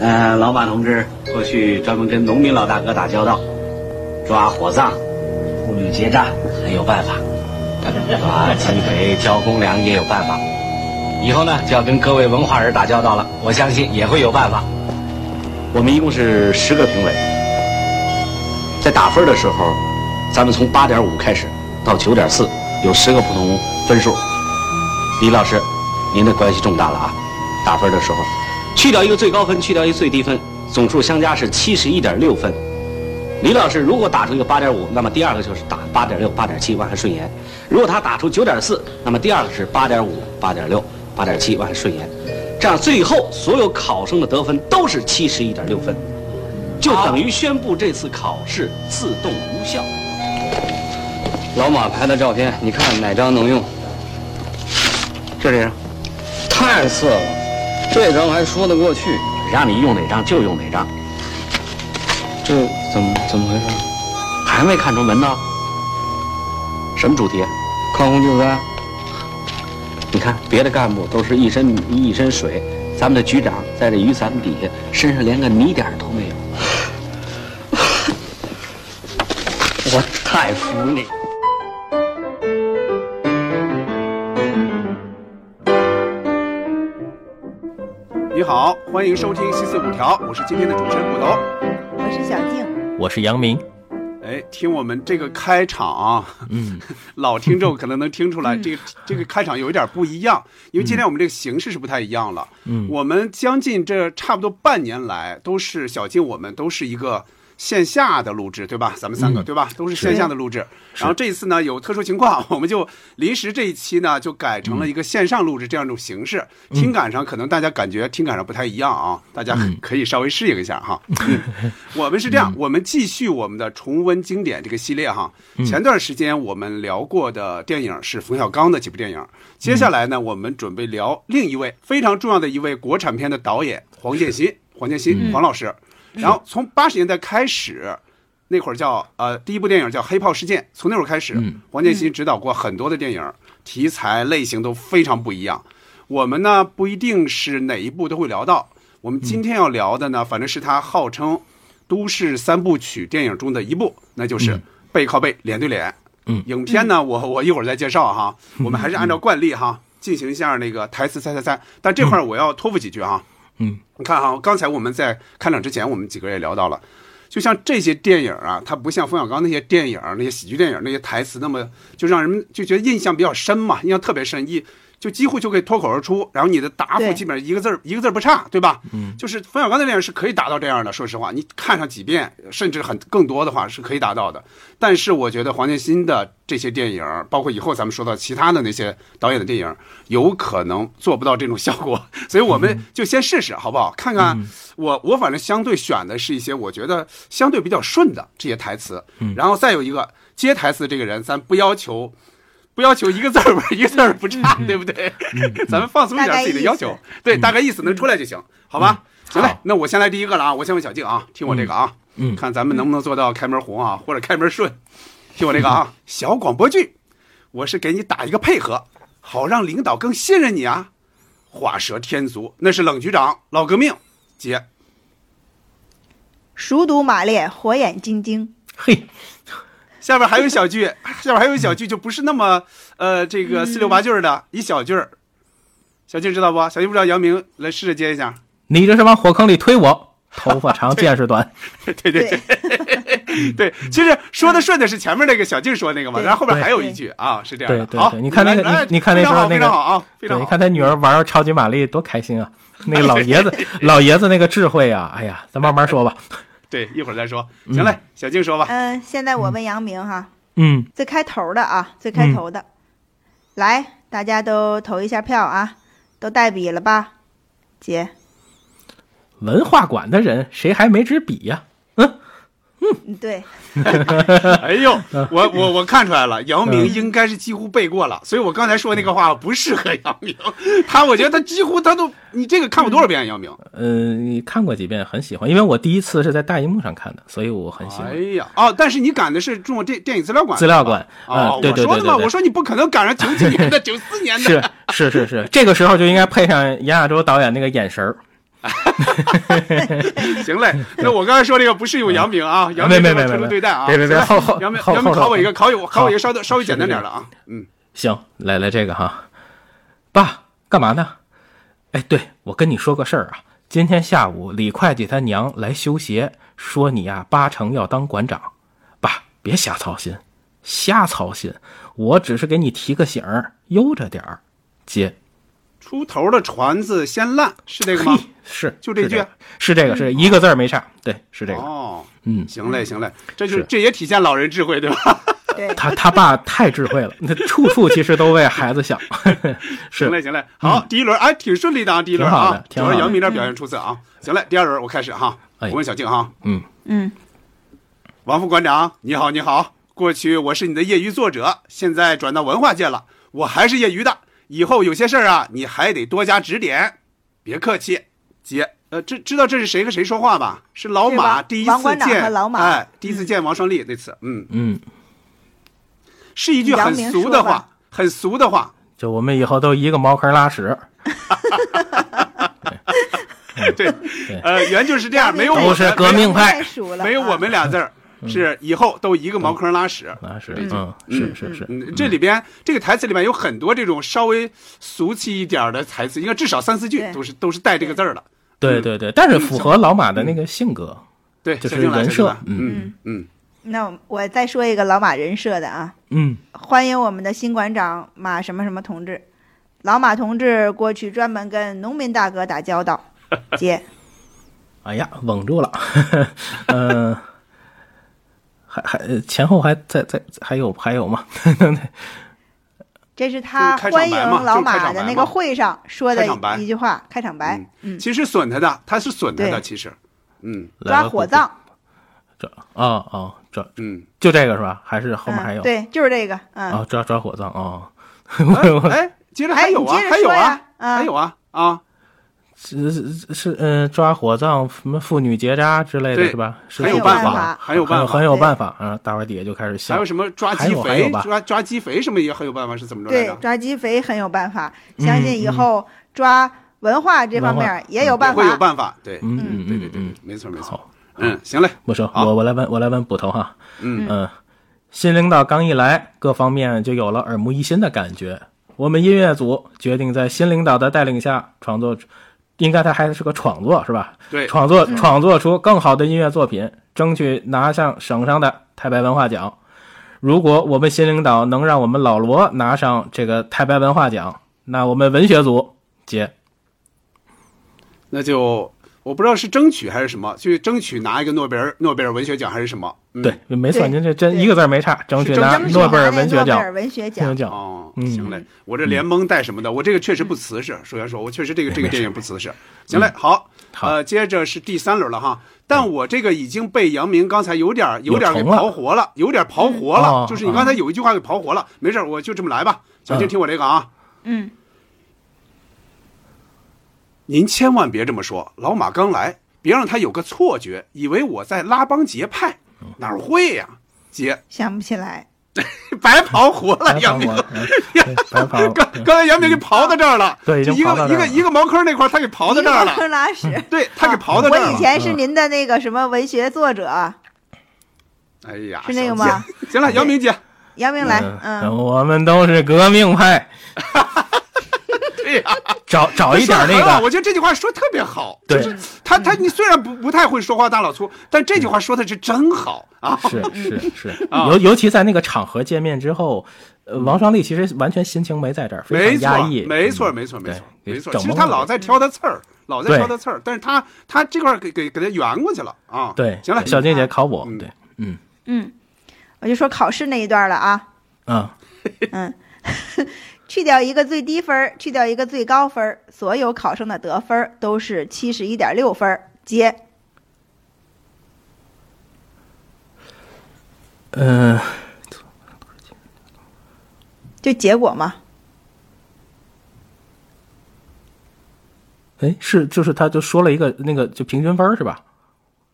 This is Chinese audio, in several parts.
呃，老马同志过去专门跟农民老大哥打交道，抓火葬、妇女结扎很有办法，抓鸡肥、交公粮也有办法。以后呢，就要跟各位文化人打交道了，我相信也会有办法。我们一共是十个评委，在打分的时候，咱们从八点五开始到九点四，有十个不同分数。李老师，您的关系重大了啊！打分的时候，去掉一个最高分，去掉一个最低分，总数相加是七十一点六分。李老师如果打出一个八点五，那么第二个就是打八点六、八点七，万还顺延；如果他打出九点四，那么第二个是八点五、八点六、八点七，万还顺延。这样最后所有考生的得分都是七十一点六分，就等于宣布这次考试自动无效。老马拍的照片，你看哪张能用？这里太次了，这张还说得过去，让你用哪张就用哪张。这怎么怎么回事？还没看出门呢？什么主题？抗洪救灾。你看，别的干部都是一身一身水，咱们的局长在这雨伞底下，身上连个泥点都没有。我太服你。欢迎收听《西四五条》，我是今天的主持人骨头，我是小静，我是杨明。哎，听我们这个开场啊，嗯，老听众可能能听出来，这个这个开场有一点不一样，因为今天我们这个形式是不太一样了。嗯，我们将近这差不多半年来，都是小静，我们都是一个。线下的录制对吧？咱们三个对吧？都是线下的录制。然后这一次呢，有特殊情况，我们就临时这一期呢，就改成了一个线上录制这样一种形式。听感上可能大家感觉听感上不太一样啊，大家可以稍微适应一下哈。我们是这样，我们继续我们的重温经典这个系列哈。前段时间我们聊过的电影是冯小刚的几部电影，接下来呢，我们准备聊另一位非常重要的一位国产片的导演黄建新，黄建新黄老师。然后从八十年代开始，那会儿叫呃第一部电影叫《黑炮事件》，从那会儿开始，黄建新指导过很多的电影，题材类型都非常不一样。我们呢不一定是哪一部都会聊到，我们今天要聊的呢，反正是他号称都市三部曲电影中的一部，那就是《背靠背脸对脸》。嗯，影片呢，我我一会儿再介绍哈，我们还是按照惯例哈进行一下那个台词猜猜猜，但这块儿我要托付几句哈。嗯，嗯你看哈，刚才我们在开场之前，我们几个也聊到了，就像这些电影啊，它不像冯小刚那些电影、那些喜剧电影那些台词那么就让人们就觉得印象比较深嘛，印象特别深一。就几乎就可以脱口而出，然后你的答复基本上一个字儿一个字儿不差，对吧？嗯，就是冯小刚的电影是可以达到这样的。说实话，你看上几遍，甚至很更多的话是可以达到的。但是我觉得黄建新的这些电影，包括以后咱们说到其他的那些导演的电影，有可能做不到这种效果。所以我们就先试试，好不好？看看我我反正相对选的是一些我觉得相对比较顺的这些台词。嗯，然后再有一个接台词这个人，咱不要求。不要求一个字儿不 一个字儿不差，对不对？咱们放松一点自己的要求，对，大概意思能出来就行，好吧？行嘞，那我先来第一个了啊！我先问小静啊，听我这个啊，嗯，看咱们能不能做到开门红啊，或者开门顺。听我这个啊，小广播剧，我是给你打一个配合，好让领导更信任你啊。画蛇添足，那是冷局长老革命姐。熟读马列，火眼金睛。嘿。下边还有小句，下边还有小句，就不是那么呃这个四六八句的一小句儿。小静知道不？小静不知道，姚明来试着接一下。你这是往火坑里推我？头发长见识短。对对对，对，其实说的顺的是前面那个小静说那个嘛，然后后边还有一句啊，是这样的。好，你看那个，你看那时候那个，非常好啊，非常好。你看他女儿玩超级玛丽多开心啊！那个老爷子，老爷子那个智慧啊，哎呀，咱慢慢说吧。对，一会儿再说。行嘞，小静说吧。嗯，现在我问杨明哈。嗯。最开头的啊，最开头的，来，大家都投一下票啊，都带笔了吧？姐。文化馆的人谁还没支笔呀？嗯。嗯，对。哎呦，我我我看出来了，姚明应该是几乎背过了，所以我刚才说那个话不适合姚明。他，我觉得他几乎他都，你这个看过多少遍？姚明？嗯，你看过几遍，很喜欢，因为我第一次是在大荧幕上看的，所以我很喜欢。哎呀，哦，但是你赶的是中国电电影资料馆。资料馆啊，对对对对。我说你不可能赶上九几年的、九四年的。是是是是，这个时候就应该配上杨亚洲导演那个眼神儿。行嘞，那我刚才说这个不适用杨明啊，杨明这个特殊对待啊。别别别，杨明杨明考我一个，考我考我一个稍微稍微简单点的啊。嗯，行，来来这个哈，爸干嘛呢？哎，对我跟你说个事儿啊，今天下午李会计他娘来修鞋，说你呀八成要当馆长。爸别瞎操心，瞎操心，我只是给你提个醒儿，悠着点儿，接。出头的船子先烂，是这个吗？是，就这句，是这个，是一个字儿没差，对，是这个。哦，嗯，行嘞，行嘞，这就这也体现老人智慧，对吧？对，他他爸太智慧了，那处处其实都为孩子想。行嘞，行嘞，好，第一轮哎，挺顺利的啊，第一轮啊，主要杨明这表现出色啊。行嘞，第二轮我开始哈，我问小静哈，嗯嗯，王副馆长你好，你好，过去我是你的业余作者，现在转到文化界了，我还是业余的。以后有些事儿啊，你还得多加指点，别客气，姐。呃，知知道这是谁和谁说话吧？是老马第一次见，哎，第一次见王双立那次，嗯。嗯，是一句很俗的话，很俗的话，就我们以后都一个茅坑拉屎。对，呃，原就是这样，没有都是革命派，没有我们俩字儿。是以后都一个茅坑拉屎，拉屎，嗯，是是是，这里边这个台词里面有很多这种稍微俗气一点的台词，应该至少三四句都是都是带这个字儿的。对对对，但是符合老马的那个性格，对，就是人设。嗯。嗯。那我再说一个老马人设的啊，嗯，欢迎我们的新馆长马什么什么同志，老马同志过去专门跟农民大哥打交道，接。哎呀，稳住了，嗯。还还前后还在在还有还有吗？这是他欢迎老马的那个会上说的一句话，开场白。嗯，其实损他的，他是损他的，其实，嗯，抓火葬。抓啊啊抓嗯，就这个是吧？还是后面还有？对，就是这个。嗯，啊，抓抓火葬啊。哎，接着还有啊，还有啊，还有啊啊。是是是，嗯，抓火葬什么妇女结扎之类的是吧？很有办法，很有办法，很有办法啊！大伙底下就开始笑。还有什么抓鸡肥？抓抓鸡肥什么也很有办法，是怎么着？对，抓鸡肥很有办法。相信以后抓文化这方面也有办法。会有办法，对，嗯嗯对对对，没错没错。嗯，行嘞，不说，我我来问，我来问捕头哈。嗯嗯，新领导刚一来，各方面就有了耳目一新的感觉。我们音乐组决定在新领导的带领下创作。应该他还是个创作是吧？对，创作创作出更好的音乐作品，争取拿上省上的太白文化奖。如果我们新领导能让我们老罗拿上这个太白文化奖，那我们文学组接。那就。我不知道是争取还是什么，去争取拿一个诺贝尔诺贝尔文学奖还是什么？对，没错，您这真一个字没差，争取拿诺贝尔文学奖。文学奖哦，行嘞，我这连蒙带什么的，我这个确实不瓷实。首先说，我确实这个 这个电影不瓷实。行嘞，好，呃，接着是第三轮了哈，但我这个已经被杨明刚才有点有点给刨活了，有点刨活了，就是你刚才有一句话给刨活了，没事，我就这么来吧。小静听我这个啊，嗯。您千万别这么说，老马刚来，别让他有个错觉，以为我在拉帮结派，哪会呀？姐想不起来，白刨活了，杨明，刚刚才杨明给刨到这儿了，对，一个一个一个茅坑那块他给刨到这儿了，坑拉屎，对他给刨到这儿了。我以前是您的那个什么文学作者，哎呀，是那个吗？行了，杨明姐，杨明来，嗯，我们都是革命派。对呀，找 找一点那个，我觉得这句话说特别好。就是，他他你虽然不不太会说话大老粗，但这句话说的是真好啊！是是是，尤尤其在那个场合见面之后，王双立其实完全心情没在这儿，非常压抑。没错没错没错没错，其实他老在挑他刺儿，老在挑他刺儿，但是他他这块给给给他圆过去了啊！对，行了，小静姐考我，对，嗯嗯，我就说考试那一段了啊，嗯嗯。去掉一个最低分，去掉一个最高分，所有考生的得分都是七十一点六分。接。嗯，就结果嘛。哎，是，就是他就说了一个那个就平均分是吧？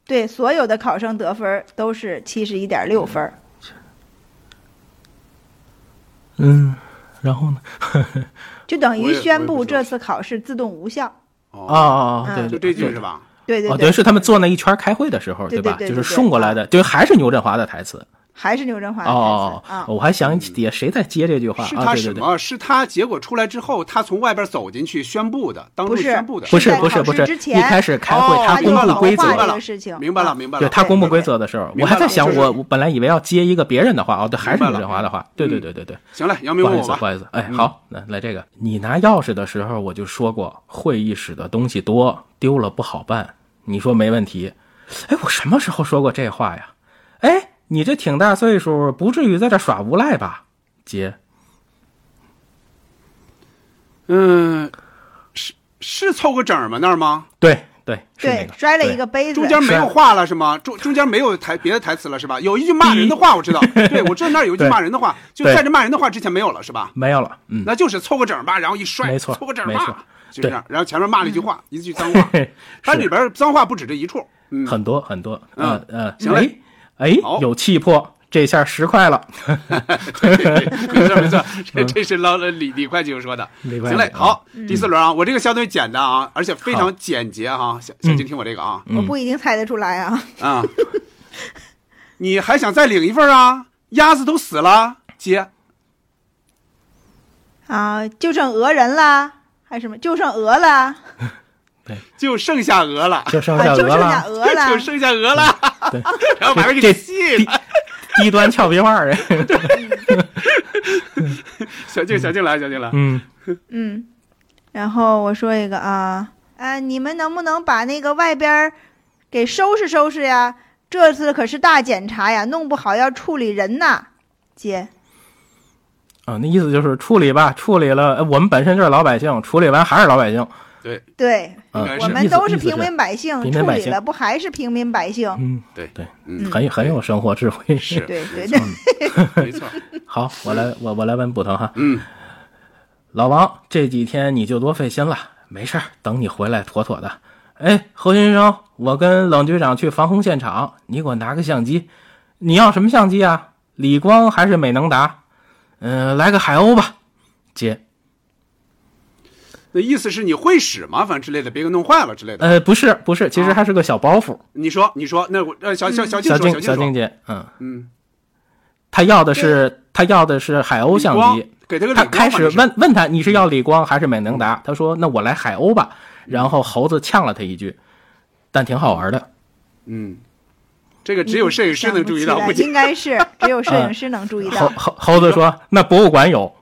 对，所有的考生得分都是七十一点六分。嗯。然后呢？就等于宣布这次考试自动无效。哦哦哦，嗯对，就对这句是吧？哦，对对对，等于是他们坐那一圈开会的时候，对吧？就是对对对对对送过来的，就还是牛振华的台词。还是牛振华的哦台词啊，我还想起底下谁在接这句话啊？是他对对对，什么？是他结果出来之后，他从外边走进去宣布的，当众宣布的。不是不是不是，之前一开始开会哦他公布规则了事情，明白了，啊明白了。对他公布规则的时候，我还在想，我我本来以为要接一个别人的话，哦，对，还是明白了牛振华的话。对对对对对，行了，杨明不好意思。不好意思，哎，好，来来这个，你拿钥匙的时候我就说过，会议室的东西多，丢了不好办。你说没问题？哎，我什么时候说过这话呀？哎，你这挺大岁数，不至于在这耍无赖吧？姐，嗯，是是凑个整儿吗？那儿吗？对对那个，对摔了一个杯子，中间没有话了是吗？中中间没有台别的台词了是吧？有一句骂人的话我知道，对我知道那儿有一句骂人的话，就对在这骂人的话之前没有了是吧？没有了，嗯，那就是凑个整儿吧，然后一摔，没错凑个整儿没错吧，就这样。然后前面骂了一句话，一句脏话，它里边脏话不止这一处。嗯，很多很多，嗯嗯嗯，行嘞哎有气魄，这下十块了，没错没错，这这是老李李会计说的。行嘞，啊好，第四轮啊，我这个相对简单啊，而且非常简洁哈。小小金听我这个啊我不一定猜得出来啊。啊，你还想再领一份啊？鸭子都死了，姐。啊，就剩鹅人啦，还是什么？就剩鹅了，就剩下鹅了，就剩下鹅了，鹅了 就。剩下鹅了，对，然后把人给这细了。低端俏皮话儿，小静，小静来，小静来。嗯，嗯，然后我说一个啊哎，你们能不能把那个外边儿给收拾收拾呀？这次可是大检查呀，弄不好要处理人呐。姐，啊，那意思就是处理吧，处理了，呃我们本身就是老百姓，处理完还是老百姓，对，对我们都是平民百姓，处理了不还是平民百姓？嗯，对对，嗯很很有生活智慧，是对对对，没错。好，我来我我来问捕头哈，嗯，老王这几天你就多费心了，没事儿，等你回来妥妥的。哎，何先生，我跟冷局长去防洪现场，你给我拿个相机。你要什么相机啊？理光还是美能达？嗯、来个海鸥吧，姐。那意思是你会使吗？反正之类的，别给弄坏了之类的。呃，不是不是，其实还是个小包袱。你说，你说，那我呃，小小小静说，小静静，小静姐，嗯，嗯，他要的是他要的是海鸥相机。给他个他开始问问他你是要理光还是美能达？他说那我来海鸥吧。然后猴子呛了他一句，但挺好玩的。嗯，这个只有摄影师能注意到，应该是只有摄影师能注意猴到。猴猴子说那博物馆有。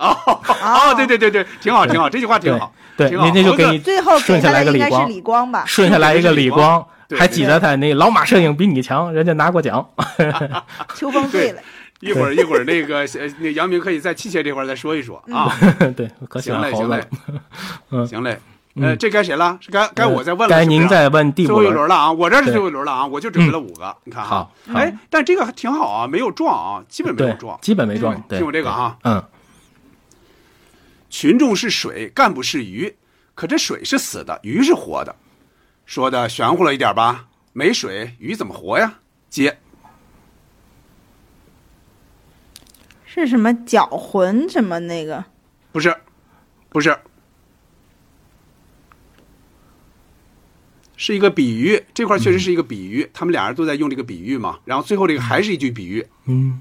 哦哦，对对对对，挺好挺好，这句话挺好，对，挺好那那就给你最后给顺下他的应该是来个李光？顺下来一个李光，还挤得他那老马摄影比你强，人家拿过奖。秋风醉了，一会儿一会儿那个呃那杨明可以在器械这块儿再说一说啊。对，可喜行嘞行嘞行嘞，呃，这该谁了？是该该我再问了，该您再问第最后一五轮。了啊！我这是最后一轮了啊！我就准备了五个，你看啊好好哎，但这个还挺好啊，没有撞啊，基本没有对撞，。基本没撞。听我这个啊，嗯，群众是水，干部是鱼，可这水是死的，鱼是活的，说的玄乎了一点吧？没水，鱼怎么活呀？接，是什么搅浑什么那个？不是，不是，是一个比喻。这块确实是一个比喻，他们俩人都在用这个比喻嘛。然后最后这个还是一句比喻，嗯，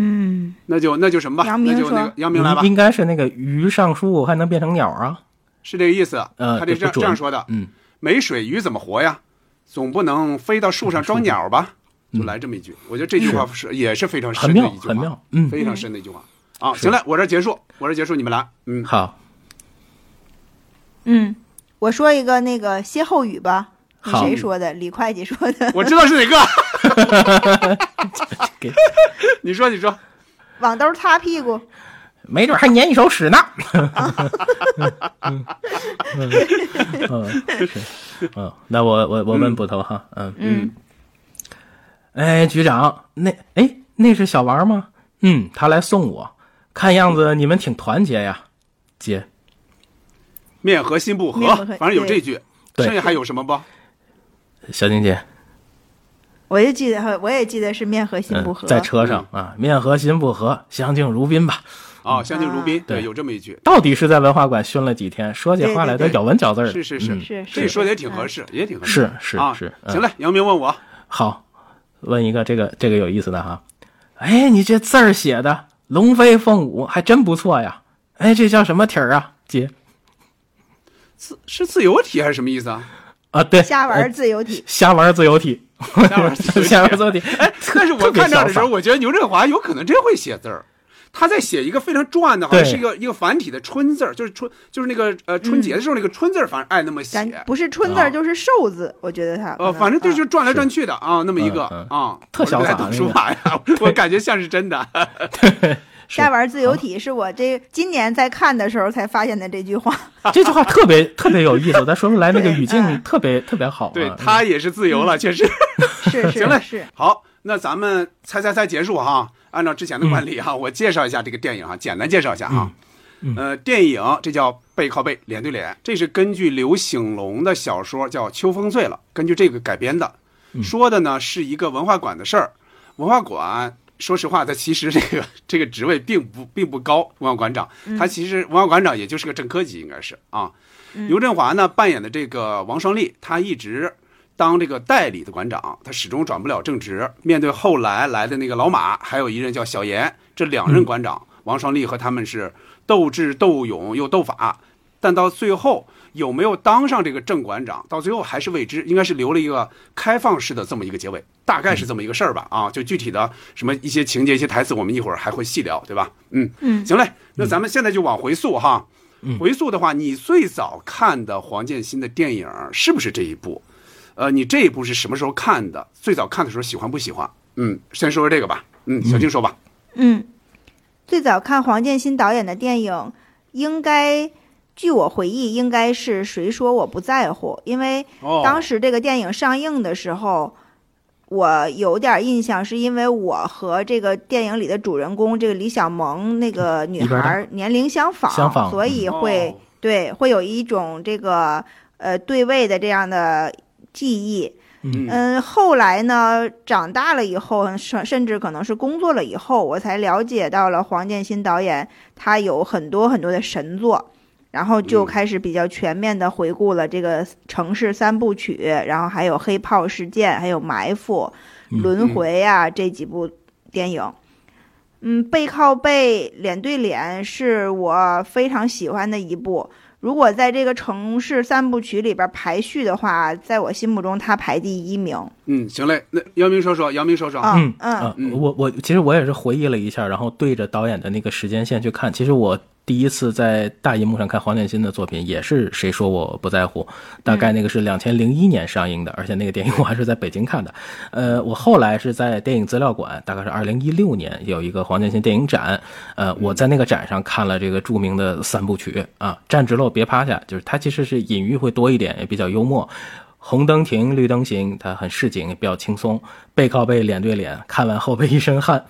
嗯，那就那就什么吧，杨明说那就那个杨明来吧，应该是那个鱼上树还能变成鸟啊。是这个意思。呃，他这这样这样说的，嗯，没水鱼怎么活呀？总不能飞到树上装鸟吧？就来这么一句，我觉得这句话是也是非常深的一句话，很妙。嗯，非常深的一句话啊。行了，我这结束，我这结束，你们来。嗯，好，嗯，我说一个那个歇后语吧。你谁说的？李会计说的。我知道是哪个。给 你说，你说，网兜擦屁股。没准还粘一手屎呢。嗯，是，嗯，那我我我问捕头哈，嗯嗯，哎，局长，那哎那是小王吗？嗯，他来送我，看样子你们挺团结呀，姐。面和心不和，反正有这句，对剩下还有什么不？小静姐，我就记得，我也记得是面和心不嗯和。，在车上啊，面和心不和，相敬如宾吧。啊，相敬如宾，对有这么一句。到底是在文化馆熏了几天，说起话来都咬文嚼字儿。是是是嗯是这说的也挺合适，也挺合适。是是啊，是。嗯行嘞，杨明问我，好，问一个这个这个有意思的哈。哎，你这字儿写的龙飞凤舞，还真不错呀。哎，这叫什么体儿啊，姐？自是自由体还是什么意思啊？啊，对，瞎玩哎自由体，瞎玩自由体，瞎玩自由体瞎玩自由体。哎，但是我看这儿的时候，我觉得牛振华有可能真会写字儿。他在写一个非常转的，好像是一个一个繁体的春字儿，就是春，就是那个呃春节的时候那个春字儿，反正爱那么写。咱不是春字就是寿字，我觉得他呃，反正就是啊转来转去的啊，那么一个嗯啊，特潇洒我不太懂书法呀，我感觉像是真的。瞎玩自由体是我这今年在看的时候才发现的这句话。这句话特别特别有意思，咱说出来那个语境特别特别好啊。对他也是自由了，确实。是 行嘞是是，好，那咱们猜猜猜结束哈。按照之前的惯例哈，我介绍一下这个电影哈，简单介绍一下哈。呃，电影这叫背靠背，脸对脸，这是根据刘醒龙的小说叫《秋风醉了》，根据这个改编的，说的呢是一个文化馆的事儿。文化馆，说实话，他其实这个这个职位并不并不高，文化馆长，他其实文化馆长也就是个正科级，应该是啊。刘振华呢扮演的这个王双立，他一直当这个代理的馆长，他始终转不了正职。面对后来来的那个老马，还有一任叫小严，这两任馆长，王双立和他们是斗智斗勇又斗法，但到最后有没有当上这个正馆长，到最后还是未知，应该是留了一个开放式的这么一个结尾，大概是这么一个事儿吧。啊，就具体的什么一些情节、一些台词，我们一会儿还会细聊，对吧？嗯嗯行嘞，那咱们现在就往回溯哈。回溯的话，你最早看的黄建新的电影是不是这一部？呃，你这一部是什么时候看的？最早看的时候喜欢不喜欢？嗯，先说说这个吧。嗯，小静说吧。嗯，最早看黄建新导演的电影，应该据我回忆，应该是《谁说我不在乎》，因为哦，当时这个电影上映的时候，我有点印象，是因为我和这个电影里的主人公这个李小萌那个女孩儿年龄相仿，相仿所以会、哦。对会有一种这个呃对位的这样的记忆。嗯。嗯，后来呢，长大了以后，甚甚至可能是工作了以后，我才了解到了黄建新导演他有很多很多的神作，然后就嗯开始比较全面的回顾了这个城市三部曲，然后还有黑炮事件，还有埋伏、轮回啊、这几部电影。嗯，背靠背、脸对脸是我非常喜欢的一部。如果在这个城市三部曲里边排序的话，在我心目中它排第一名。嗯，行嘞。那姚明说说，姚明说说。啊嗯嗯啊嗯我我其实我也是回忆了一下，然后对着导演的那个时间线去看。其实我第一次在大荧幕上看黄建新的作品，也是谁说我不在乎，大概那个是两千零一年上映的，而且那个电影我还是在北京看的。呃，我后来是在电影资料馆，大概是二零一六年有一个黄建新电影展，呃，我在那个展上看了这个著名的三部曲啊，站直了，别趴下，就是它其实是隐喻会多一点，也比较幽默。红灯停，绿灯行，它很市井，比较轻松。背靠背，脸对脸，看完后背一身汗。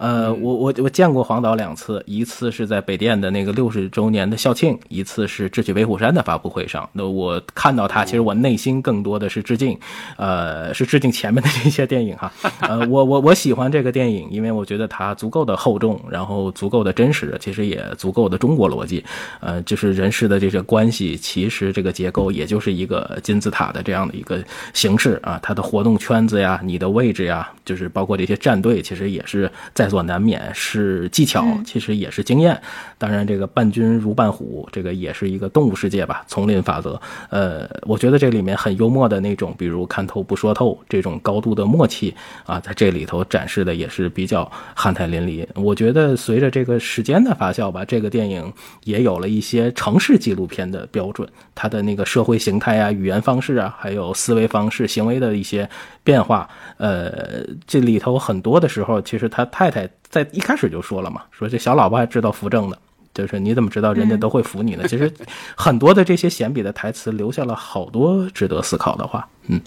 呃，我我我见过黄导两次，一次是在北电的那个六十周年的校庆，一次是《智取威虎山》的发布会上。那我看到他，其实我内心更多的是致敬，呃，是致敬前面的这些电影哈。呃，我我我喜欢这个电影，因为我觉得它足够的厚重，然后足够的真实，其实也足够的中国逻辑。呃，就是人事的这些关系，其实这个结构也就是一个金字塔的这样的一个形式啊。它的活动圈子呀，你的位置呀，就是包括这些战队，其实也是在所难免，是技巧，其实也是经验。当然，这个伴君如伴虎，这个也是一个动物世界吧，丛林法则。呃，我觉得这里面很幽默的那种，比如看透不说透这种高度的默契啊，在这里头展示的也是比较酣畅淋漓。我觉得随着这个时间的发酵吧，这个电影也有了一些城市纪录片的标准，它的那个社会形态啊、语言方式啊，还有思维方式、行为的一些变化。呃，这里头很多的时候，其实他太太在一开始就说了嘛，说这小老婆还知道扶正呢。就是你怎么知道人家都会扶你呢？其实很多的这些闲笔的台词留下了好多值得思考的话。嗯，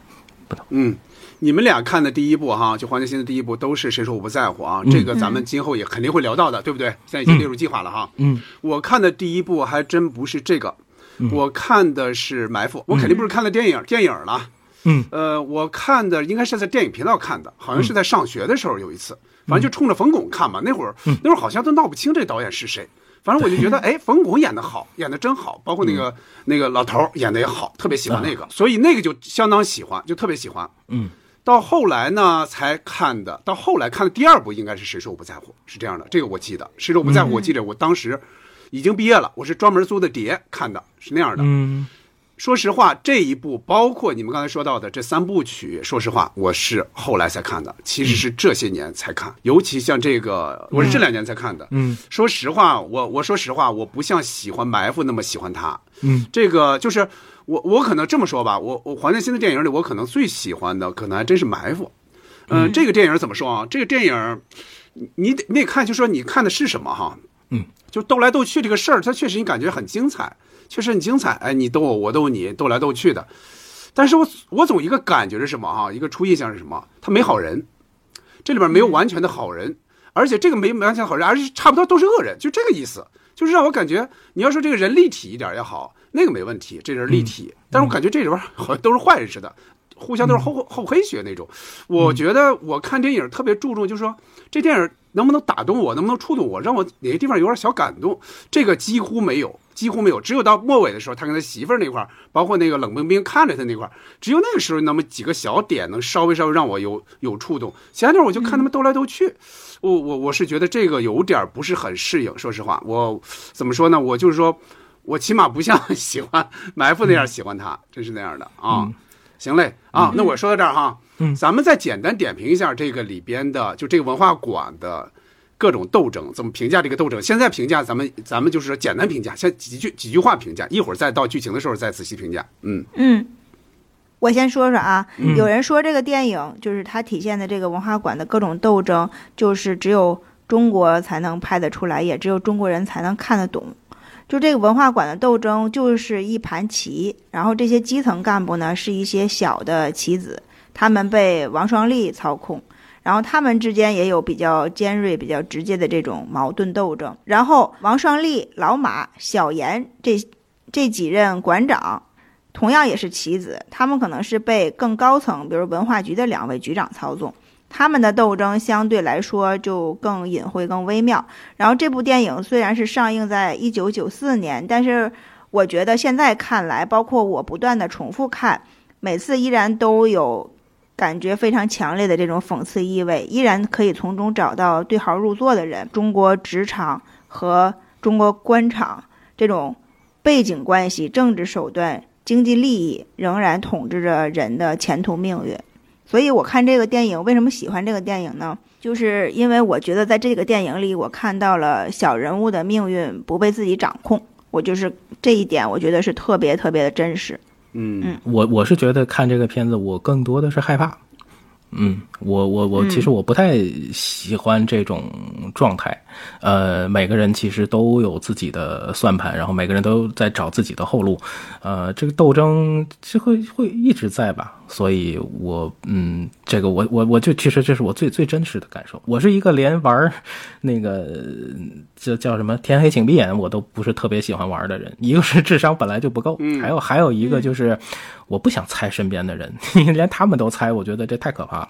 嗯，你们俩看的第一部哈，就黄建新的第一部都是谁说我不在乎啊？这个咱们今后也肯定会聊到的，对不对？现在已经列入计划了哈。嗯，我看的第一部还真不是这个，我看的是《埋伏》，我肯定不是看了电影电影了。嗯，呃，我看的应该是在电影频道看的，好像是在上学的时候有一次，反正就冲着冯巩看嘛。那会儿那会儿好像都闹不清这导演是谁，反正我就觉得，哎，冯巩演的好，演的真好，包括那个那个老头儿演的也好，特别喜欢那个，所以那个就相当喜欢，就特别喜欢。嗯，到后来呢才看的，到后来看的第二部应该是《谁说我不在乎》，是这样的，这个我记得，《谁说我不在乎》，我记得我当时已经毕业了，我是专门租的碟看的，是那样的。嗯说实话，这一部包括你们刚才说到的这三部曲，说实话，我是后来才看的，其实是这些年才看，尤其像这个，我是这两年才看的。嗯说实话，我我说实话，我不像喜欢埋伏那么喜欢他。嗯，这个就是我我可能这么说吧，我我黄建新的电影里，我可能最喜欢的可能还真是埋伏。嗯，这个电影怎么说啊？这个电影，你你得你得看，就说你看的是什么哈。嗯，就斗来斗去这个事儿，它确实你感觉很精彩，确实很精彩。哎，你逗我，我逗你，逗来逗去的。但是我我总一个感觉是什么哈？一个初印象是什么？他没好人，这里边没有完全的好人，而且这个没完全好人，而且差不多都是恶人，就这个意思。就是让我感觉，你要说这个人立体一点也好，那个没问题，这人立体。但是我感觉这里边好像都是坏人似的，互相都是厚厚黑学那种。我觉得我看电影特别注重，就是说这电影能不能打动我，能不能触动我，让我哪个地方有点小感动。这个几乎没有，几乎没有。只有到末尾的时候，他跟他媳妇儿那块儿，包括那个冷冰冰看着他那块儿，只有那个时候那么几个小点能稍微稍微让我有有触动。其他地方我就看他们斗来斗去。我我我是觉得这个有点不是很适应，说实话，我怎么说呢？我就是说，我起码不像喜欢 埋伏那样喜欢他，真是那样的啊。行嘞啊，那我说到这儿哈，嗯咱们再简单点评一下这个里边的，就这个文化馆的各种斗争，怎么评价这个斗争？现在评价，咱们咱们就是说简单评价，先几句几句话评价，一会儿再到剧情的时候再仔细评价。嗯嗯，我先说说啊，嗯有人说这个电影就是它体现的这个文化馆的各种斗争，就是只有中国才能拍得出来，也只有中国人才能看得懂。就这个文化馆的斗争，就是一盘棋，然后这些基层干部呢是一些小的棋子，他们被王双立操控，然后他们之间也有比较尖锐、比较直接的这种矛盾斗争。然后王双立、老马、小严这这几任馆长，同样也是棋子，他们可能是被更高层，比如文化局的两位局长操纵。他们的斗争相对来说就更隐晦、更微妙。然后这部电影虽然是上映在一九九四年，但是我觉得现在看来，包括我不断的重复看，每次依然都有感觉非常强烈的这种讽刺意味，依然可以从中找到对号入座的人。中国职场和中国官场这种背景关系、政治手段、经济利益仍然统治着人的前途命运。所以我看这个电影，为什么喜欢这个电影呢？就是因为我觉得在这个电影里，我看到了小人物的命运不被自己掌控。我就是这一点，我觉得是特别特别的真实。嗯我我是觉得看这个片子，我更多的是害怕。嗯，我我我，其实我不太喜欢这种状态。呃，每个人其实都有自己的算盘，然后每个人都在找自己的后路。呃，这个斗争就会会一直在吧。所以我嗯，这个我我我就其实这是我最最真实的感受。我是一个连玩那个叫叫什么“天黑请闭眼”我都不是特别喜欢玩的人。一个是智商本来就不够，还有还有一个就是我不想猜身边的人，连他们都猜，我觉得这太可怕了。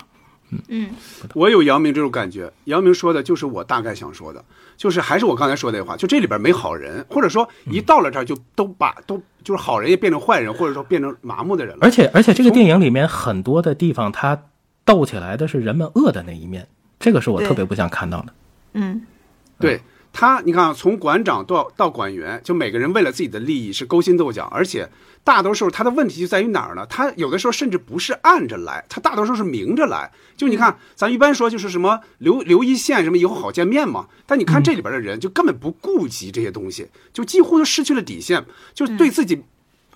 嗯我有姚明这种感觉，姚明说的就是我大概想说的，就是还是我刚才说那话，就这里边没好人，或者说一到了这儿就都把都就是好人也变成坏人，或者说变成麻木的人了。而且而且这个电影里面很多的地方，他斗起来的是人们恶的那一面，这个是我特别不想看到的。嗯对他，你看啊，从馆长到到馆员，就每个人为了自己的利益是勾心斗角，而且大多数他的问题就在于哪儿呢？他有的时候甚至不是暗着来，他大多数是明着来。就你看，咱一般说就是什么留留一线，什么以后好见面嘛。但你看这里边的人，就根本不顾及这些东西，就几乎就失去了底线，就对自己。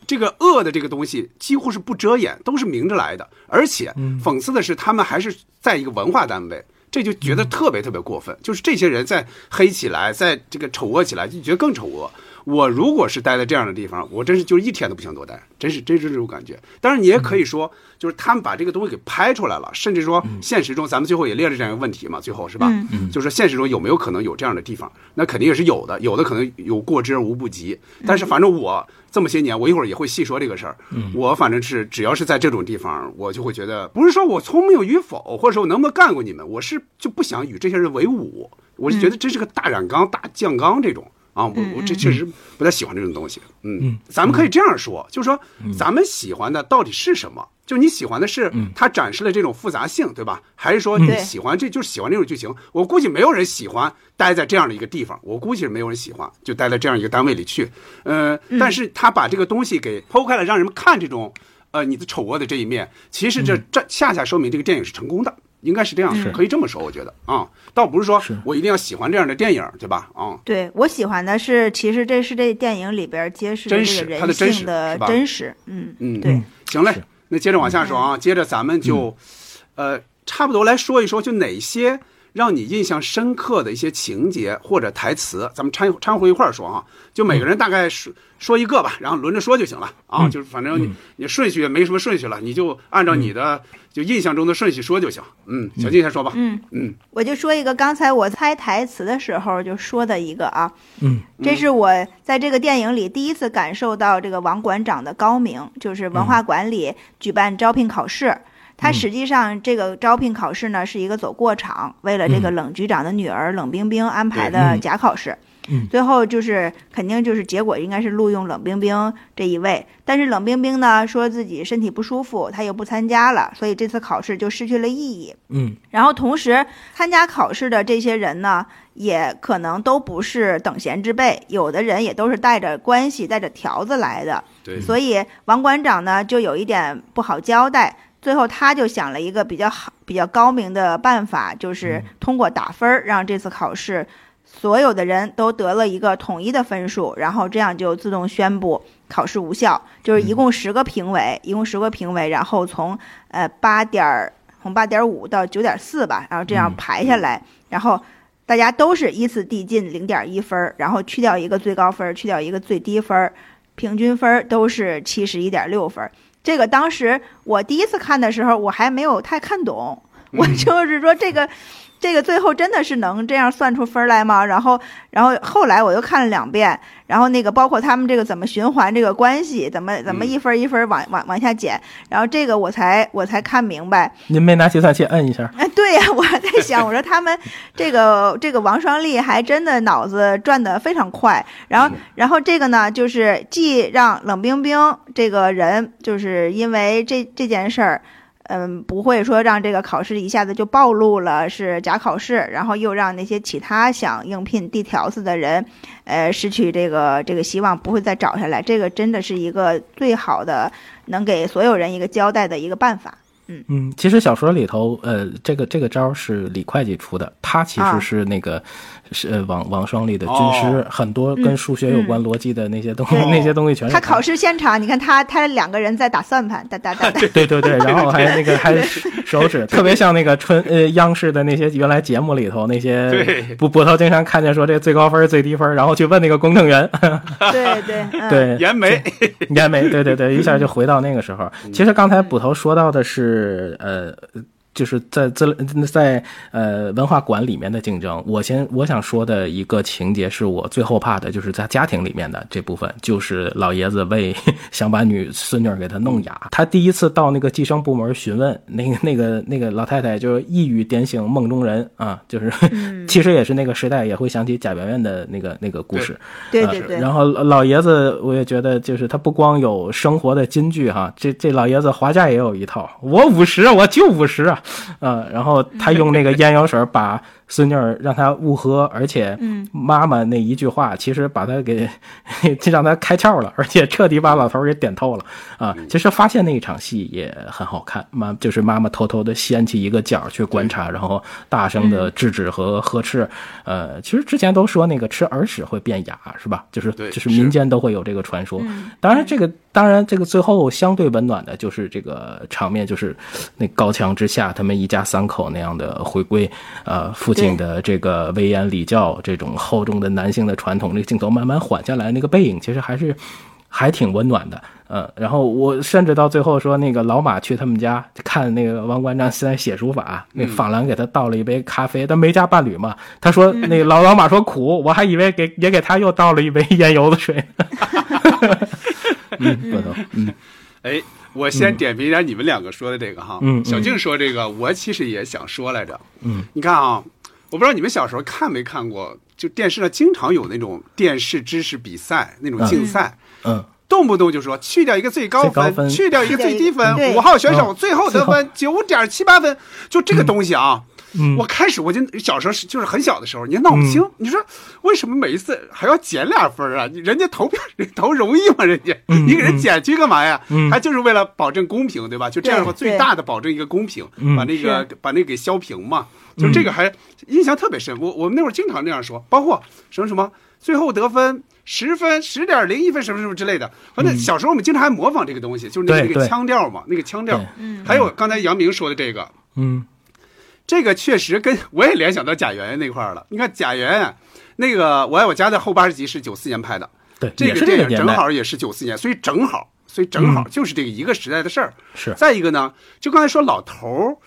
这个恶的这个东西几乎是不遮掩，都是明着来的，而且讽刺的是，他们还是在一个文化单位，这就觉得特别特别过分。就是这些人在黑起来，在这个丑恶起来，就觉得更丑恶。我如果是待在这样的地方，我真是就一天都不想多待，真是真是这种感觉。当然，你也可以说，就是他们把这个东西给拍出来了，甚至说现实中，咱们最后也列了这样一个问题嘛，最后是吧？嗯就是现实中有没有可能有这样的地方？那肯定也是有的，有的可能有过之而无不及。但是反正我这么些年，我一会儿也会细说这个事儿。我反正是只要是在这种地方，我就会觉得，不是说我聪明与否，或者说我能不能干过你们，我是就不想与这些人为伍。我是觉得这是个大染缸、大酱缸这种啊，我我这确实不太喜欢这种东西。嗯，咱们可以这样说，就是说咱们喜欢的到底是什么？就你喜欢的是它展示了这种复杂性，对吧？还是说你喜欢这就是喜欢这种剧情？我估计没有人喜欢待在这样的一个地方，我估计是没有人喜欢就待在这样一个单位里去。呃，但是他把这个东西给剖开了，让人们看这种呃你的丑恶的这一面，其实这这恰恰说明这个电影是成功的。应该是这样，可以这么说，我觉得啊，倒不是说我一定要喜欢这样的电影，对吧？啊，对我喜欢的是，其实这是这电影里边揭示这个人性的真实，嗯嗯，对，行嘞，那接着往下说啊，接着咱们就，呃，差不多来说一说，就哪些。让你印象深刻的一些情节或者台词，咱们掺掺和一块儿说啊，就每个人大概说说一个吧，然后轮着说就行了啊，就是反正你你顺序也没什么顺序了，你就按照你的就印象中的顺序说就行。嗯，小静先说吧。嗯。嗯，我就说一个刚才我猜台词的时候就说的一个啊，嗯，这是我在这个电影里第一次感受到这个王馆长的高明，就是文化馆里举办招聘考试。他实际上这个招聘考试呢是一个走过场，为了这个冷局长的女儿冷冰冰安排的假考试。最后就是肯定就是结果应该是录用冷冰冰这一位，但是冷冰冰呢说自己身体不舒服，他又不参加了，所以这次考试就失去了意义。嗯，然后同时参加考试的这些人呢，也可能都不是等闲之辈，有的人也都是带着关系、带着条子来的。对，所以王馆长呢就有一点不好交代。最后，他就想了一个比较好、比较高明的办法，就是通过打分儿，让这次考试所有的人都得了一个统一的分数，然后这样就自动宣布考试无效。就是一共十个评委，一共十个评委，然后从呃八点从八点五到九点四吧，然后这样排下来，然后大家都是依次递进零点一分，然后去掉一个最高分，去掉一个最低分，平均分都是七十一点六分。这个当时我第一次看的时候，我还没有太看懂。我就是说，这个，这个最后真的是能这样算出分来吗？然后，然后后来我又看了两遍。然后那个包括他们这个怎么循环这个关系，怎么怎么一分一分往往往下减，然后这个我才我才看明白。您没拿计算器摁一下？哎，对呀，我还在想，我说他们 这个这个王双立还真的脑子转得非常快。然后然后这个呢，就是既让冷冰冰这个人，就是因为这这件事儿。嗯，不会说让这个考试一下子就暴露了是假考试，然后又让那些其他想应聘递条子的人，呃，失去这个这个希望，不会再找下来。这个真的是一个最好的能给所有人一个交代的一个办法。嗯嗯，其实小说里头，呃，这个这个招是李会计出的，他其实是那个。是王王双立的军师，很多跟数学有关、逻辑的那些东西，那些东西全是他考试现场，你看他他两个人在打算盘，打打打打。对对对，然后还那个 还手指，特别像那个春呃央视的那些原来节目里头那些捕捕头经常看见说这最高分最低分，然后去问那个公证员。对 对对，严眉严眉，对对对，一下就回到那个时候。其实刚才捕头说到的是呃。就是在在在呃文化馆里面的竞争，我先我想说的一个情节是我最后怕的，就是在家庭里面的这部分，就是老爷子为 想把女孙女给他弄哑。他第一次到那个计生部门询问，那个那个那个老太太就一语点醒梦中人啊，就是 其实也是那个时代也会想起贾圆圆的那个那个故事。对对对。然后老爷子我也觉得就是他不光有生活的金句哈，这这老爷子划价也有一套，我五十我就五十啊。呃，然后他用那个 烟油水把。孙女儿让他误喝，而且妈妈那一句话，其实把他给 就让他开窍了，而且彻底把老头给点透了啊！其实发现那一场戏也很好看，妈就是妈妈偷偷的掀起一个角去观察，然后大声的制止和呵斥。呃，其实之前都说那个吃耳屎会变哑，是吧？就是就是民间都会有这个传说。当然这个当然这个最后相对温暖的就是这个场面，就是那高墙之下下他们一家三口那样的回归，呃，父亲的这个威严礼教，这种厚重的男性的传统，这个镜头慢慢缓下来，那个背影其实还是还挺温暖的。嗯，然后我甚至到最后说，那个老马去他们家看那个王馆长现在写书法，那法兰给他倒了一杯咖啡，他没加伴侣嘛，他说那个老老马说苦，我还以为给也给他又倒了一杯烟油的水。嗯，不能，嗯，哎，我先点评一下你们两个说的这个哈，嗯，小静说这个，我其实也想说来着，嗯，你看啊，我不知道你们小时候看没看过，就电视上经常有那种电视知识比赛那种竞赛，嗯。动不动就说去掉一个最高分，去掉一个最低分，五号选手最后得分九点七八分，就这个东西啊。嗯我开始我就小时候是就是很小的时候，你闹不清，你说为什么每一次还要减俩分啊？人家投票人投容易吗？人家你给人减去干嘛呀？他就是为了保证公平，对吧？就这样的话，最大的保证一个公平，嗯把那个把那个给削平嘛。就这个还印象特别深，我我们那会儿经常那样说，包括什么什么最后得分十分、十点零一分什么什么之类的。反正小时候我们经常还模仿这个东西，就是那个腔调嘛，那个腔调。嗯还有刚才杨明说的这个，嗯这个确实跟我也联想到贾元元那块儿了。你看贾元元，那个《我爱我家》的后八十集是九四年拍的，对，这也是这电影正好也是九四年，所以正好，所以正好嗯就是这个一个时代的事儿。是再一个呢，就刚才说老头儿，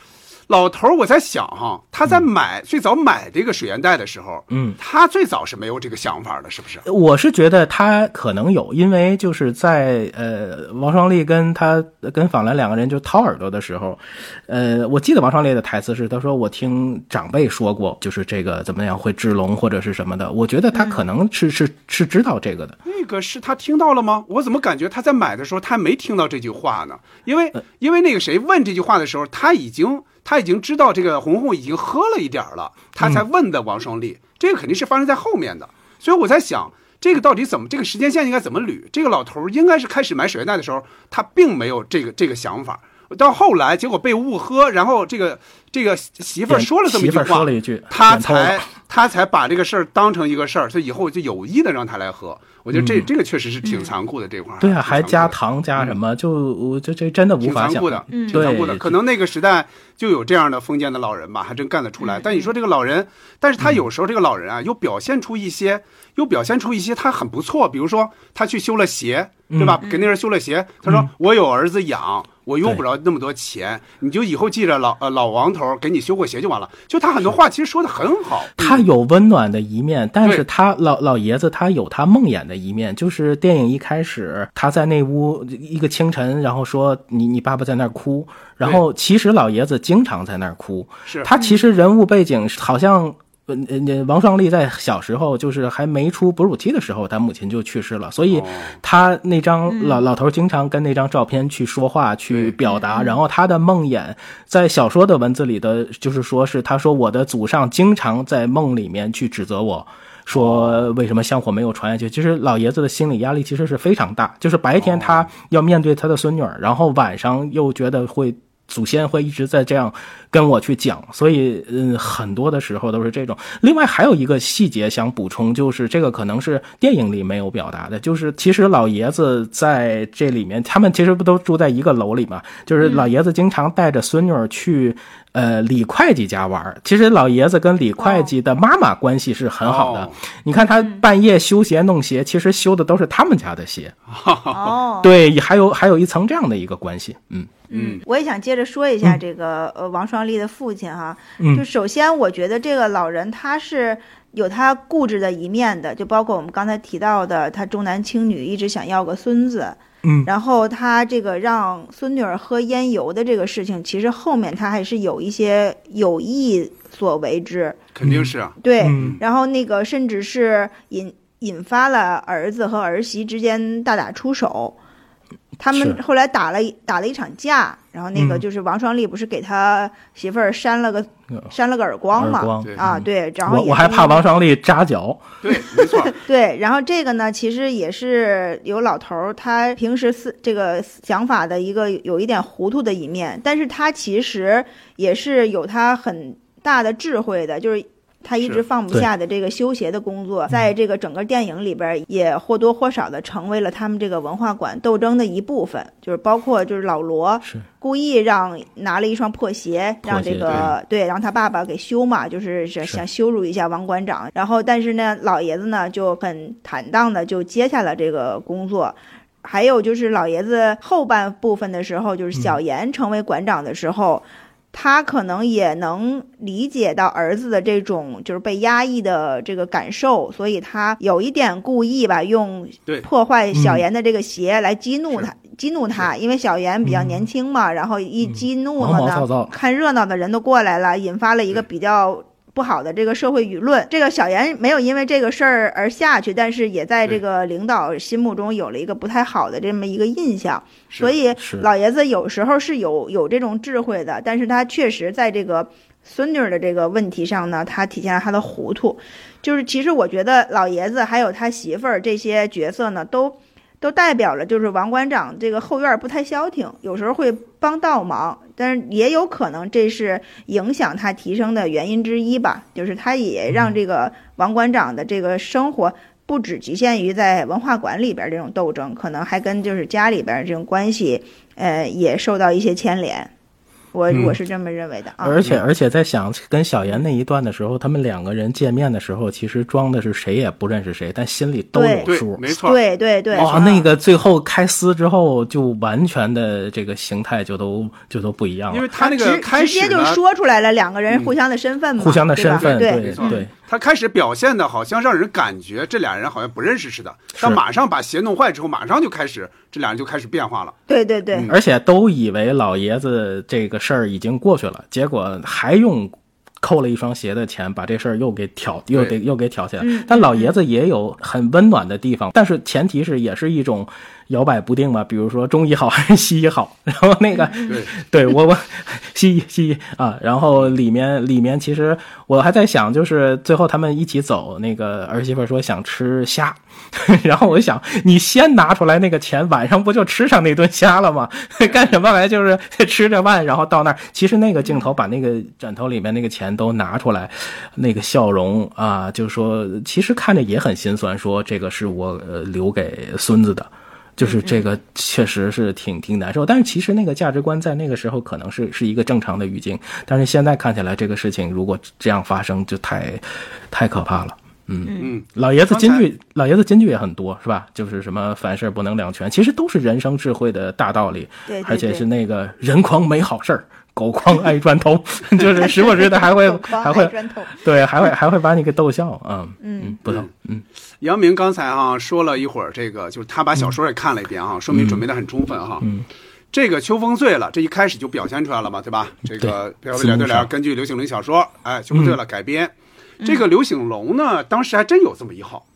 老头儿，我在想哈，他在买、最早买这个水烟袋的时候，嗯，他最早是没有这个想法的，是不是？我是觉得他可能有，因为就是在呃王双立跟他跟访兰两个人就掏耳朵的时候，呃，我记得王双立的台词是他说我听长辈说过，就是这个怎么样会治聋或者是什么的，我觉得他可能是、是是知道这个的，那个是他听到了吗？我怎么感觉他在买的时候他没听到这句话呢？因为呃因为那个谁问这句话的时候，他已经他已经知道这个红红已经喝了一点了，他才问的王双立，这个肯定是发生在后面的。所以我在想，这个到底怎么这个时间线应该怎么捋？这个老头应该是开始买水源袋的时候，他并没有这个这个想法。到后来，结果被误喝，然后这个这个媳妇儿说了这么一句媳妇儿话，说了一句他才他才把这个事儿当成一个事儿，所以以后就有意的让他来喝。我觉得这、这个确实是挺残酷的这块对啊，还加糖加什么，就我这这真的无挺残酷的挺残酷的。对可能那个时代就有这样的封建的老人吧，还真干得出来。但你说这个老人，但是他有时候这个老人啊，又表现出一些，又表现出一些他很不错。比如说他去修了鞋，对吧？给那人修了鞋，他说我有儿子养。我用不着那么多钱，你就以后记着老呃老王头给你修过鞋就完了。就他很多话其实说的很好，他有温暖的一面，但是他老老爷子他有他梦魇的一面，就是电影一开始他在那屋一个清晨，然后说你你爸爸在那儿哭，然后其实老爷子经常在那儿哭，是。他其实人物背景好像。呃呃，王双立在小时候就是还没出哺乳期的时候，他母亲就去世了，所以哦。他那张老老头经常跟那张照片去说话、去表达，然后他的梦魇在小说的文字里的，就是说是他说我的祖上经常在梦里面去指责我。说为什么香火没有传下去？其实老爷子的心理压力其实是非常大，就是白天他要面对他的孙女儿，然后晚上又觉得会祖先会一直在这样跟我去讲，所以嗯，很多的时候都是这种。另外还有一个细节想补充，就是这个可能是电影里没有表达的，就是其实老爷子在这里面，他们其实不都住在一个楼里嘛？就是老爷子经常带着孙女儿去。呃，李会计家玩儿，其实老爷子跟李会计的妈妈关系是很好的。哦。你看他半夜修鞋弄鞋，其实修的都是他们家的鞋。哦，对，还有还有一层这样的一个关系。嗯。嗯，我也想接着说一下这个呃王双立的父亲哈，嗯。就首先我觉得这个老人他是有他固执的一面的，就包括我们刚才提到的，他重男轻女，一直想要个孙子，嗯然后他这个让孙女儿喝烟油的这个事情，其实后面他还是有一些有意所为之，肯定是啊。对，嗯然后那个甚至是引引发了儿子和儿媳之间大打出手。他们后来打了打了一场架，然后那个嗯就是王双立不是给他媳妇儿扇了个呃扇了个耳光嘛？光啊，对，然后我我还怕王双立扎脚。对，没错。对，然后这个呢，其实也是有老头儿他平时思这个想法的一个有一点糊涂的一面，但是他其实也是有他很大的智慧的，就是他一直放不下的这个修鞋的工作，在这个整个电影里边也或多或少的成为了他们这个文化馆斗争的一部分，就是包括就是老罗故意让拿了一双破鞋，让这个对。让他爸爸给修嘛，就是想羞辱一下王馆长，然后但是呢，老爷子呢就很坦荡的就接下了这个工作。还有就是老爷子后半部分的时候，就是小严成为馆长的时候。他可能也能理解到儿子的这种就是被压抑的这个感受，所以他有一点故意吧，用破坏小严的这个鞋来激怒他，激怒他，因为小严比较年轻嘛，然后一激怒了呢，看热闹的人都过来了，引发了一个比较。不好的这个社会舆论，这个小严没有因为这个事儿而下去，但是也在这个领导心目中有了一个不太好的这么一个印象。所以老爷子有时候是有有这种智慧的，但是他确实在这个孙女的这个问题上呢，他体现了他的糊涂。就是其实我觉得老爷子还有他媳妇儿这些角色呢，都。都代表了，就是王馆长这个后院不太消停，有时候会帮倒忙，但是也有可能这是影响他提升的原因之一吧。就是他也让这个王馆长的这个生活不止局限于在文化馆里边这种斗争，可能还跟就是家里边这种关系，呃，也受到一些牵连。我我是这么认为的啊，而且而且在想跟小严那一段的时候，他们两个人见面的时候，其实装的是谁也不认识谁，但心里都有数，没错，对对对。哇，那个最后开撕之后，就完全的这个形态就都就都不一样了，因为他那个直接就说出来了两个人互相的身份嘛，互相的身份，对对。他开始表现的好像让人感觉这俩人好像不认识似的，但马上把鞋弄坏之后，马上就开始这俩人就开始变化了。对对对，而且都以为老爷子这个事儿已经过去了，结果还用扣了一双鞋的钱把这事儿又给挑，又给又给挑起来。但老爷子也有很温暖的地方，但是前提是也是一种。摇摆不定嘛，比如说中医好还是西医好，然后那个，对 我我西医西医啊，然后里面里面其实我还在想，就是最后他们一起走，那个儿媳妇说想吃虾，然后我就想，你先拿出来那个钱，晚上不就吃上那顿虾了吗？干什么来？就是吃着饭，然后到那儿，其实那个镜头把那个枕头里面那个钱都拿出来，那个笑容啊，就是说其实看着也很心酸，说这个是我呃留给孙子的。就是这个确实是挺挺难受，但是其实那个价值观在那个时候可能是是一个正常的语境，但是现在看起来这个事情如果这样发生就太，太可怕了。嗯嗯，老爷子金句，老爷子金句也很多，是吧？就是什么凡事不能两全，其实都是人生智慧的大道理。对，而且是那个人狂没好事儿。狗狂爱砖头，就是时不时的还会 还会对，还会还会把你给逗笑啊。嗯，不错。嗯，杨明刚才哈说了一会儿这个，就是他把小说也看了一遍哈，说明准备的很充分哈。嗯，这个秋风醉了，这一开始就表现出来了嘛，对吧？这个对对对，根据刘醒龙小说，哎，秋风醉了改编。这个刘醒龙呢，当时还真有这么一号，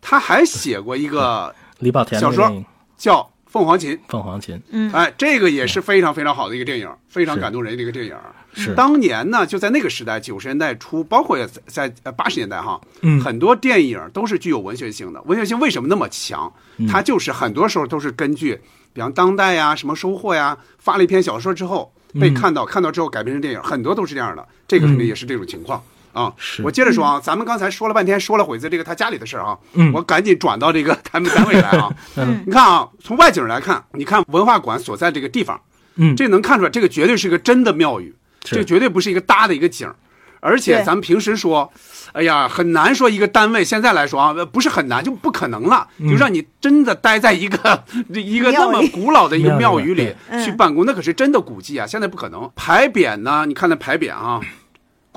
他还写过一个李保田小说叫。凤凰琴，凤凰琴，嗯，哎，这个也是非常非常好的一个电影，非常感动人的一个电影。是当年呢，就在那个时代，九十年代初，包括在在八十年代哈，嗯，很多电影都是具有文学性的。文学性为什么那么强？它就是很多时候都是根据，比方当代呀、什么收获呀，发了一篇小说之后被看到，看到之后改编成电影，很多都是这样的。这个肯定也是这种情况。啊，我接着说啊，咱们刚才说了半天，说了会子这个他家里的事儿啊，我赶紧转到这个他们单位来啊。你看啊，从外景来看，你看文化馆所在这个地方，嗯，这能看出来，这个绝对是个真的庙宇，这绝对不是一个搭的一个景儿。而且咱们平时说，哎呀，很难说一个单位现在来说啊，不是很难，就不可能了，就让你真的待在一个 一个那么古老的一个庙宇里去办公，那可是真的古迹啊，现在不可能。牌匾呢？你看那牌匾啊。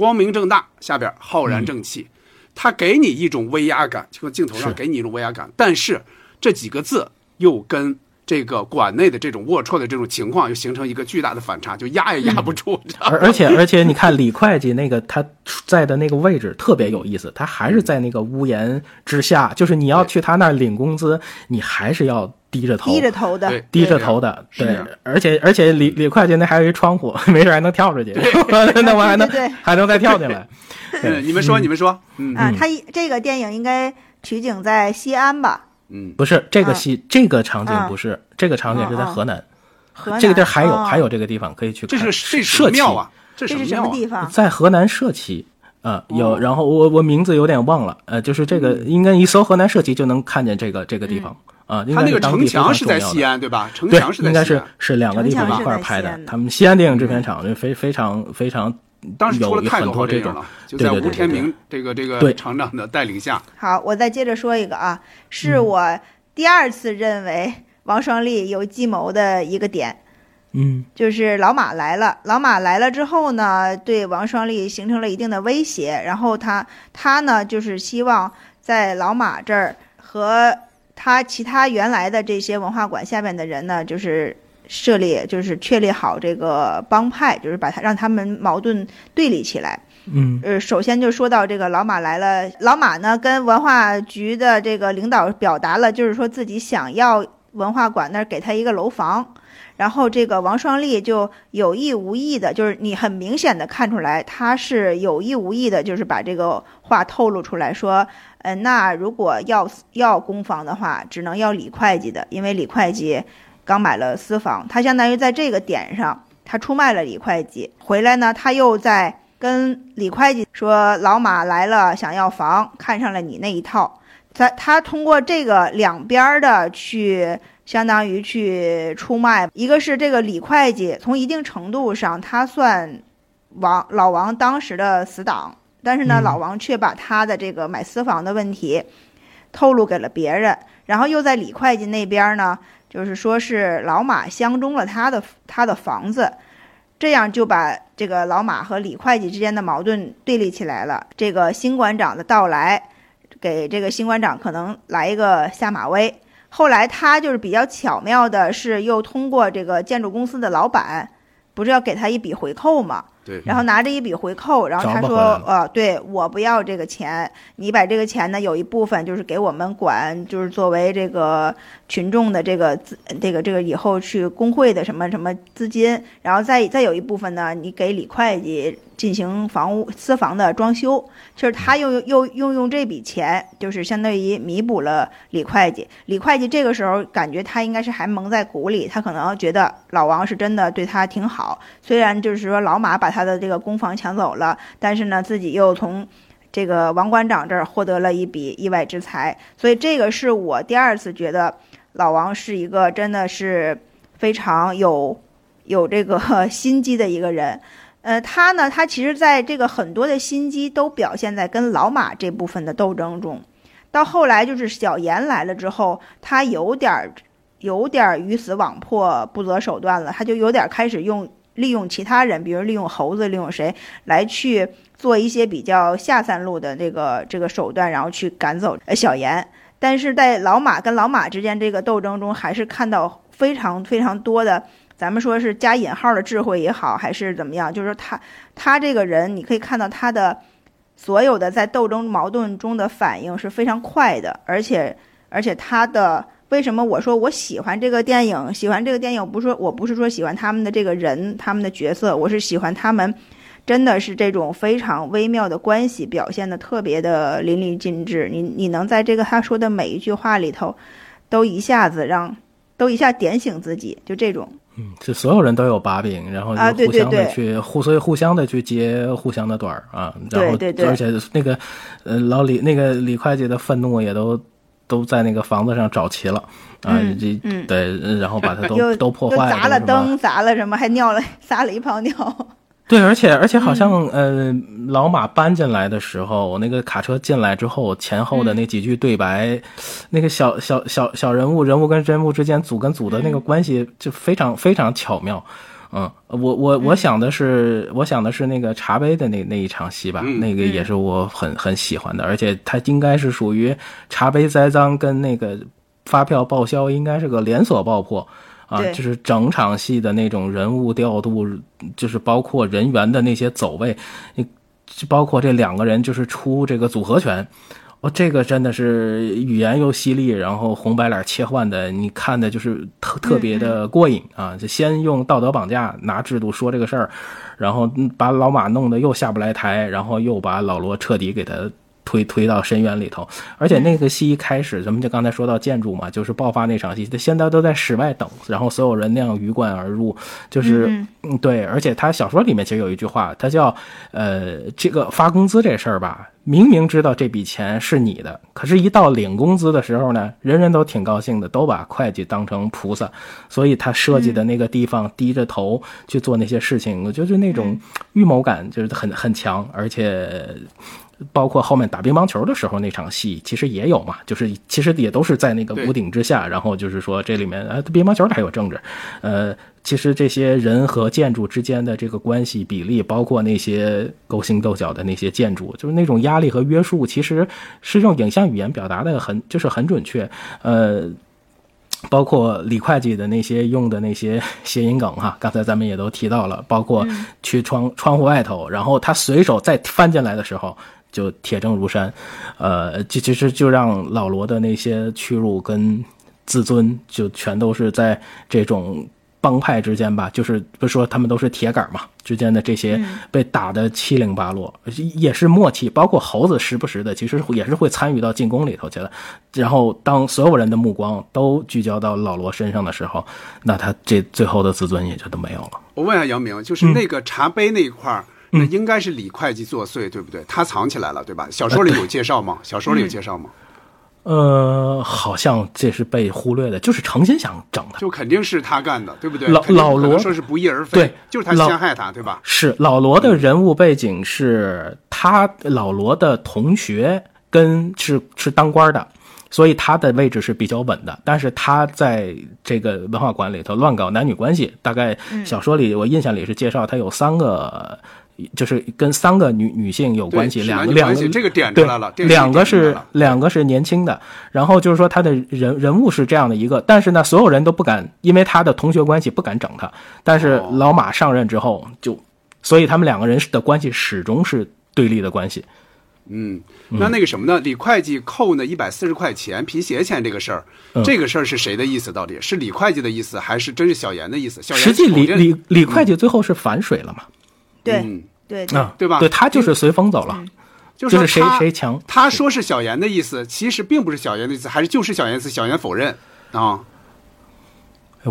光明正大，下边浩然正气，它给你一种威压感，就镜头上给你一种威压感。但是这几个字又跟这个馆内的这种龌龊的这种情况又形成一个巨大的反差，就压也压不住。而而且而且，你看李会计那个他在的那个位置特别有意思，他还是在那个屋檐之下，就是你要去他那儿领工资，你还是要。低着头，低着头的，低着头的，对，而且而且李李会计那还有一窗户，没事还能跳出去，那我还能 还能再跳进来。你们说，你们说，啊，他这个电影应该取景在西安吧？嗯，不是这个戏，这个场景不是，这个场景是在河南，这个地儿还有还有这个地方可以去。这是这是庙啊，这是什么地方？在河南社旗。啊，有，然后我我名字有点忘了，呃，就是这个应该一搜河南社旗就能看见这个这个地方啊。他那个城墙是在西安对吧？城墙是在应该是是两个地方一块拍的。他们西安电影制片厂就非非常非常。当时出了太多这种了，就在吴天明这个这个厂长的带领下。好，我再接着说一个啊，是我第二次认为王双立有计谋的一个点，嗯，就是老马来了。老马来了之后呢，对王双立形成了一定的威胁，然后他他呢就是希望在老马这儿和他其他原来的这些文化馆下面的人呢，就是。设立就是确立好这个帮派，就是把他让他们矛盾对立起来。嗯，呃，首先就说到这个老马来了，老马呢跟文化局的这个领导表达了，就是说自己想要文化馆那儿给他一个楼房，然后这个王双立就有意无意的，就是你很明显的看出来他是有意无意的，就是把这个话透露出来说，嗯，那如果要要公房的话，只能要李会计的，因为李会计。刚买了私房，他相当于在这个点上，他出卖了李会计。回来呢，他又在跟李会计说：“老马来了，想要房，看上了你那一套。”他他通过这个两边的去，相当于去出卖。一个是这个李会计，从一定程度上，他算王老王当时的死党，但是呢，老王却把他的这个买私房的问题透露给了别人，然后又在李会计那边呢。就是说，是老马相中了他的他的房子，这样就把这个老马和李会计之间的矛盾对立起来了。这个新馆长的到来，给这个新馆长可能来一个下马威。后来他就是比较巧妙的，是又通过这个建筑公司的老板，不是要给他一笔回扣吗？对，然后拿着一笔回扣，然后他说：“呃，对我不要这个钱，你把这个钱呢，有一部分就是给我们管，就是作为这个群众的这个资，这个这个以后去工会的什么什么资金，然后再再有一部分呢，你给李会计。”进行房屋私房的装修，就是他又又又用这笔钱，就是相当于弥补了李会计。李会计这个时候感觉他应该是还蒙在鼓里，他可能觉得老王是真的对他挺好。虽然就是说老马把他的这个公房抢走了，但是呢自己又从这个王馆长这儿获得了一笔意外之财。所以这个是我第二次觉得老王是一个真的是非常有有这个心机的一个人。呃，他呢，他其实在这个很多的心机都表现在跟老马这部分的斗争中，到后来就是小严来了之后，他有点儿，有点儿鱼死网破、不择手段了，他就有点开始用利用其他人，比如利用猴子，利用谁来去做一些比较下三路的这个这个手段，然后去赶走呃小严。但是在老马跟老马之间这个斗争中，还是看到非常非常多的。咱们说是加引号的智慧也好，还是怎么样？就是他，他这个人，你可以看到他的所有的在斗争矛盾中的反应是非常快的，而且，而且他的为什么我说我喜欢这个电影？喜欢这个电影，不是说我不是说喜欢他们的这个人，他们的角色，我是喜欢他们，真的是这种非常微妙的关系表现的特别的淋漓尽致。你你能在这个他说的每一句话里头，都一下子让，都一下点醒自己，就这种。嗯，是所有人都有把柄，然后就互相的去互，所以互相的去接互相的短儿啊。然后，而且那个，呃，老李那个李会计的愤怒也都都在那个房子上找齐了啊。这对，然后把它都 都破坏了，砸了灯，砸了什么，还尿了，撒了一泡尿。对，而且而且好像呃，老马搬进来的时候，我那个卡车进来之后，前后的那几句对白，那个小小小小人物人物跟人物之间组跟组的那个关系就非常非常巧妙。嗯，我我我想的是，我想的是那个茶杯的那那一场戏吧，那个也是我很很喜欢的，而且它应该是属于茶杯栽赃跟那个发票报销应该是个连锁爆破。啊，就是整场戏的那种人物调度，就是包括人员的那些走位，你包括这两个人就是出这个组合拳，哦，这个真的是语言又犀利，然后红白脸切换的，你看的就是特特别的过瘾啊！就先用道德绑架拿制度说这个事儿，然后把老马弄得又下不来台，然后又把老罗彻底给他推推到深渊里头。而且那个戏一开始，咱们就刚才说到建筑嘛，就是爆发那场戏，他现在都在室外等，然后所有人那样鱼贯而入，就是嗯对。而且他小说里面其实有一句话，他叫呃这个发工资这事儿吧。明明知道这笔钱是你的，可是，一到领工资的时候呢，人人都挺高兴的，都把会计当成菩萨，所以他设计的那个地方低着头去做那些事情，我觉得那种预谋感就是很很强，而且。包括后面打乒乓球的时候那场戏，其实也有嘛，就是其实也都是在那个屋顶之下，然后就是说这里面啊，乒乓球还有政治，呃，其实这些人和建筑之间的这个关系比例，包括那些勾心斗角的那些建筑，就是那种压力和约束，其实是用影像语言表达的很，就是很准确，呃。包括李会计的那些用的那些谐音梗哈，刚才咱们也都提到了，包括去窗窗户外头，然后他随手再翻进来的时候就铁证如山，呃，就其实就让老罗的那些屈辱跟自尊就全都是在这种。帮派之间吧，就是不说他们都是铁杆嘛，之间的这些被打的七零八落，也是默契。包括猴子时不时的，其实也是会参与到进攻里头去的。然后当所有人的目光都聚焦到老罗身上的时候，那他这最后的自尊也就都没有了。我问一下姚明，就是那个茶杯那一块儿，那应该是李会计作祟，对不对？他藏起来了，对吧？小说里有介绍吗？小说里有介绍吗？呃，好像这是被忽略的，就是诚心想整他，就肯定是他干的，对不对？老老罗说是不翼而飞，对，就是他陷害他，对吧？是老罗的人物背景是他老罗的同学，跟是是当官的，所以他的位置是比较稳的。但是他在这个文化馆里头乱搞男女关系，大概小说里我印象里是介绍他有三个。就是跟三个女女性有关系，两个两个这个点出来了，两个是两个是年轻的，然后就是说他的人人物是这样的一个，但是呢，所有人都不敢，因为他的同学关系不敢整他，但是老马上任之后就，所以他们两个人的关系始终是对立的关系。嗯，那那个什么呢？李会计扣那一百四十块钱皮鞋钱这个事儿，这个事儿是谁的意思？到底是李会计的意思，还是真是小严的意思？小严实际李李李会计最后是反水了嘛？对对啊，对吧？对他就是随风走了，就是谁谁强。他说是小严的意思，其实并不是小严的意思，还是就是小严意思。小严否认啊。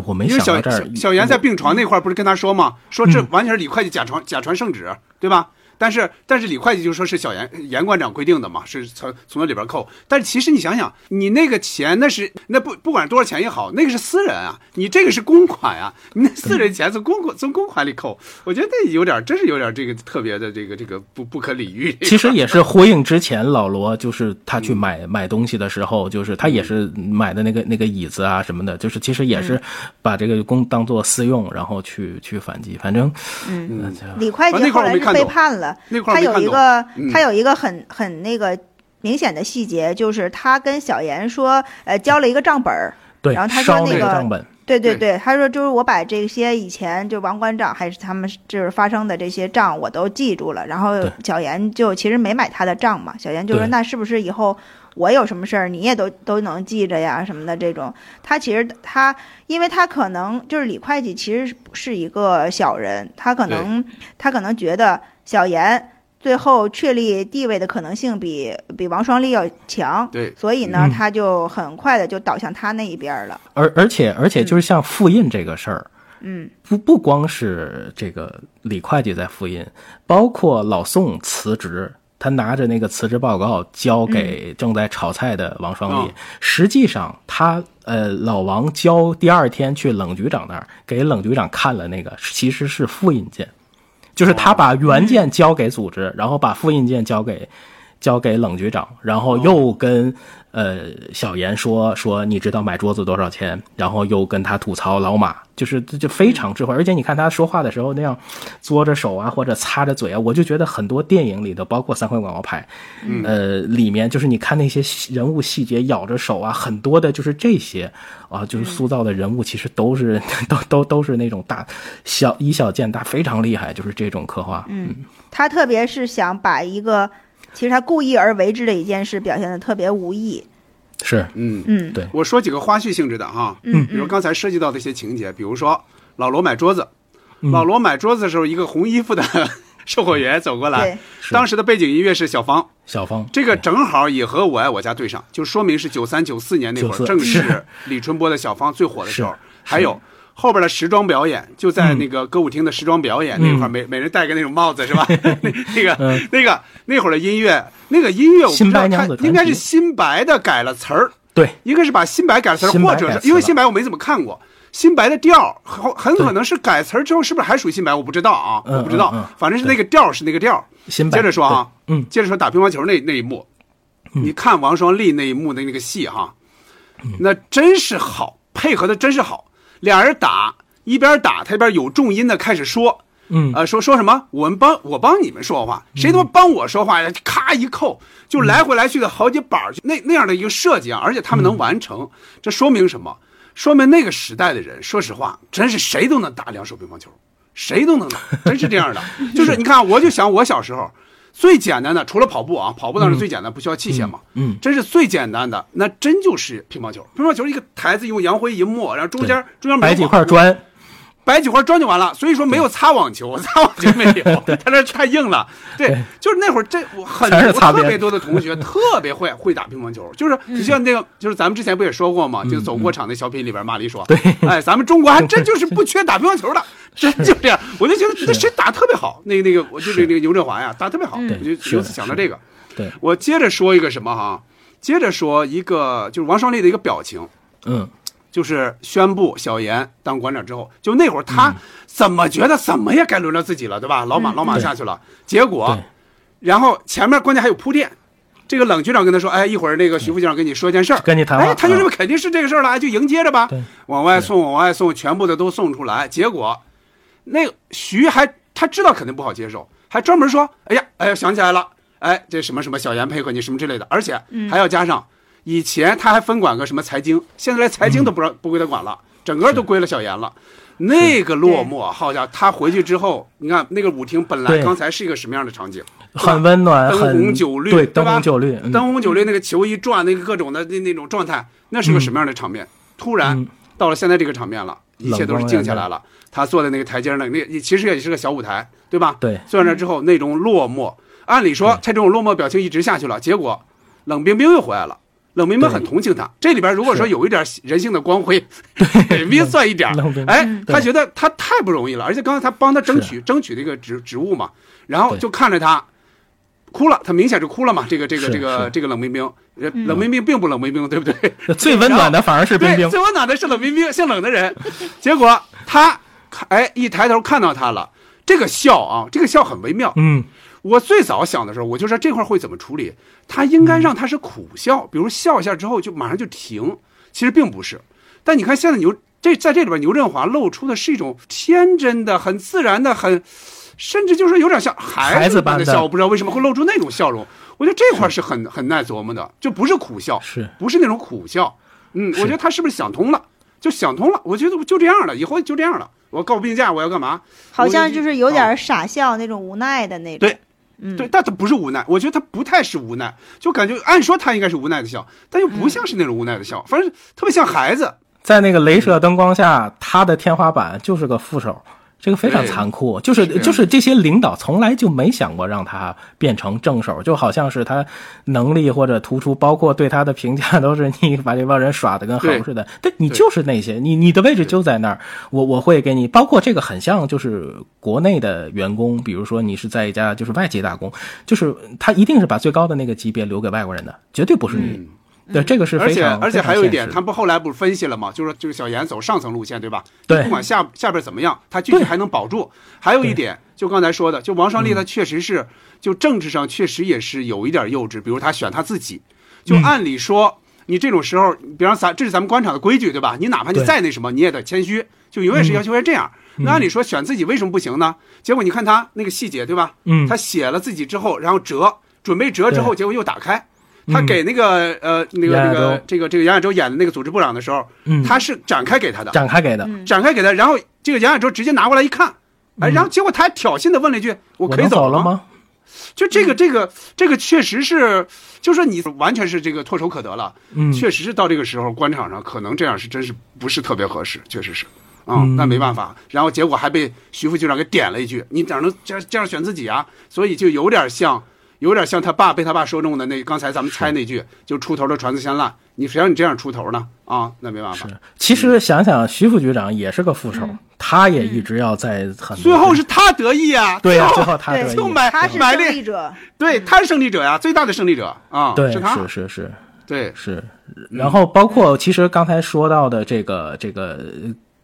我没想到这儿。小严在病床那块不是跟他说吗？说这完全是李会计假传假传圣旨，对吧？但是，但是李会计就说是小严严馆长规定的嘛，是从从那里边扣。但是其实你想想，你那个钱那是那不不管多少钱也好，那个是私人啊，你这个是公款啊，你那私人钱从公款 从公款里扣，我觉得那有点真是有点这个特别的这个这个不不可理喻。其实也是呼应之前老罗就是他去买买东西的时候，就是他也是买的那个那个椅子啊什么的，就是其实也是把这个公当做私用，然后去去反击。反正嗯，李会计后来是被判了。他有一个，他有一个很很那个明显的细节，就是他跟小严说，呃，交了一个账本儿，对，然后他说那个，对对对，他说就是我把这些以前就王馆长还是他们就是发生的这些账我都记住了，然后小严就其实没买他的账嘛，小严就说那是不是以后我有什么事儿你也都都能记着呀什么的这种，他其实他因为他可能就是李会计其实是一个小人，他可能他可能觉得。小严最后确立地位的可能性比比王双立要强，对，所以呢，他就很快的就倒向他那一边了。而而且而且就是像复印这个事儿，嗯，不不光是这个李会计在复印，包括老宋辞职，他拿着那个辞职报告交给正在炒菜的王双立，实际上他呃老王交第二天去冷局长那儿给冷局长看了那个，其实是复印件。就是他把原件交给组织，然后把复印件交给交给冷局长，然后又跟呃小严说说你知道买桌子多少钱，然后又跟他吐槽老马，就是就非常智慧，而且你看他说话的时候那样嘬着手啊或者擦着嘴啊，我就觉得很多电影里的，包括三块广告牌，呃里面就是你看那些人物细节咬着手啊，很多的就是这些。啊，就是塑造的人物其实都是 都都都是那种大小以小见大，非常厉害，就是这种刻画。嗯，他特别是想把一个其实他故意而为之的一件事表现的特别无意。是，嗯。嗯，对。我说几个花絮性质的哈，嗯，比如刚才涉及到的一些情节，比如说老罗买桌子，老罗买桌子的时候，一个红衣服的 售货员走过来对，当时的背景音乐是小芳，小芳，这个正好也和我爱我家对上，就说明是九三九四年那会儿，正是是。李春波的小芳最火的时候。还有后边的时装表演，就在那个歌舞厅的时装表演、那块儿，每每人戴个那种帽子是吧？那 那个、嗯。那个那会儿的音乐，那个音乐我不知道它娘子传奇应该是新白的改了词儿，对，应该是把新白改了词儿，或者是因为新白我没怎么看过。新白的调很很可能是改词儿之后，是不是还属于新白？我不知道啊，嗯我不知道。反正是那个调是那个调。新白接着说啊，嗯，接着说打乒乓球那那一幕，你看王双立那一幕的那个戏哈，那真是好，配合的真是好，俩人打一边打他一边有重音的开始说，嗯呃，说说什么？我们帮我帮你们说话，谁他妈帮我说话呀？咔一扣，就来回来去的好几板儿，那那样的一个设计啊，而且他们能完成，这说明什么？说明那个时代的人，说实话，真是谁都能打两手乒乓球，谁都能打，真是这样的。就是你看，我就想我小时候。最简单的，除了跑步啊，跑步当然最简单，不需要器械嘛。嗯嗯真是最简单的，那真就是乒乓球。乒乓球一个台子用洋灰一抹，然后中间中间摆几块砖，摆几块砖就完了，所以说没有擦网球，擦网球没有，他那太硬了。对对，就是那会儿这我很多全是擦边特别多的同学 特别会会打乒乓球，就是你像那个，就是咱们之前不也说过吗？就走过场那小品里边，马丽说，对。哎，咱们中国还真就是不缺打乒乓球的，真就这样。我就觉得这谁打特别好，那个那个，我就是。那个刘振华呀，打特别好，我就由此想到这个。对，我接着说一个什么哈，接着说一个就是王双立的一个表情。嗯，就是宣布小严当馆长之后，就那会儿他怎么觉得怎么也该轮到自己了，对吧？老马老马下去了，结果，然后前面关键还有铺垫。这个冷局长跟他说：“哎，一会儿那个徐副局长跟你说件事儿，跟你谈话哎，他就认为嗯肯定是这个事儿了，哎就迎接着吧，往外送，往外送，全部的都送出来。结果，那个徐还他知道肯定不好接受，还专门说：哎呀，哎呀，想起来了，哎，这什么什么小严配合你什么之类的，而且还要加上，以前他还分管个什么财经，现在连财经都不让、不归他管了，整个都归了小严了。那个落寞，好家伙，他回去之后，你看那个舞厅本来刚才是一个什么样的场景？很温暖，灯红酒绿，对，吧灯红酒绿，嗯灯红酒绿，那个球一转，那个各种的那那种状态，那是个什么样的场面？突然嗯到了现在这个场面了，一切都是静下来了。他坐在那个台阶儿那，那其实也是个小舞台，对吧？对坐在那之后，那种落寞，按理说他这种落寞表情一直下去了，结果冷冰冰又回来了。冷冰冰很同情他，这里边如果说有一点人性的光辉，冷冰 算一点哎，他觉得他太不容易了，而且刚才他帮他争取争取这个职职务嘛，然后就看着他哭了，他明显是哭了嘛，这个这个这个这个冷冰冰，呃冷冰冰并不冷冰冰，对不对？最温暖的反而是冰对，冰 最，温暖的是冷冰冰，姓冷的人。结果他哎一抬头看到他了，这个笑啊，这个笑很微妙。嗯，我最早想的时候，我就说这块会怎么处理？他应该让他是苦笑，比如笑一下之后就马上就停。其实并不是，但你看现在牛这在这里边，牛振华露出的是一种天真的、很自然的、很甚至就是有点像孩孩子般的笑。我不知道为什么会露出那种笑容。我觉得这块是很很耐琢磨的，就不是苦笑，是不是那种苦笑？嗯，我觉得他是不是想通了？就想通了，我觉得就这样了，以后就这样了。我告病假，我要干嘛？好像就是有啊点傻笑那种无奈的那种。对对，但他不是无奈，我觉得他不太是无奈，就感觉按说他应该是无奈的笑，但又不像是那种无奈的笑，反正特别像孩子。在那个镭射灯光下，他的天花板就是个副手，这个非常残酷。就是是就是这些领导从来就没想过让他变成正手，就好像是他能力或者突出，包括对他的评价都是你把这帮人耍的跟猴似的。对你就是那些，你你的位置就在那儿，我我会给你。包括这个很像就是国内的员工，比如说你是在一家就是外企打工，就是他一定是把最高的那个级别留给外国人的，绝对不是你。对，这个是而且非常而且还有一点，他他不后来不是分析了吗？就是就是小严走上层路线，对吧？对不管下下边怎么样，他具体还能保住。还有一点，就刚才说的，就王双立他确实是，就政治上确实也是有一点幼稚。比如他选他自己，就按理说，你这种时候，比方咱这是咱们官场的规矩，对吧？你哪怕你再那什么，你也得谦虚，就永远是要求是这样。那按理说选自己为什么不行呢？结果你看他那个细节，对吧？嗯他写了自己之后，然后折，准备折之后，结果又打开。他嗯给那个呃那个那个这个这个杨亚洲演的那个组织部长的时候，嗯他是展开给他的，展开给的。展开给他，然后这个杨亚洲直接拿过来一看，哎，然后结果他还挑衅的问了一句：“我可以走了吗？”吗？就这个这个这个确实是，就说你完全是这个唾手可得了，嗯确实是到这个时候官场上可能这样是真是不是特别合适，确实是。嗯，那没办法。然后结果还被徐副局长给点了一句：“你哪能这样这样选自己啊？”所以就有点像，有点像他爸被他爸说中的那刚才咱们猜那句，就出头的船子先烂。你谁让你这样出头呢？啊，那没办法。是，其实想想，徐副局长也是个副手，他也一直要在很。最后是他得意啊！对呀，最后他得意。就买他是买胜利者，对，他是胜利者呀，最大的胜利者啊！对，是他，是是是，对是。然后包括其实刚才说到的这个这个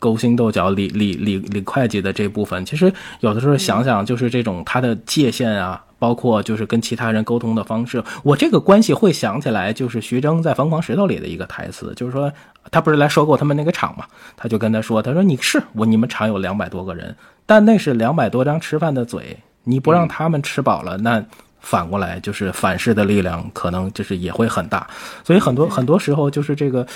勾心斗角、李李李李会计的这部分，其实有的时候想想，就是这种他的界限啊。包括就是跟其他人沟通的方式，我这个关系会想起来，就是徐峥在《疯狂石头》里的一个台词，就是说他不是来收购他们那个厂嘛，他就跟他说，他说你是我你们厂有两百多个人，但那是两百多张吃饭的嘴，你不让他们吃饱了，那反过来就是反噬的力量可能就是也会很大，所以很多很多时候就是这个。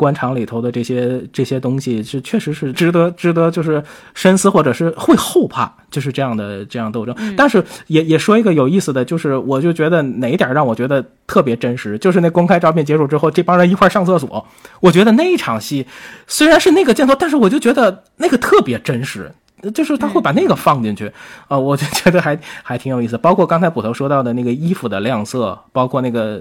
官场里头的这些这些东西是确实是值得值得就是深思，或者是会后怕，就是这样的这样斗争。但是也也说一个有意思的就是，我就觉得哪一点让我觉得特别真实，就是那公开招聘结束之后，这帮人一块上厕所，我觉得那一场戏虽然是那个镜头，但是我就觉得那个特别真实，就是他会把那个放进去啊，我就觉得还还挺有意思。包括刚才捕头说到的那个衣服的亮色，包括那个。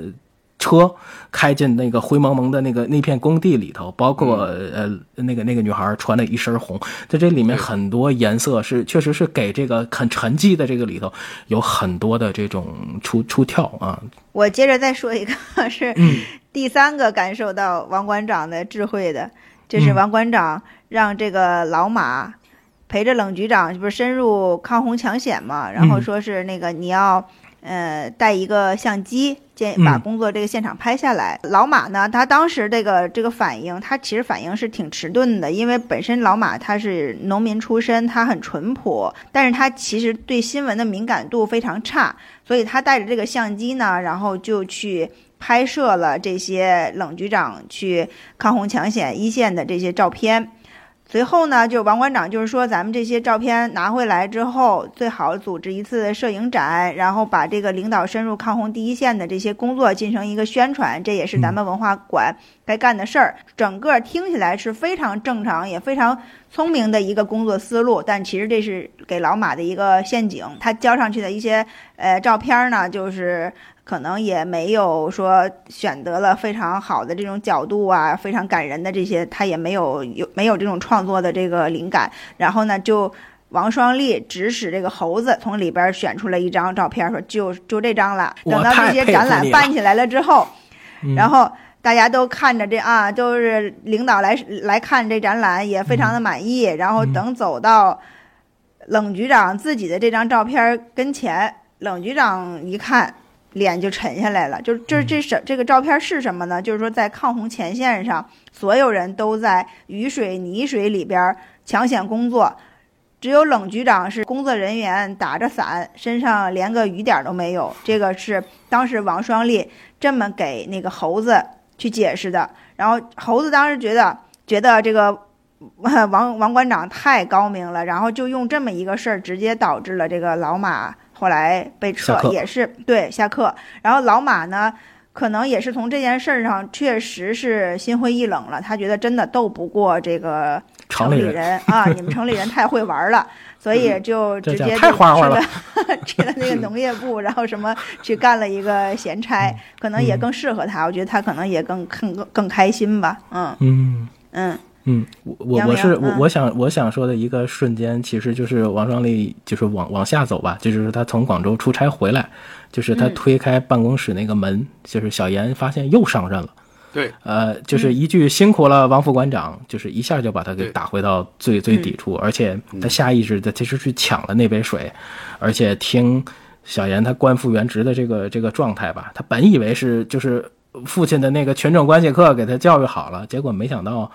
车开进那个灰蒙蒙的那个那片工地里头，包括呃那个那个女孩穿的一身红，在这里面很多颜色是确实是给这个很沉寂的这个里头有很多的这种出出跳啊。我接着再说一个，是第三个感受到王馆长的智慧的，就是王馆长让这个老马陪着冷局长，不是深入抗洪抢险嘛，然后说是那个你要。呃，带一个相机，建把工作这个现场拍下来。老马呢，他当时这个这个反应，他其实反应是挺迟钝的，因为本身老马他是农民出身，他很淳朴，但是他其实对新闻的敏感度非常差，所以他带着这个相机呢，然后就去拍摄了这些冷局长去抗洪抢险一线的这些照片。随后呢，就王馆长就是说，咱们这些照片拿回来之后，最好组织一次摄影展，然后把这个领导深入抗洪第一线的这些工作进行一个宣传，这也是咱们文化馆该干的事儿。整个听起来是非常正常，也非常聪明的一个工作思路，但其实这是给老马的一个陷阱。他交上去的一些呃照片呢，就是。可能也没有说选择了非常好的这种角度啊，非常感人的这些，他也没有有没有这种创作的这个灵感。然后呢，就王双立指使这个猴子从里边选出了一张照片，说就就这张了。等到这些展览办起来了之后，然后大家都看着这啊，都是领导来来看这展览，也非常的满意。然后等走到冷局长自己的这张照片跟前，冷局长一看。脸就沉下来了，就这这是这个照片是什么呢？就是说在抗洪前线上，所有人都在雨水泥水里边抢险工作，只有冷局长是工作人员打着伞，身上连个雨点都没有。这个是当时王双立这么给那个猴子去解释的。然后猴子当时觉得觉得这个王王馆长太高明了，然后就用这么一个事儿直接导致了这个老马。后来被撤也是对下课，然后老马呢，可能也是从这件事儿上确实是心灰意冷了。他觉得真的斗不过这个城里人啊，你们城里人太会玩了，所以就直接太花花了，去了那个农业部，然后什么去干了一个闲差，可能也更适合他。我觉得他可能也更更更开心吧。嗯嗯嗯。嗯，我我我是我我想我想说的一个瞬间，其实就是王双立就是往往下走吧，这就是他从广州出差回来，就是他推开办公室那个门，就是小严发现又上任了，对，呃，就是一句辛苦了王副馆长，就是一下就把他给打回到最最底处，而且他下意识的其实去抢了那杯水，而且听小严他官复原职的这个这个状态吧，他本以为是就是父亲的那个群众关系课给他教育好了，结果没想到。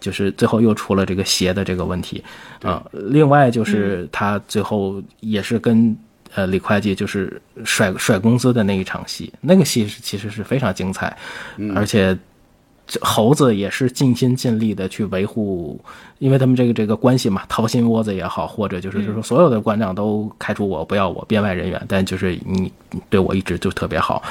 就是最后又出了这个鞋的这个问题，啊，另外就是他最后也是跟呃李会计就是甩甩工资的那一场戏，那个戏是其实是非常精彩，而且猴子也是尽心尽力的去维护，因为他们这个这个关系嘛，掏心窝子也好，或者就是就是说所有的馆长都开除我不要我编外人员，但就是你对我一直就特别好。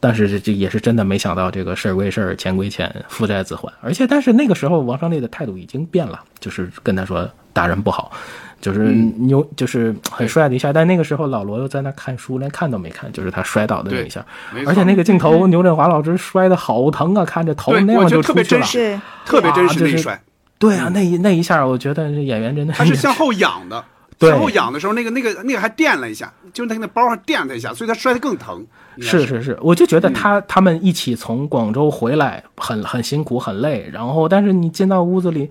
但是这这也是真的没想到，这个事儿归事儿，钱归钱，父债子还。而且，但是那个时候王胜利的态度已经变了，就是跟他说打人不好，就是牛，就是很帅的一下。但那个时候老罗又在那看书，连看都没看，就是他摔倒的那一下。而且那个镜头，牛振华老师摔的好疼啊，看着头那样就出去了，特别真实那一摔。对啊，那一那一下，我觉得这演员真的他是向后仰的。向后仰的时候，那个、那个、那个还垫了一下，就是他那包还垫了一下，所以他摔得更疼。是是。是，我就觉得他他们一起从广州回来，很很辛苦很累，然后但是你进到屋子里，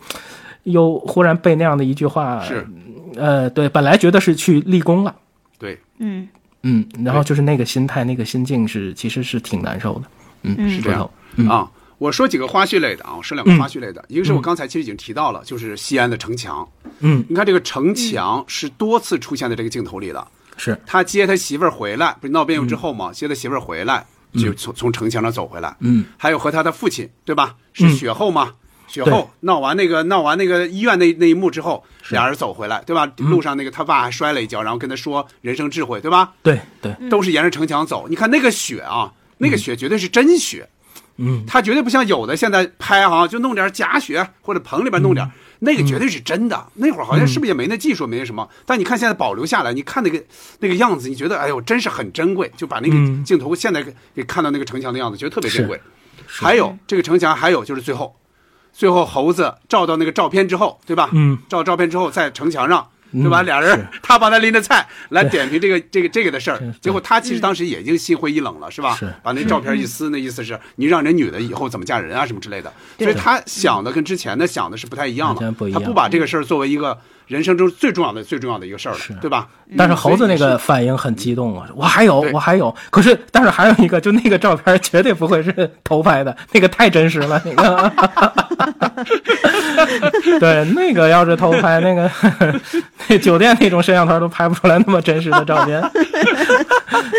又忽然被那样的一句话，是，呃，对，本来觉得是去立功了，对，嗯。嗯，然后就是那个心态，那个心境是其实是挺难受的，嗯，是这样。啊。我说几个花絮类的啊，我说两个花絮类的，一个是我刚才其实已经提到了，就是西安的城墙。嗯，你看这个城墙是多次出现在这个镜头里的。是他接他媳妇儿回来，不是闹别扭之后嘛？接他媳妇儿回来，就从从城墙上走回来。嗯，还有和他的父亲，对吧？是雪后吗？雪后闹完那个闹完那个医院那那一幕之后，俩人走回来，对吧？路上那个他爸还摔了一跤，然后跟他说人生智慧，对吧？对对，都是沿着城墙走。你看那个雪啊，那个雪绝对是真雪。嗯，它绝对不像有的现在拍哈，就弄点假雪或者棚里边弄点，那个绝对是真的。那会儿好像是不是也没那技术，没那什么？但你看现在保留下来，你看那个那个样子，你觉得哎呦，真是很珍贵。就把那个镜头现在给看到那个城墙的样子，觉得特别珍贵。还有这个城墙，还有就是最后，最后猴子照到那个照片之后，对吧？嗯，照照片之后在城墙上。对吧？俩人，他帮他拎着菜来点评这个这个这个的事儿，结果他其实当时也已经心灰意冷了，是吧？是把那照片一撕，那意思是你让人女的以后怎么嫁人啊什么之类的，所以他想的跟之前的想的是不太一样的，他不把这个事儿作为一个。人生中最重要的、最重要的一个事儿了，对吧？但是猴子那个反应很激动啊！我还有，我还有，可是，但是还有一个，就那个照片绝对不会是偷拍的，那个太真实了，那个。对，那个要是偷拍，那个那酒店那种摄像头都拍不出来那么真实的照片。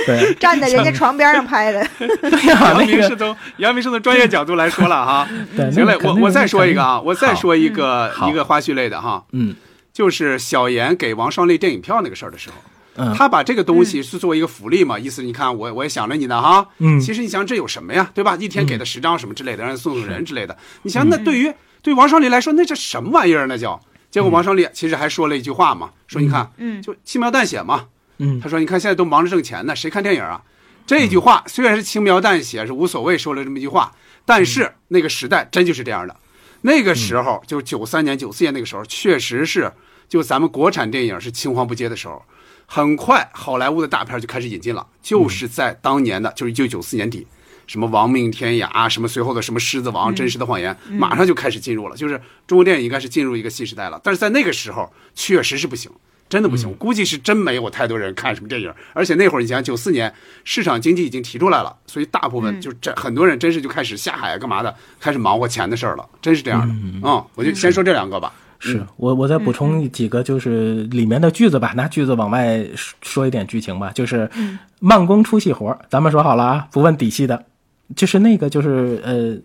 对，站在人家床边上拍的。对呀，杨明是从杨明是从专业角度来说了哈。对，行嘞，我我再说一个啊，我再说一个一个花絮类的哈。嗯。就是小严给王双立电影票那个事儿的时候，嗯，他把这个东西是作为一个福利嘛，意思你看我我也想着你呢哈，嗯，其实你想这有什么呀，对吧？一天给他十张什么之类的，让人送送人之类的，你想那对于对王双立来说，那这什么玩意儿那叫？结果王双立其实还说了一句话嘛，说你看，嗯，就轻描淡写嘛，嗯，他说你看现在都忙着挣钱呢，谁看电影啊？这句话虽然是轻描淡写，是无所谓说了这么一句话，但是那个时代真就是这样的，那个时候就是九三年九四年那个时候确实是。就咱们国产电影是青黄不接的时候，很快好莱坞的大片就开始引进了。就是在当年的，就是一九九四年底，什么《亡命天涯》，什么随后的什么《狮子王》《真实的谎言》，马上就开始进入了。就是中国电影应该是进入一个新时代了。但是在那个时候，确实是不行，真的不行。估计是真没有太多人看什么电影。而且那会儿你想，九四年市场经济已经提出来了，所以大部分就这很多人真是就开始下海啊，干嘛的，开始忙活钱的事儿了。真是这样的。嗯，我就先说这两个吧。是我，我再补充几个，就是里面的句子吧，拿句子往外说一点剧情吧。就是慢工出细活，咱们说好了啊，不问底细的。就是那个，就是呃，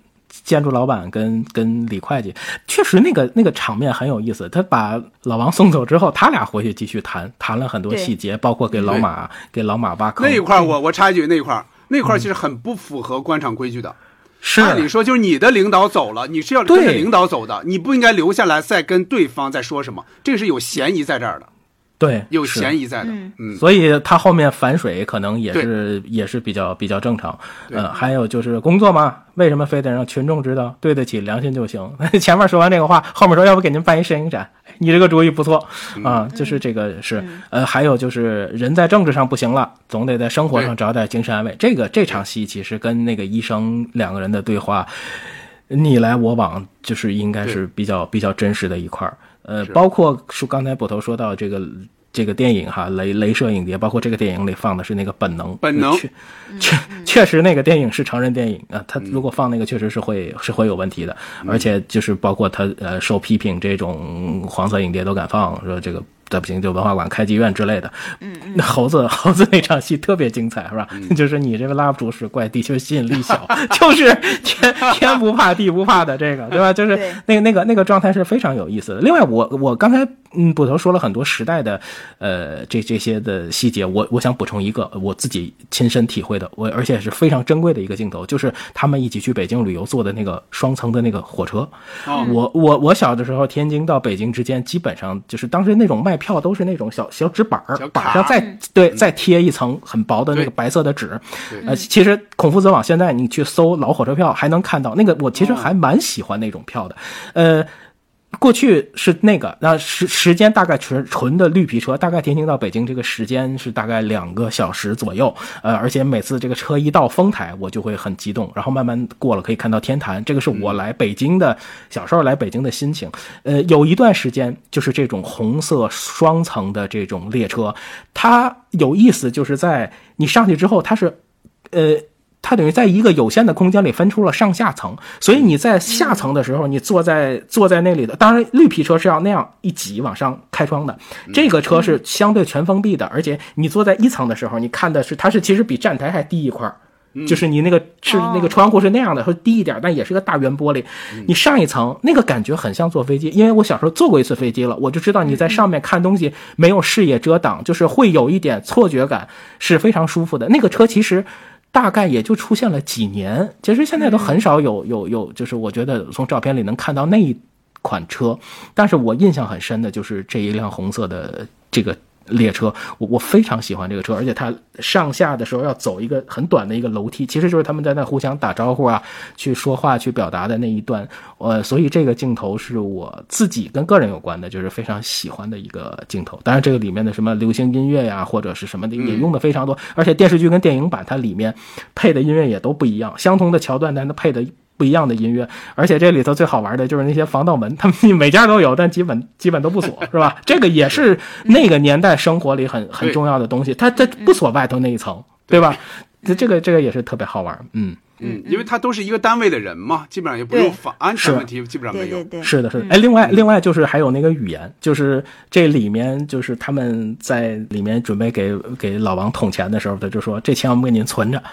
建筑老板跟跟李会计，确实那个那个场面很有意思。他把老王送走之后，他俩回去继续谈，谈了很多细节，包括给老马给老马挖坑那一块。我我插一句，那一块那块其实很不符合官场规矩的。是，按理说就是你的领导走了，你是要跟着领导走的，你不应该留下来再跟对方再说什么，这个是有嫌疑在这儿的。对，有嫌疑在的。嗯，所以他后面反水可能也是也是比较比较正常。嗯，还有就是工作嘛，为什么非得让群众知道？对得起良心就行。前面说完这个话，后面说要不给您办一摄影展？你这个主意不错啊，就是这个是呃，还有就是人在政治上不行了，总得在生活上找点精神安慰。这个这场戏其实跟那个医生两个人的对话，你来我往，就是应该是比较比较真实的一块儿。呃，包括说刚才捕头说到这个这个电影哈，雷镭射影碟，包括这个电影里放的是那个本能，本能，确确确实那个电影是成人电影啊，他如果放那个确实是会是会有问题的，而且就是包括他呃受批评这种黄色影碟都敢放，说这个。再不行就文化馆开妓院之类的。嗯那猴子猴子那场戏特别精彩，是吧？就是你这个拉不住是怪，地球吸引力小，就是天天不怕地不怕的这个，对吧？就是那个那个那个状态是非常有意思的。另外，我我刚才嗯，捕头说了很多时代的，呃，这这些的细节，我我想补充一个我自己亲身体会的，我而且是非常珍贵的一个镜头，就是他们一起去北京旅游坐的那个双层的那个火车。哦我我我小的时候，天津到北京之间，基本上就是当时那种卖票都是那种小小纸板儿，板上再对再贴一层很薄的那个白色的纸。呃，其实孔夫子网现在你去搜老火车票还能看到那个，我其实还蛮喜欢那种票的，呃。过去是那个，那时时间大概纯纯的绿皮车，大概天津到北京这个时间是大概两个小时左右。呃，而且每次这个车一到丰台，我就会很激动，然后慢慢过了可以看到天坛。这个是我来北京的小时候来北京的心情。呃，有一段时间就是这种红色双层的这种列车，它有意思，就是在你上去之后，它是，呃。它等于在一个有限的空间里分出了上下层，所以你在下层的时候，你坐在坐在那里的，当然绿皮车是要那样一挤往上开窗的，这个车是相对全封闭的，而且你坐在一层的时候，你看的是它是其实比站台还低一块儿就是你那个是那个窗户是那样的，会低一点，但也是个大圆玻璃。你上一层那个感觉很像坐飞机，因为我小时候坐过一次飞机了，我就知道你在上面看东西没有视野遮挡，就是会有一点错觉感，是非常舒服的。那个车其实。大概也就出现了几年，其实现在都很少有有有，就是我觉得从照片里能看到那一款车，但是我印象很深的就是这一辆红色的这个。列车，我我非常喜欢这个车，而且它上下的时候要走一个很短的一个楼梯，其实就是他们在那互相打招呼啊，去说话去表达的那一段。呃，所以这个镜头是我自己跟个人有关的，就是非常喜欢的一个镜头。当然，这个里面的什么流行音乐呀，或者是什么的也用的非常多，而且电视剧跟电影版它里面配的音乐也都不一样，相同的桥段，但它配的。不一样的音乐，而且这里头最好玩的就是那些防盗门，他们每家都有，但基本基本都不锁，是吧？这个也是那个年代生活里很很重要的东西，它它不锁外头那一层，对吧？这这个这个也是特别好玩，嗯嗯，因为它都是一个单位的人嘛，基本上也不用防安全问题，基本上没有。是的，是的。哎，另外另外就是还有那个语言，就是这里面就是他们在里面准备给给老王捅钱的时候，他就说这钱我们给您存着。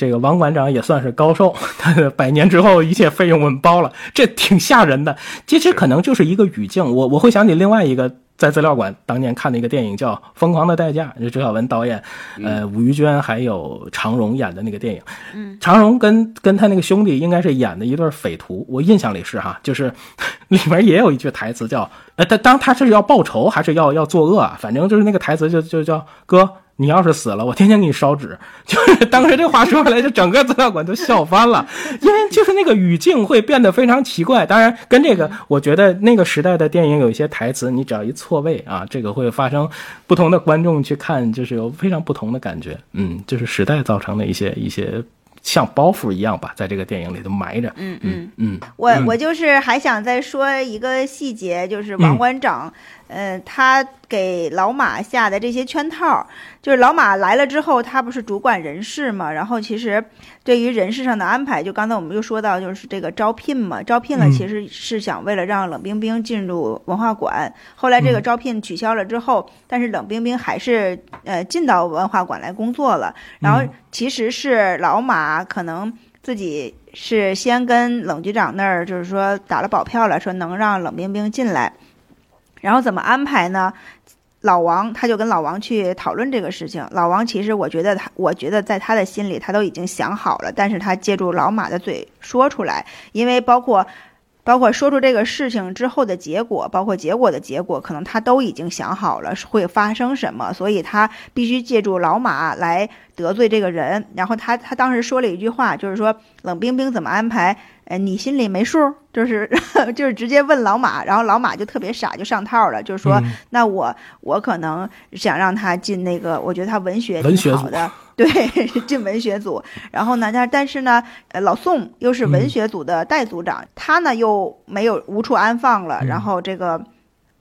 这个王馆长也算是高寿，他百年之后一切费用我们包了，这挺吓人的。其实可能就是一个语境，我我会想起另外一个在资料馆当年看的一个电影叫《疯狂的代价》，就周晓文导演，呃，吴玉娟还有常荣演的那个电影。嗯，常荣跟跟他那个兄弟应该是演的一对匪徒，我印象里是哈，就是 里面也有一句台词叫，呃，他当他是要报仇还是要要作恶啊，反正就是那个台词就就叫哥。你要是死了，我天天给你烧纸。就是当时这话说出来，就整个资料馆都笑翻了，因为就是那个语境会变得非常奇怪。当然，跟这个，我觉得那个时代的电影有一些台词，你只要一错位啊，这个会发生不同的观众去看，就是有非常不同的感觉。嗯，就是时代造成的一些一些。像包袱一样吧，在这个电影里头埋着。嗯嗯嗯，我我就是还想再说一个细节，就是王馆长，呃，他给老马下的这些圈套，就是老马来了之后，他不是主管人事嘛，然后其实。对于人事上的安排，就刚才我们又说到，就是这个招聘嘛，招聘了其实是想为了让冷冰冰进入文化馆。后来这个招聘取消了之后，但是冷冰冰还是呃进到文化馆来工作了。然后其实是老马可能自己是先跟冷局长那儿就是说打了保票了，说能让冷冰冰进来。然后怎么安排呢？老王他就跟老王去讨论这个事情。老王其实我觉得他，我觉得在他的心里他都已经想好了，但是他借助老马的嘴说出来，因为包括，包括说出这个事情之后的结果，包括结果的结果，可能他都已经想好了会发生什么，所以他必须借助老马来得罪这个人。然后他他当时说了一句话，就是说冷冰冰怎么安排。呃，你心里没数，就是 就是直接问老马，然后老马就特别傻，就上套了，就是说，那我我可能想让他进那个，我觉得他文学挺好的，对，进文学组。然后呢，但但是呢，呃，老宋又是文学组的代组长，他呢又没有无处安放了，然后这个。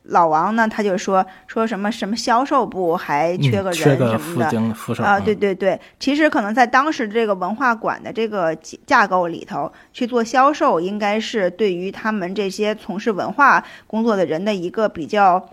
老王呢，他就说说什么什么销售部还缺个人什么的啊，对对对，其实可能在当时这个文化馆的这个架构里头去做销售，应该是对于他们这些从事文化工作的人的一个比较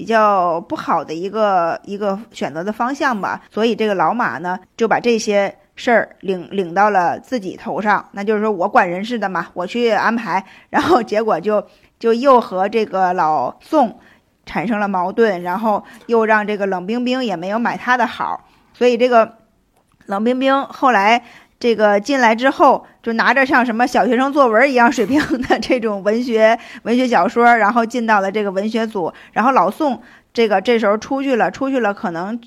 比较不好的一个一个选择的方向吧。所以这个老马呢，就把这些事儿领领到了自己头上，那就是说我管人事的嘛，我去安排，然后结果就。就又和这个老宋产生了矛盾，然后又让这个冷冰冰也没有买他的好，所以这个冷冰冰后来这个进来之后，就拿着像什么小学生作文一样水平的这种文学文学小说，然后进到了这个文学组，然后老宋这个这时候出去了，出去了可能。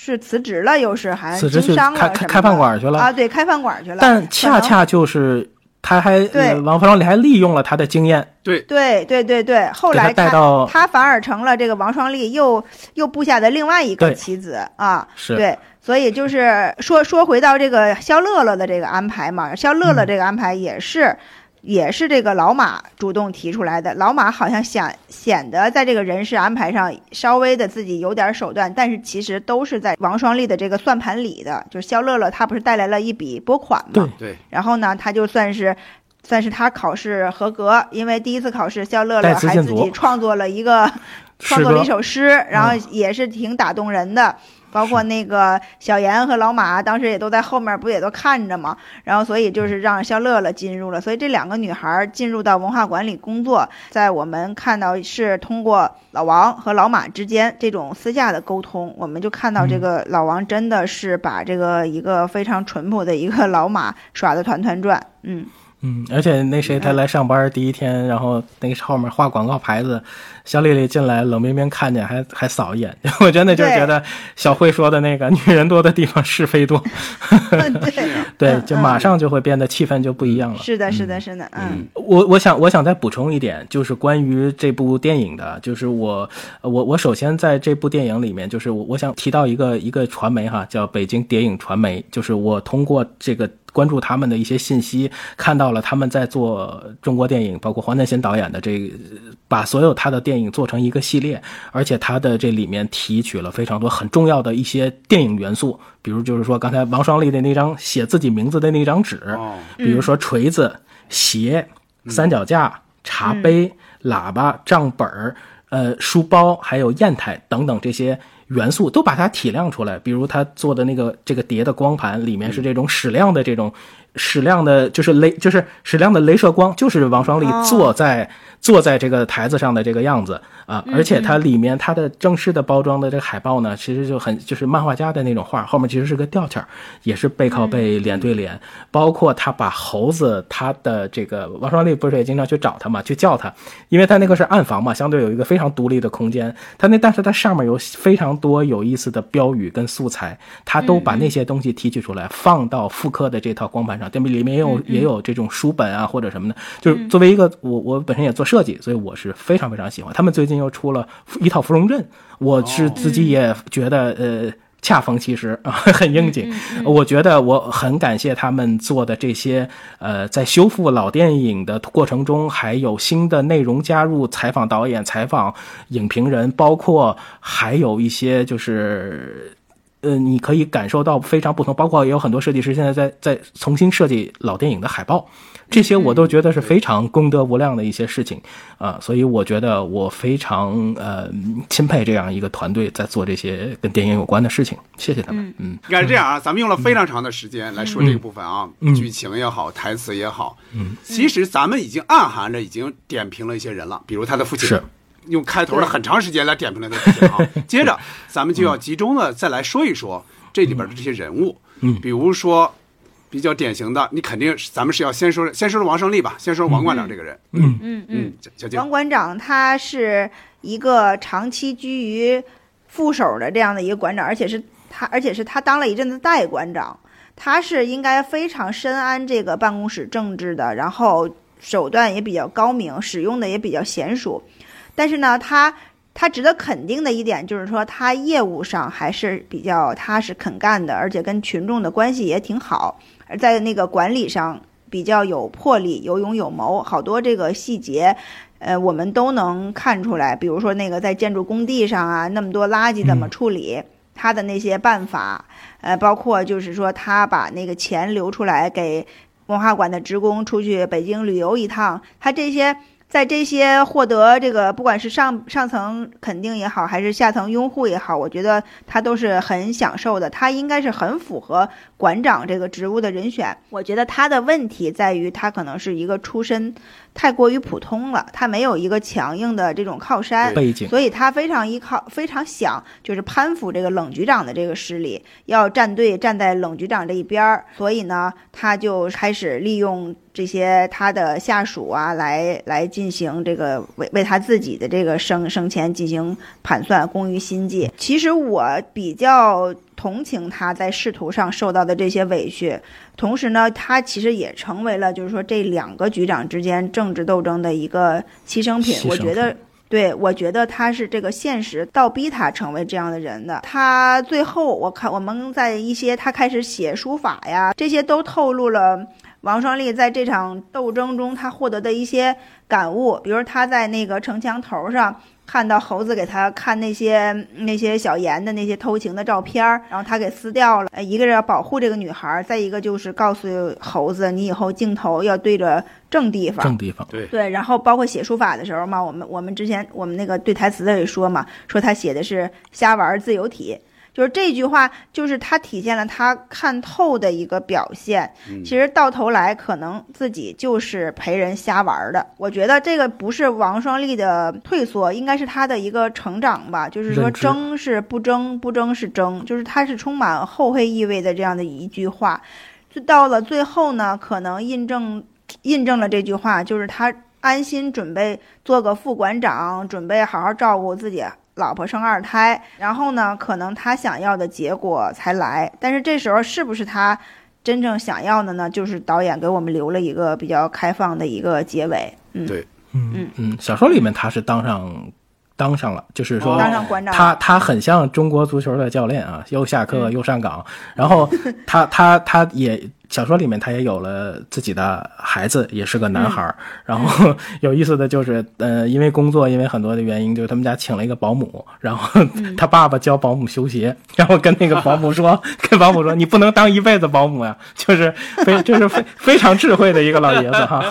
是辞职了，又是还经商了开开饭馆去了啊？对，开饭馆去了。但恰恰就是他还王双立还利用了他的经验，对对对对对。后来他他反而成了这个王双立又又布下的另外一个棋子啊。是对，所以就是说说回到这个肖乐乐的这个安排嘛，肖乐乐这个安排也是。也是这个老马主动提出来的。老马好像想显得在这个人事安排上稍微的自己有点手段，但是其实都是在王双立的这个算盘里的。就是肖乐乐他不是带来了一笔拨款嘛？对。然后呢，他就算是算是他考试合格，因为第一次考试肖乐乐还自己创作了一个创作了一首诗，然后也是挺打动人的。包括那个小严和老马，当时也都在后面，不也都看着吗？然后，所以就是让肖乐乐进入了。所以这两个女孩进入到文化馆里工作，在我们看到是通过老王和老马之间这种私下的沟通，我们就看到这个老王真的是把这个一个非常淳朴的一个老马耍得团团转，嗯。嗯，而且那谁他来上班第一天，然后那个后面画广告牌子，肖丽丽进来，冷冰冰看见还还扫一眼，我真的就觉得小慧说的那个女人多的地方是非多，对。对，就马上就会变得气氛就不一样了。是的，是的，是的，嗯，我我想我想再补充一点，就是关于这部电影的，就是我我我首先在这部电影里面，就是我我想提到一个一个传媒哈，叫北京谍影传媒，就是我通过这个。关注他们的一些信息，看到了他们在做中国电影，包括黄建新导演的这个，把所有他的电影做成一个系列，而且他的这里面提取了非常多很重要的一些电影元素，比如就是说刚才王双立的那张写自己名字的那张纸，比如说锤子、鞋、三脚架、茶杯、喇叭、账本、呃书包，还有砚台等等这些。元素都把它体量出来，比如他做的那个这个碟的光盘里面是这种矢量的这种矢量的，就是雷就是矢量的镭射光，就是王双立坐在。坐在这个台子上的这个样子啊，而且它里面它的正式的包装的这个海报呢，其实就很就是漫画家的那种画，后面其实是个吊签也是背靠背脸对脸。包括他把猴子他的这个王双立不是也经常去找他嘛，去叫他，因为他那个是暗房嘛，相对有一个非常独立的空间。他那但是它上面有非常多有意思的标语跟素材，他都把那些东西提取出来放到复刻的这套光盘上，对不？里面也有也有这种书本啊或者什么的，就是作为一个我我本身也做。设计，所以我是非常非常喜欢。他们最近又出了 一套芙蓉镇，我是自己也觉得呃恰逢其时啊，很应景。我觉得我很感谢他们做的这些呃，在修复老电影的过程中，还有新的内容加入，采访导演、采访影评人，包括还有一些就是呃，你可以感受到非常不同。包括也有很多设计师现在在在重新设计老电影的海报。这些我都觉得是非常功德无量的一些事情，啊，所以我觉得我非常呃钦佩这样一个团队在做这些跟电影有关的事情。谢谢他们。嗯，应该是这样啊，咱们用了非常长的时间来说这个部分啊，剧情也好，台词也好，嗯，其实咱们已经暗含着已经点评了一些人了，比如他的父亲，是用开头的很长时间来点评了啊。接着咱们就要集中的再来说一说这里边的这些人物，嗯，比如说。比较典型的，你肯定咱们是要先说先说说王胜利吧，先说王馆长这个人。嗯。嗯。嗯，小王馆长他是一个长期居于副手的这样的一个馆长，而且是他，而且是他当了一阵子代馆长，他是应该非常深谙这个办公室政治的，然后手段也比较高明，使用的也比较娴熟。但是呢，他他值得肯定的一点就是说，他业务上还是比较踏实肯干的，而且跟群众的关系也挺好。而在那个管理上比较有魄力、有勇有谋，好多这个细节，呃，我们都能看出来。比如说那个在建筑工地上啊，那么多垃圾怎么处理，他的那些办法，呃，包括就是说他把那个钱留出来给文化馆的职工出去北京旅游一趟，他这些在这些获得这个不管是上上层肯定也好，还是下层拥护也好，我觉得他都是很享受的。他应该是很符合馆长这个职务的人选。我觉得他的问题在于他可能是一个出身太过于普通了，他没有一个强硬的这种靠山背景，所以他非常依靠，非常想就是攀附这个冷局长的这个势力，要站队站在冷局长这一边儿。所以呢，他就开始利用。这些他的下属啊，来来进行这个为为他自己的这个升升迁进行盘算，工于心计。其实我比较同情他在仕途上受到的这些委屈，同时呢，他其实也成为了就是说这两个局长之间政治斗争的一个牺牲品。我觉得，对我觉得他是这个现实倒逼他成为这样的人的。他最后我看我们在一些他开始写书法呀，这些都透露了。王双立在这场斗争中，他获得的一些感悟，比如他在那个城墙头上看到猴子给他看那些那些小严的那些偷情的照片然后他给撕掉了。一个是要保护这个女孩，再一个就是告诉猴子，你以后镜头要对着正地方。正地方，对对。然后包括写书法的时候嘛，我们我们之前我们那个对台词的也说嘛，说他写的是瞎玩自由体。就是这句话，就是他体现了他看透的一个表现。其实到头来，可能自己就是陪人瞎玩的。我觉得这个不是王双立的退缩，应该是他的一个成长吧。就是说，争是不争，不争是争，就是他是充满后悔意味的这样的一句话。就到了最后呢，可能印证印证了这句话，就是他安心准备做个副馆长，准备好好照顾自己。老婆生二胎，然后呢，可能他想要的结果才来，但是这时候是不是他真正想要的呢？就是导演给我们留了一个比较开放的一个结尾。嗯，对，嗯。嗯。嗯，小说里面他是当上当上了，就是说当上馆长，他他很像中国足球的教练啊，又下课又上岗，然后他他他也。小说里面他也有了自己的孩子，也是个男孩儿。然后 有意思的就是，呃，因为工作，因为很多的原因，就是他们家请了一个保姆。然后 他爸爸教保姆修鞋，然后跟那个保姆说：“跟保姆说，你不能当一辈子保姆呀。”就是非就是非非常智慧的一个老爷子哈。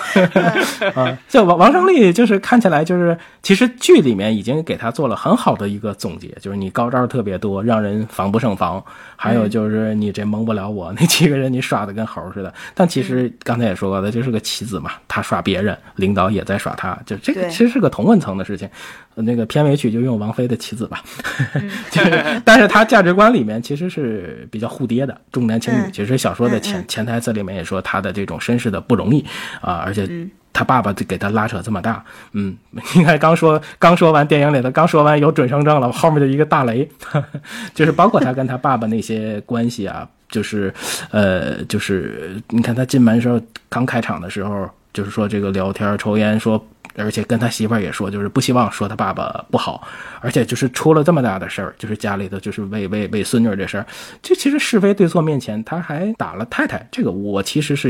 啊，就王王胜利，就是看起来就是，其实剧里面已经给他做了很好的一个总结，就是你高招特别多，让人防不胜防。还有就是你这蒙不了我，那几个人你耍的跟猴似的。但其实刚才也说过的，就是个棋子嘛，他耍别人，领导也在耍他，就这个其实是个同温层的事情。那个片尾曲就用王菲的棋子吧，就是，但是他价值观里面其实是比较互跌的，重男轻女。其实小说的潜潜台词里面也说他的这种身世的不容易啊，而且。他爸爸就给他拉扯这么大，嗯，应该刚说刚说完电影里头刚说完有准生证了，后面就一个大雷，就是包括他跟他爸爸那些关系啊，就是，呃，就是你看他进门时候刚开场的时候，就是说这个聊天抽烟说。而且跟他媳妇儿也说，就是不希望说他爸爸不好，而且就是出了这么大的事儿，就是家里头就是为为为孙女这事儿，这其实是非对错面前，他还打了太太，这个我其实是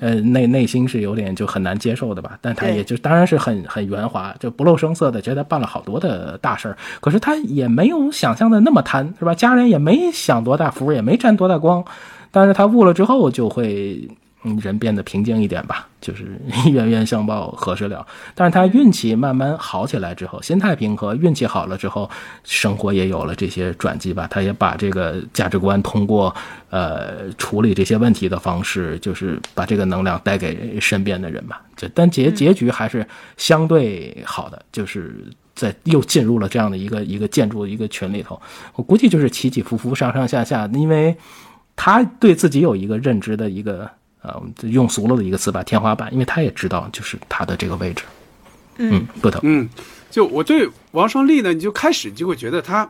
呃内内心是有点就很难接受的吧，但他也就当然是很很圆滑，就不露声色的觉得办了好多的大事儿，可是他也没有想象的那么贪，是吧？家人也没享多大福，也没沾多大光，但是他悟了之后就会。嗯，人变得平静一点吧，就是冤冤相报何时了。但是他运气慢慢好起来之后，心态平和，运气好了之后，生活也有了这些转机吧。他也把这个价值观通过呃处理这些问题的方式，就是把这个能量带给身边的人吧。就但结结局还是相对好的，就是在又进入了这样的一个一个建筑一个群里头。我估计就是起起伏伏，上上下下，因为他对自己有一个认知的一个。啊，用俗了的一个词吧，天花板，因为他也知道，就是他的这个位置，嗯，不疼，嗯，就我对王双立呢，你就开始就会觉得他，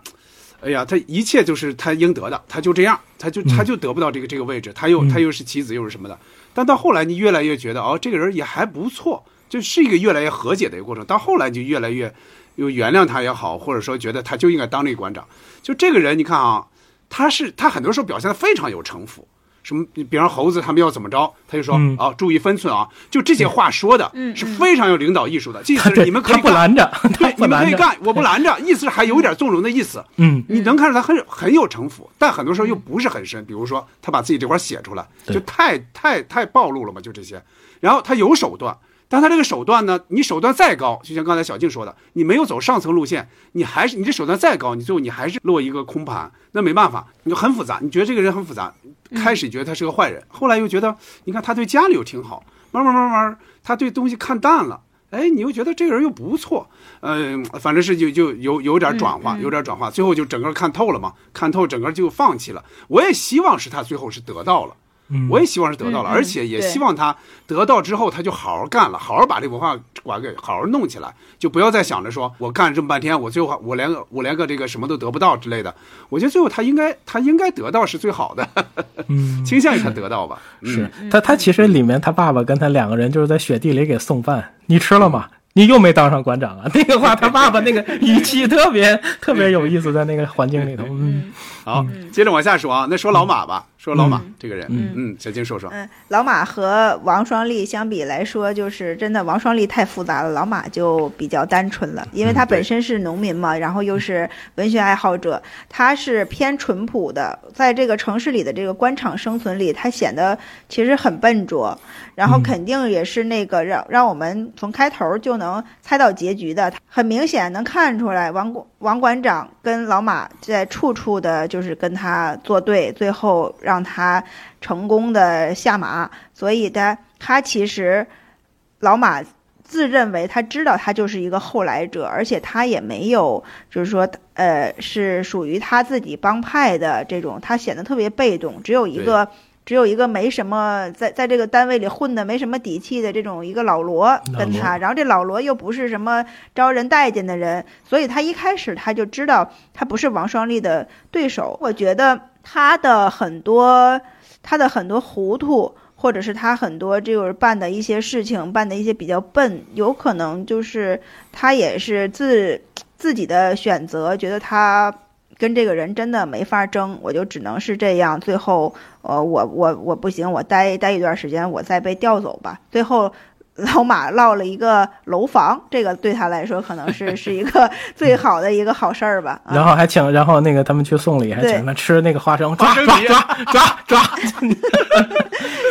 哎呀，他一切就是他应得的，他就这样，他就他就得不到这个这个位置，他又他又是棋子又是什么的，但到后来你越来越觉得，哦，这个人也还不错，就是一个越来越和解的一个过程，到后来就越来越又原谅他也好，或者说觉得他就应该当这个馆长，就这个人，你看啊，他是他很多时候表现的非常有城府。什么？你比方猴子他们要怎么着，他就说啊，注意分寸啊，就这些话说的是非常有领导艺术的。意思是你们可以不拦着，对，你们可以 干，我不拦着，意思是还有点纵容的意思。嗯，你能看出他很很有城府，但很多时候又不是很深。比如说他把自己这块写出来，就太太太暴露了嘛，就这些。然后他有手段。但他这个手段呢，你手段再高，就像刚才小静说的，你没有走上层路线，你还是你这手段再高，你最后你还是落一个空盘，那没办法，你就很复杂。你觉得这个人很复杂，开始觉得他是个坏人，后来又觉得，你看他对家里又挺好，慢慢慢慢，他对东西看淡了，哎，你又觉得这个人又不错，嗯，反正是就就有有点转化，有点转化，最后就整个看透了嘛，看透整个就放弃了。我也希望是他最后是得到了。我也希望是得到了，而且也希望他得到之后，他就好好干了，好好把这文化馆给好好弄起来，就不要再想着说我干了这么半天，我最后我连个我连个这个什么都得不到之类的。我觉得最后他应该他应该得到是最好的，倾向于他得到吧。是他他其实里面他爸爸跟他两个人就是在雪地里给送饭，你吃了吗？你又没当上馆长啊？那个话他爸爸那个语气特别特别有意思，在那个环境里头。嗯，好，接着往下说啊，那说老马吧。说老马这个人，嗯。嗯，小金说说，嗯，老马和王双立相比来说，就是真的，王双立太复杂了，老马就比较单纯了，因为他本身是农民嘛，然后又是文学爱好者，他是偏淳朴的，在这个城市里的这个官场生存里，他显得其实很笨拙，然后肯定也是那个让让我们从开头就能猜到结局的，很明显能看出来，王王馆长跟老马在处处的就是跟他作对，最后让。他成功的下马，所以他他其实老马自认为他知道他就是一个后来者，而且他也没有就是说呃是属于他自己帮派的这种，他显得特别被动，只有一个只有一个没什么在在这个单位里混的没什么底气的这种一个老罗跟他，然后这老罗又不是什么招人待见的人，所以他一开始他就知道他不是王双立的对手。我觉得。他的很多，他的很多糊涂，或者是他很多就是办的一些事情，办的一些比较笨，有可能就是他也是自自己的选择，觉得他跟这个人真的没法争，我就只能是这样。最后，呃，我我我不行，我待待一段时间，我再被调走吧。最后。老马落了一个楼房，这个对他来说可能是是一个 最好的一个好事儿吧。然后还请，然后那个他们去送礼，还请他吃那个花生，抓抓抓抓抓。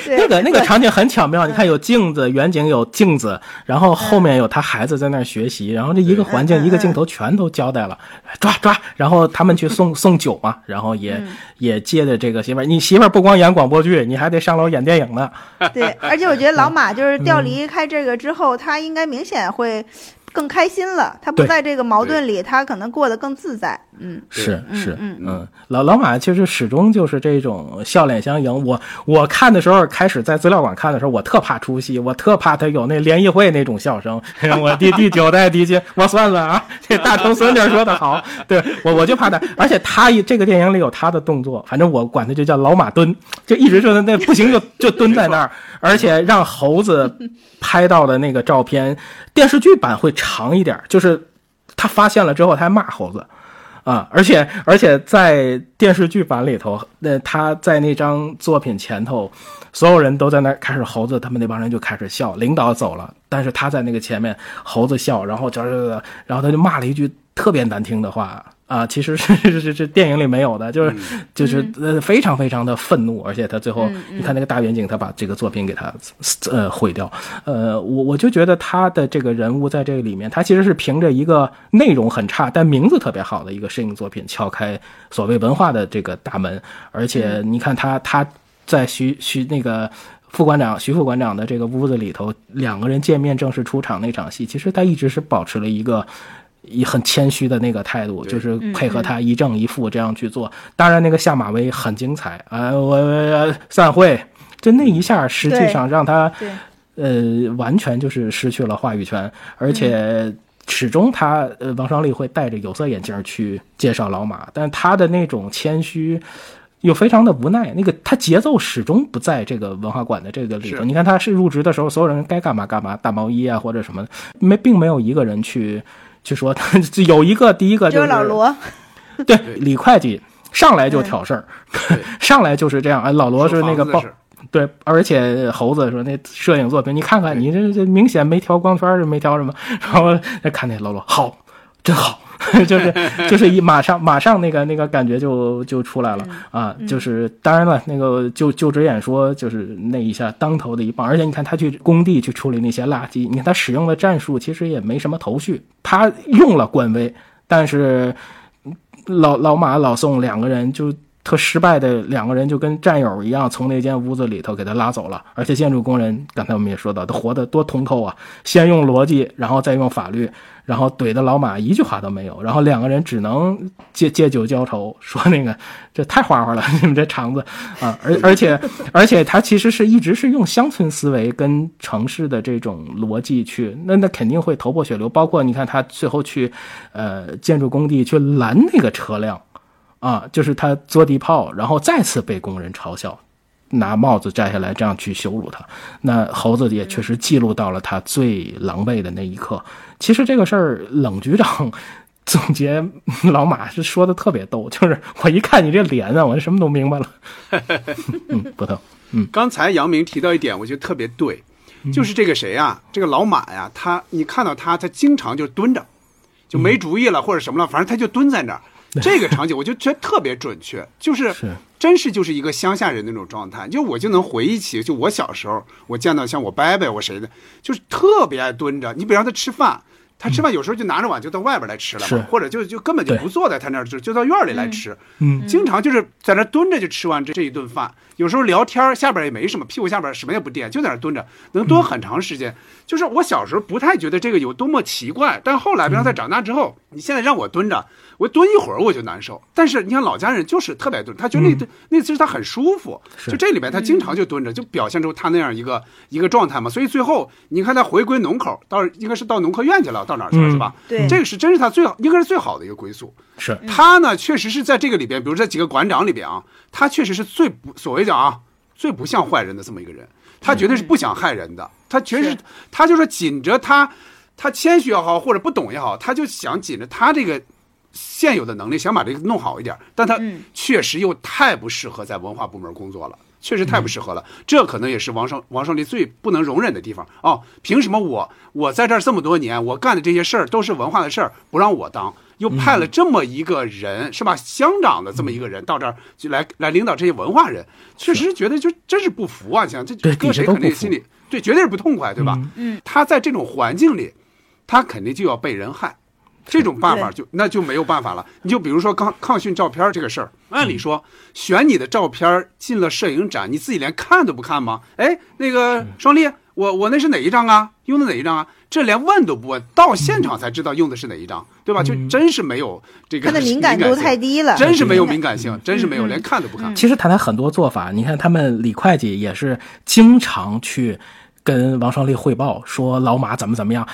那个那个场景很巧妙，你看有镜子，远景有镜子，然后后面有他孩子在那儿学习，然后这一个环境一个镜头全都交代了，抓抓。然后他们去送送酒嘛，然后也也接着这个媳妇儿，你媳妇儿不光演广播剧，你还得上楼演电影呢。对，而且我觉得老马就是调离。开这个之后，他应该明显会更开心了。他不在这个矛盾里，他可能过得更自在。嗯，是是，嗯嗯，老老马其实始终就是这种笑脸相迎。我我看的时候，开始在资料馆看的时候，我特怕出戏，我特怕他有那联谊会那种笑声。我第第九代嫡亲，我算算啊，这大头孙女说的好，对我我就怕他。而且他这个电影里有他的动作，反正我管他就叫老马蹲，就一直就那不行就就蹲在那儿，而且让猴子拍到的那个照片，电视剧版会长一点，就是他发现了之后，他还骂猴子。啊，而且而且在电视剧版里头，那他在那张作品前头，所有人都在那开始，猴子他们那帮人就开始笑，领导走了，但是他在那个前面，猴子笑，然后这这，然后他就骂了一句特别难听的话。啊，其实是 是是是电影里没有的，就是就是呃非常非常的愤怒，而且他最后你看那个大远景，他把这个作品给他呃毁掉。呃，我我就觉得他的这个人物在这个里面，他其实是凭着一个内容很差但名字特别好的一个摄影作品敲开所谓文化的这个大门。而且你看他他在徐徐那个副馆长徐副馆长的这个屋子里头，两个人见面正式出场那场戏，其实他一直是保持了一个。以很谦虚的那个态度，就是配合他一正一负这样去做。当然，那个下马威很精彩啊！我散会，就那一下，实际上让他呃完全就是失去了话语权，而且始终他呃王双立会戴着有色眼镜去介绍老马，但他的那种谦虚又非常的无奈。那个他节奏始终不在这个文化馆的这个里头。你看他是入职的时候，所有人该干嘛干嘛，大毛衣啊或者什么，没并没有一个人去。就说 有一个第一个就是老罗，对李会计上来就挑事儿，上来就是这样。哎，老罗是那个报，对，而且猴子说那摄影作品，你看看你这这明显没调光圈，是没调什么。然后再看那老罗好，真好。就是就是一马上马上那个那个感觉就就出来了啊！就是当然了，那个就就职演说就是那一下当头的一棒，而且你看他去工地去处理那些垃圾，你看他使用的战术其实也没什么头绪，他用了官威，但是老老马老宋两个人就。特失败的两个人就跟战友一样，从那间屋子里头给他拉走了。而且建筑工人刚才我们也说到，他活得多通透啊！先用逻辑，然后再用法律，然后怼的老马一句话都没有。然后两个人只能借借酒浇愁，说那个这太花花了，你们这肠子啊！而而且而且他其实是一直是用乡村思维跟城市的这种逻辑去，那那肯定会头破血流。包括你看他最后去呃建筑工地去拦那个车辆。啊，就是他坐地炮，然后再次被工人嘲笑，拿帽子摘下来，这样去羞辱他。那猴子也确实记录到了他最狼狈的那一刻。其实这个事儿，冷局长总结老马是说的特别逗，就是我一看你这脸啊，我就什么都明白了。嗯，不疼。嗯，刚才杨明提到一点，我觉得特别对，就是这个谁呀，这个老马呀，他你看到他，他经常就蹲着，就没主意了或者什么了，反正他就蹲在那儿。这个场景我就觉得特别准确，就是真是就是一个乡下人那种状态，就我就能回忆起，就我小时候我见到像我伯伯我谁的，就是特别爱蹲着。你比如让他吃饭，他吃饭有时候就拿着碗就到外边来吃了嘛，或者就就根本就不坐在他那儿，就就到院里来吃。嗯，经常就是在那蹲着就吃完这这一顿饭。有时候聊天下边也没什么，屁股下边什么也不垫，就在那蹲着，能蹲很长时间。就是我小时候不太觉得这个有多么奇怪，但后来，比方在长大之后，你现在让我蹲着。我蹲一会儿我就难受，但是你看老家人就是特别蹲，他觉得那蹲那姿势他很舒服。就这里边他经常就蹲着，就表现出他那样一个一个状态嘛。所以最后你看他回归农口，到应该是到农科院去了，到哪去了是吧？对，这个是真是他最好，应该是最好的一个归宿。是他呢，确实是在这个里边，比如这几个馆长里边啊，他确实是最不所谓讲啊，最不像坏人的这么一个人。他绝对是不想害人的，他确实他就是紧着他，他谦虚也好，或者不懂也好，他就想紧着他这个。现有的能力想把这个弄好一点，但他确实又太不适合在文化部门工作了，确实太不适合了。这可能也是王胜王胜利最不能容忍的地方哦。凭什么我我在这儿这么多年，我干的这些事儿都是文化的事儿，不让我当，又派了这么一个人是吧？乡长的这么一个人到这儿就来来领导这些文化人，确实觉得就真是不服啊！想这搁谁肯定心里对绝对是不痛快，对吧？嗯，他在这种环境里，他肯定就要被人害。这种办法就那就没有办法了。你就比如说抗抗训照片这个事儿，按理说选你的照片进了摄影展，你自己连看都不看吗？哎，那个双立，我我那是哪一张啊？用的哪一张啊？这连问都不问，到现场才知道用的是哪一张，对吧？就真是没有这个。他的敏感度太低了，真是没有敏感性，真是没有，连看都不看。其实谈谈很多做法，你看他们李会计也是经常去跟王双立汇报，说老马怎么怎么样。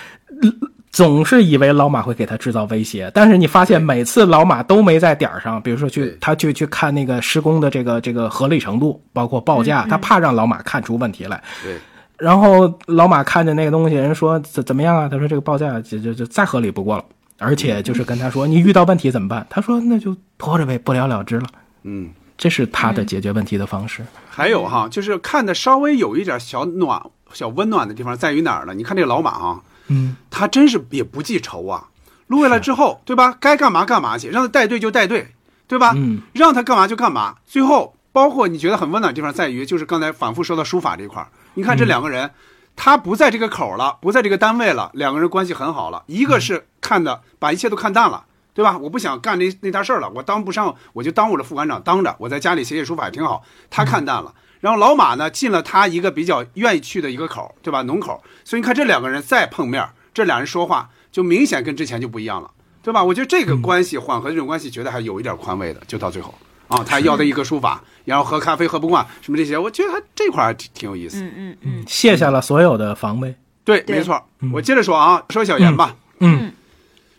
总是以为老马会给他制造威胁，但是你发现每次老马都没在点儿上。比如说去他去去看那个施工的这个这个合理程度，包括报价，他怕让老马看出问题来。对。然后老马看见那个东西，人说怎怎么样啊？他说这个报价就就就再合理不过了。而且就是跟他说你遇到问题怎么办？他说那就拖着呗，不了了之了。嗯，这是他的解决问题的方式。还有哈，就是看的稍微有一点小暖、小温暖的地方在于哪儿呢？你看这个老马啊。嗯，他真是也不记仇啊，录下来之后，对吧？该干嘛干嘛去，让他带队就带队，对吧？嗯，让他干嘛就干嘛。最后，包括你觉得很温暖的地方在于，就是刚才反复说到书法这一块儿。你看这两个人，他不在这个口了，不在这个单位了，两个人关系很好了。一个是看的把一切都看淡了，对吧？我不想干那那大事儿了，我当不上，我就当我的副馆长当着，我在家里写写书法也挺好。他看淡了。然后老马呢进了他一个比较愿意去的一个口，对吧？农口。所以你看这两个人再碰面，这俩人说话就明显跟之前就不一样了，对吧？我觉得这个关系缓和这种关系，觉得还有一点宽慰的。就到最后啊，他要的一个书法，然后喝咖啡喝不惯什么这些，我觉得他这块挺挺有意思。嗯嗯嗯，卸下了所有的防备。对，没错。我接着说啊，说小严吧。嗯。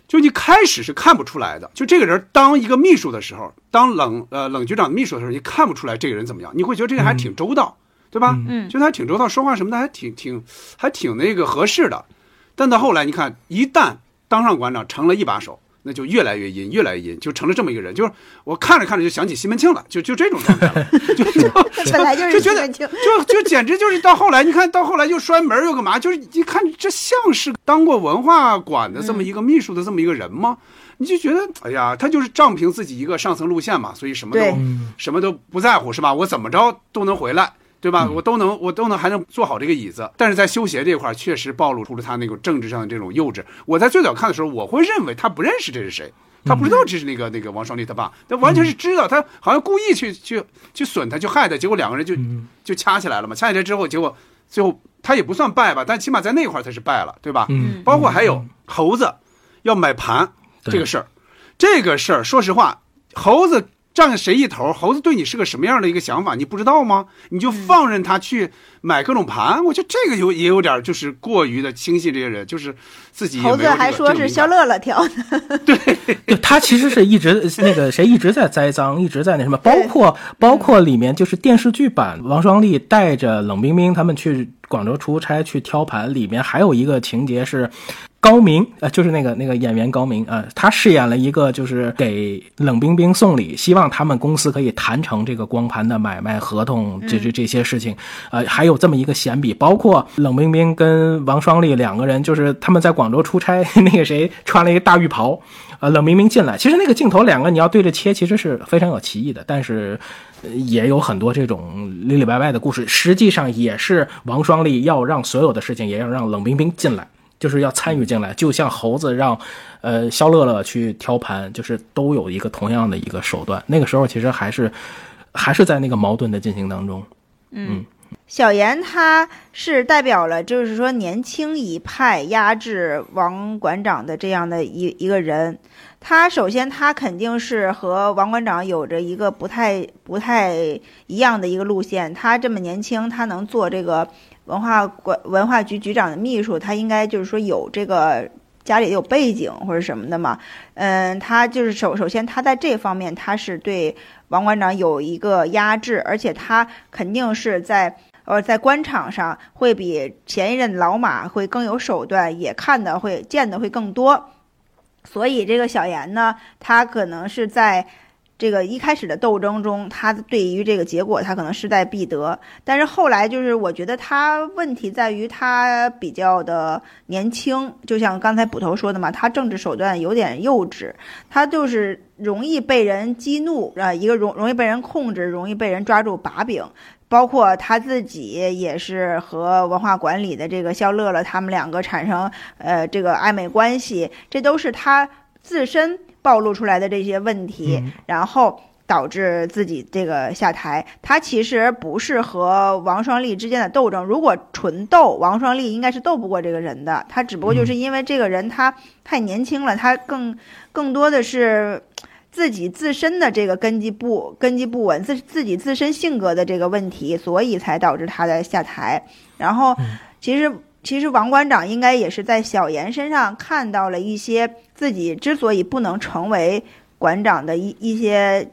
就你开始是看不出来的，就这个人当一个秘书的时候，当冷呃冷局长的秘书的时候，你看不出来这个人怎么样，你会觉得这个人还挺周到，对吧？嗯，就他挺周到，说话什么的还挺挺还挺那个合适的。但到后来，你看一旦当上馆长，成了一把手，那就越来越阴，越来越阴，就成了这么一个人。就是我看着看着就想起西门庆了，就就这种状态了，就 就本来就是就觉得西门庆就就简直就是到后来，你看到后来又摔门又干嘛？就是一看这像是当过文化馆的这么一个秘书的这么一个人吗？你就觉得哎呀，他就是仗凭自己一个上层路线嘛，所以什么对都什么都不在乎是吧？我怎么着都能回来。对嗯。吧？我都能，我都能还能坐好这个椅子，但是在修鞋这块儿确实暴露出了他那个政治上的这种幼稚。我在最早看的时候，我会认为他不认识这是谁，他不知道这是那个那个王双立他爸，他完全是知道，他好像故意去去去损他，去害他，结果两个人就就掐起来了嘛。掐起来之后，结果最后他也不算败吧，但起码在那块儿他是败了，对吧？嗯。包括还有猴子要买盘这个事儿，这个事儿说实话，猴子站谁一头，猴子对你是个什么样的一个想法，你不知道吗？你就放任他去买各种盘，我觉得这个有也有点就是过于的轻信这些人，就是自己猴子还说是肖乐，乐乐挑的，对 他其实是一直那个谁一直在栽赃，一直在那什么，包括包括里面就是电视剧版王双立带着冷冰冰他们去广州出差去挑盘，里面还有一个情节是。高明，呃，就是那个那个演员高明啊、呃，他饰演了一个就是给冷冰冰送礼，希望他们公司可以谈成这个光盘的买卖合同，这这这些事情，呃，还有这么一个闲笔，包括冷冰冰跟王双立两个人，就是他们在广州出差，那个谁穿了一个大浴袍，呃，冷冰冰进来，其实那个镜头两个你要对着切，其实是非常有歧义的，但是。呃也有很多这种里里外外的故事，实际上也是王双立要让所有的事情也要让冷冰冰进来，就是要参与进来，就像猴子让，呃，肖乐乐去挑盘，就是都有一个同样的一个手段。那个时候其实还是还是在那个矛盾的进行当中。嗯小严他是代表了，就是说年轻一派压制王馆长的这样的一一个人。他首先他肯定是和王馆长有着一个不太不太一样的一个路线。他这么年轻，他能做这个文化馆文化局局长的秘书，他应该就是说有这个家里有背景或者什么的嘛。嗯，他就是首首先他在这方面他是对王馆长有一个压制，而且他肯定是在。呃，在官场上会比前一任老马会更有手段，也看的会见的会更多，所以这个小严呢，他可能是在这个一开始的斗争中，他对于这个结果他可能势在必得，但是后来就是我觉得他问题在于他比较的年轻，就像刚才捕头说的嘛，他政治手段有点幼稚，他就是容易被人激怒啊，一个容容易被人控制，容易被人抓住把柄。包括他自己也是和文化管理的这个肖乐乐他们两个产生呃这个暧昧关系，这都是他自身暴露出来的这些问题，然后导致自己这个下台。他其实不是和王双立之间的斗争，如果纯斗，王双立应该是斗不过这个人的。他只不过就是因为这个人他太年轻了，他更更多的是。自己自身的这个根基不根基不稳，自自己自身性格的这个问题，所以才导致他的下台。然后，其实其实王馆长应该也是在小严身上看到了一些自己之所以不能成为馆长的一一些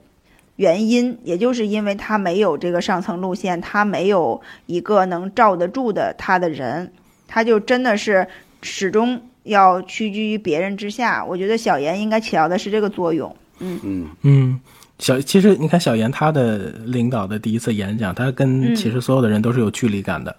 原因，也就是因为他没有这个上层路线，他没有一个能罩得住的他的人，他就真的是始终要屈居于别人之下。我觉得小严应该起到的是这个作用。嗯嗯嗯，小其实你看小严他的领导的第一次演讲，他跟嗯其实所有的人都是有距离感的。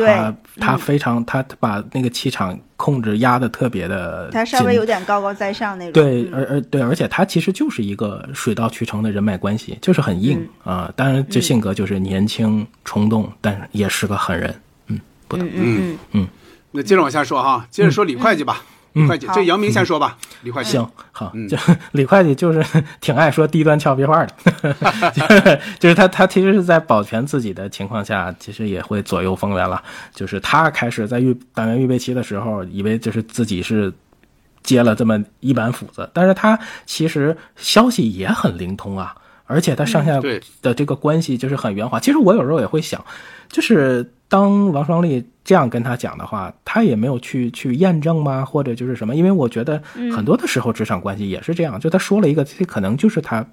对他他嗯非常他把那个气场控制压的特别的，他稍微有点高高在上那种。对，嗯而而对，而且他其实就是一个水到渠成的人脉关系，就是很硬啊、当然，这性格就是年轻冲动，但是也是个狠人。嗯，不能。嗯嗯嗯，那接着往下说哈，接着说李会计吧。李会计，好这杨明先说吧。李会计，行，好，嗯就 李会计就是 挺爱说低端俏皮话的，就是就是他他其实是在保全自己的情况下，其实也会左右逢源了。就是他开始在预党员预备期的时候，以为就是自己是接了这么一板斧子，但是他其实消息也很灵通啊，而且他上下对的这个关系就是很圆滑。其实我有时候也会想，就是当王双立这样跟他讲的话，他也没有去去验证吗？或者就是什么？因为我觉得很多的时候职场关系也是这样，就他说了一个，这可能就是他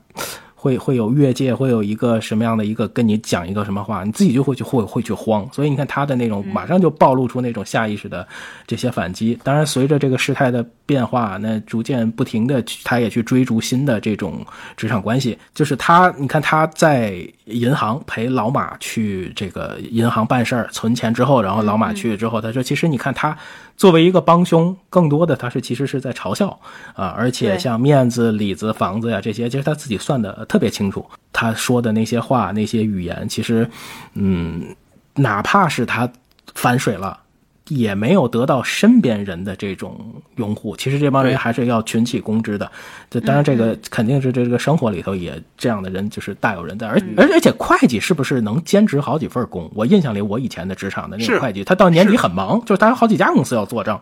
会会有越界，会有一个什么样的一个跟你讲一个什么话，你自己就会去会会去慌。所以你看他的那种马上就暴露出那种下意识的这些反击。当然，随着这个事态的变化，那逐渐不停的他也去追逐新的这种职场关系。就是他，你看他在银行陪老马去这个银行办事儿存钱之后，然后老马去之后，他说其实你看他作为一个帮凶，更多的他是其实是在嘲笑啊，而且像面子、里子、房子呀这些，其实他自己算的。特别清楚，他说的那些话、那些语言，其实，嗯，哪怕是他反水了，也没有得到身边人的这种拥护。其实这帮人还是要群起攻之的。这当然，这个肯定是这个生活里头也这样的人就是大有人在。而而而且会计是不是能兼职好几份工？我印象里，我以前的职场的那个会计，他到年底很忙，就是他有好几家公司要做账，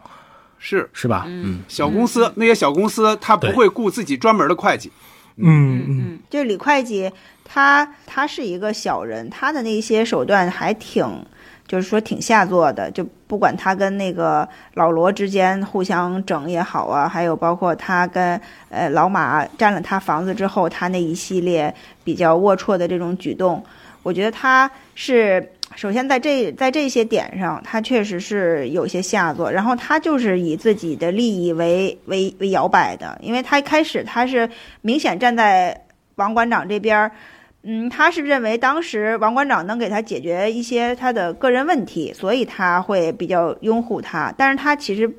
是是吧？嗯，小公司那些小公司，他不会雇自己专门的会计。嗯嗯，就李会计，他他是一个小人，他的那些手段还挺，就是说挺下作的。就不管他跟那个老罗之间互相整也好啊，还有包括他跟呃老马占了他房子之后，他那一系列比较龌龊的这种举动，我觉得他是。首先，在这在这些点上，他确实是有些下作，然后他就是以自己的利益为为为摇摆的，因为他一开始他是明显站在王馆长这边，嗯，他是认为当时王馆长能给他解决一些他的个人问题，所以他会比较拥护他，但是他其实。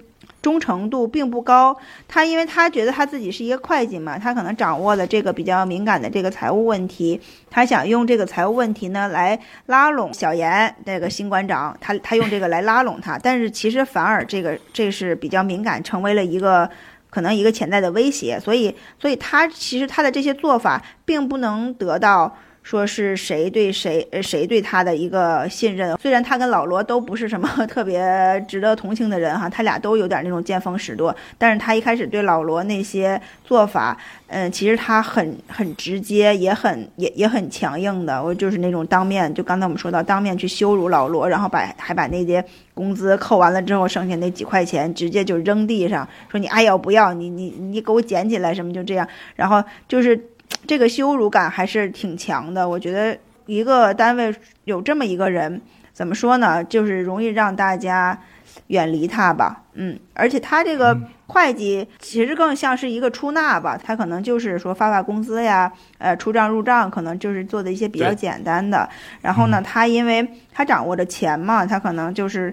忠诚度并不高，他因为他觉得他自己是一个会计嘛，他可能掌握了这个比较敏感的这个财务问题，他想用这个财务问题呢来拉拢小严这个新馆长，他他用这个来拉拢他，但是其实反而这个这是比较敏感，成为了一个可能一个潜在的威胁，所以所以他其实他的这些做法并不能得到。说是谁对谁，呃，谁对他的一个信任？虽然他跟老罗都不是什么 特别值得同情的人哈，他俩都有点那种见风使舵，但是他一开始对老罗那些做法，嗯，其实他很很直接，也很也也很强硬的。我就是那种当面，就刚才我们说到当面去羞辱老罗，然后把还把那些工资扣完了之后剩下那几块钱直接就扔地上，说你爱要不要？你你你给我捡起来什么？就这样，然后就是。这个羞辱感还是挺强的，我觉得一个单位有这么一个人，怎么说呢？就是容易让大家远离他吧。嗯，而且他这个会计其实更像是一个出纳吧，他可能就是说发发工资呀，呃，出账入账，可能就是做的一些比较简单的。然后呢，他因为他掌握着钱嘛，他可能就是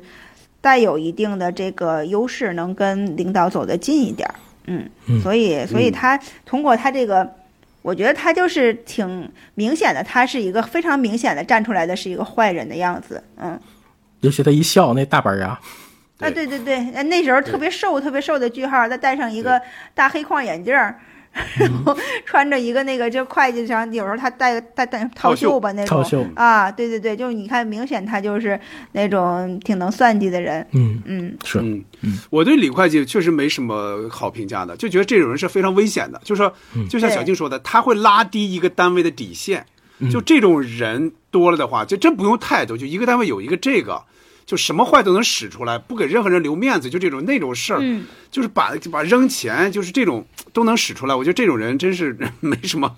带有一定的这个优势，能跟领导走得近一点。嗯，所以，所以他通过他这个。我觉得他就是挺明显的，他是一个非常明显的站出来的是一个坏人的样子，嗯。尤其他一笑，那大板牙。啊，对对对，那时候特别瘦，特别瘦的句号，再戴上一个大黑框眼镜儿。然后穿着一个那个，就会计上有时候他戴戴戴套袖吧那种啊，对对对，就是你看明显他就是那种挺能算计的人，嗯嗯是嗯嗯，我对李会计确实没什么好评价的，就觉得这种人是非常危险的，就是说，就像小静说的，他会拉低一个单位的底线，就这种人多了的话，就真不用太多，就一个单位有一个这个。就什么坏都能使出来，不给任何人留面子，就这种那种事儿，就是把把扔钱，就是这种都能使出来。我觉得这种人真是 没什么，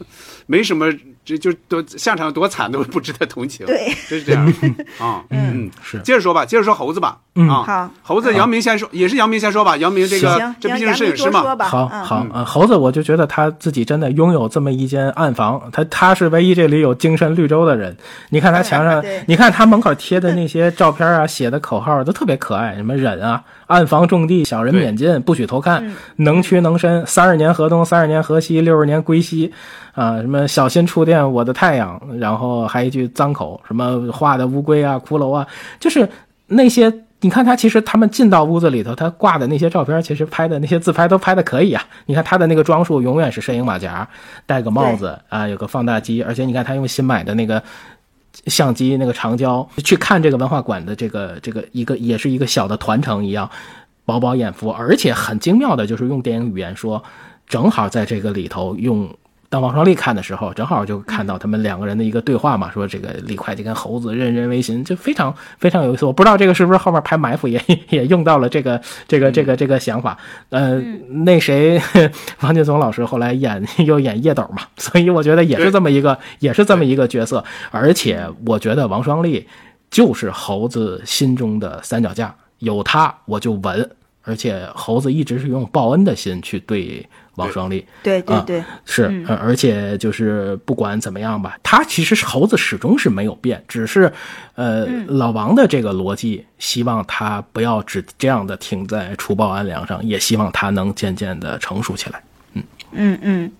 没什么。这就都下场多惨都不值得同情，对，就是这样 啊，嗯，是。接着说吧，接着说猴子吧，嗯，好，猴子，杨明先说，也是杨明先说吧，杨明这个，这毕竟是摄影师嘛，好好，猴子，我就觉得他自己真的拥有这么一间暗房，他他是唯一这里有精神绿洲的人。你看他墙上，你看他门口贴的那些照片啊，写的口号都特别可爱，什么忍啊，暗房种地，小人免进，不许偷看，能屈能伸，三十年河东，三十年河西，六十年归西。啊，什么小心触电我的太阳，然后还一句脏口，什么画的乌龟啊、骷髅啊，就是那些。你看他其实他们进到屋子里头，他挂的那些照片，其实拍的那些自拍都拍的可以啊。你看他的那个装束永远是摄影马甲，戴个帽子啊，有个放大机，而且你看他用新买的那个相机那个长焦去看这个文化馆的这个这个一个也是一个小的团城一样，饱饱眼福，而且很精妙的就是用电影语言说，正好在这个里头用。当王双立看的时候，正好就看到他们两个人的一个对话嘛，说这个李会计跟猴子任人唯心，就非常非常有意思。我不知道这个是不是后面拍埋伏也也用到了这个这个这个这个想法。呃，那谁，王劲松老师后来演 又演叶斗嘛，所以我觉得也是这么一个也是这么一个角色。而且我觉得王双立就是猴子心中的三脚架，有他我就稳。而且猴子一直是用报恩的心去对。王双立，对对对，是，而且就是不管怎么样吧，他其实猴子始终是没有变，只是，呃，老王的这个逻辑，希望他不要只这样的停在除暴安良上，也希望他能渐渐的成熟起来。嗯。嗯嗯，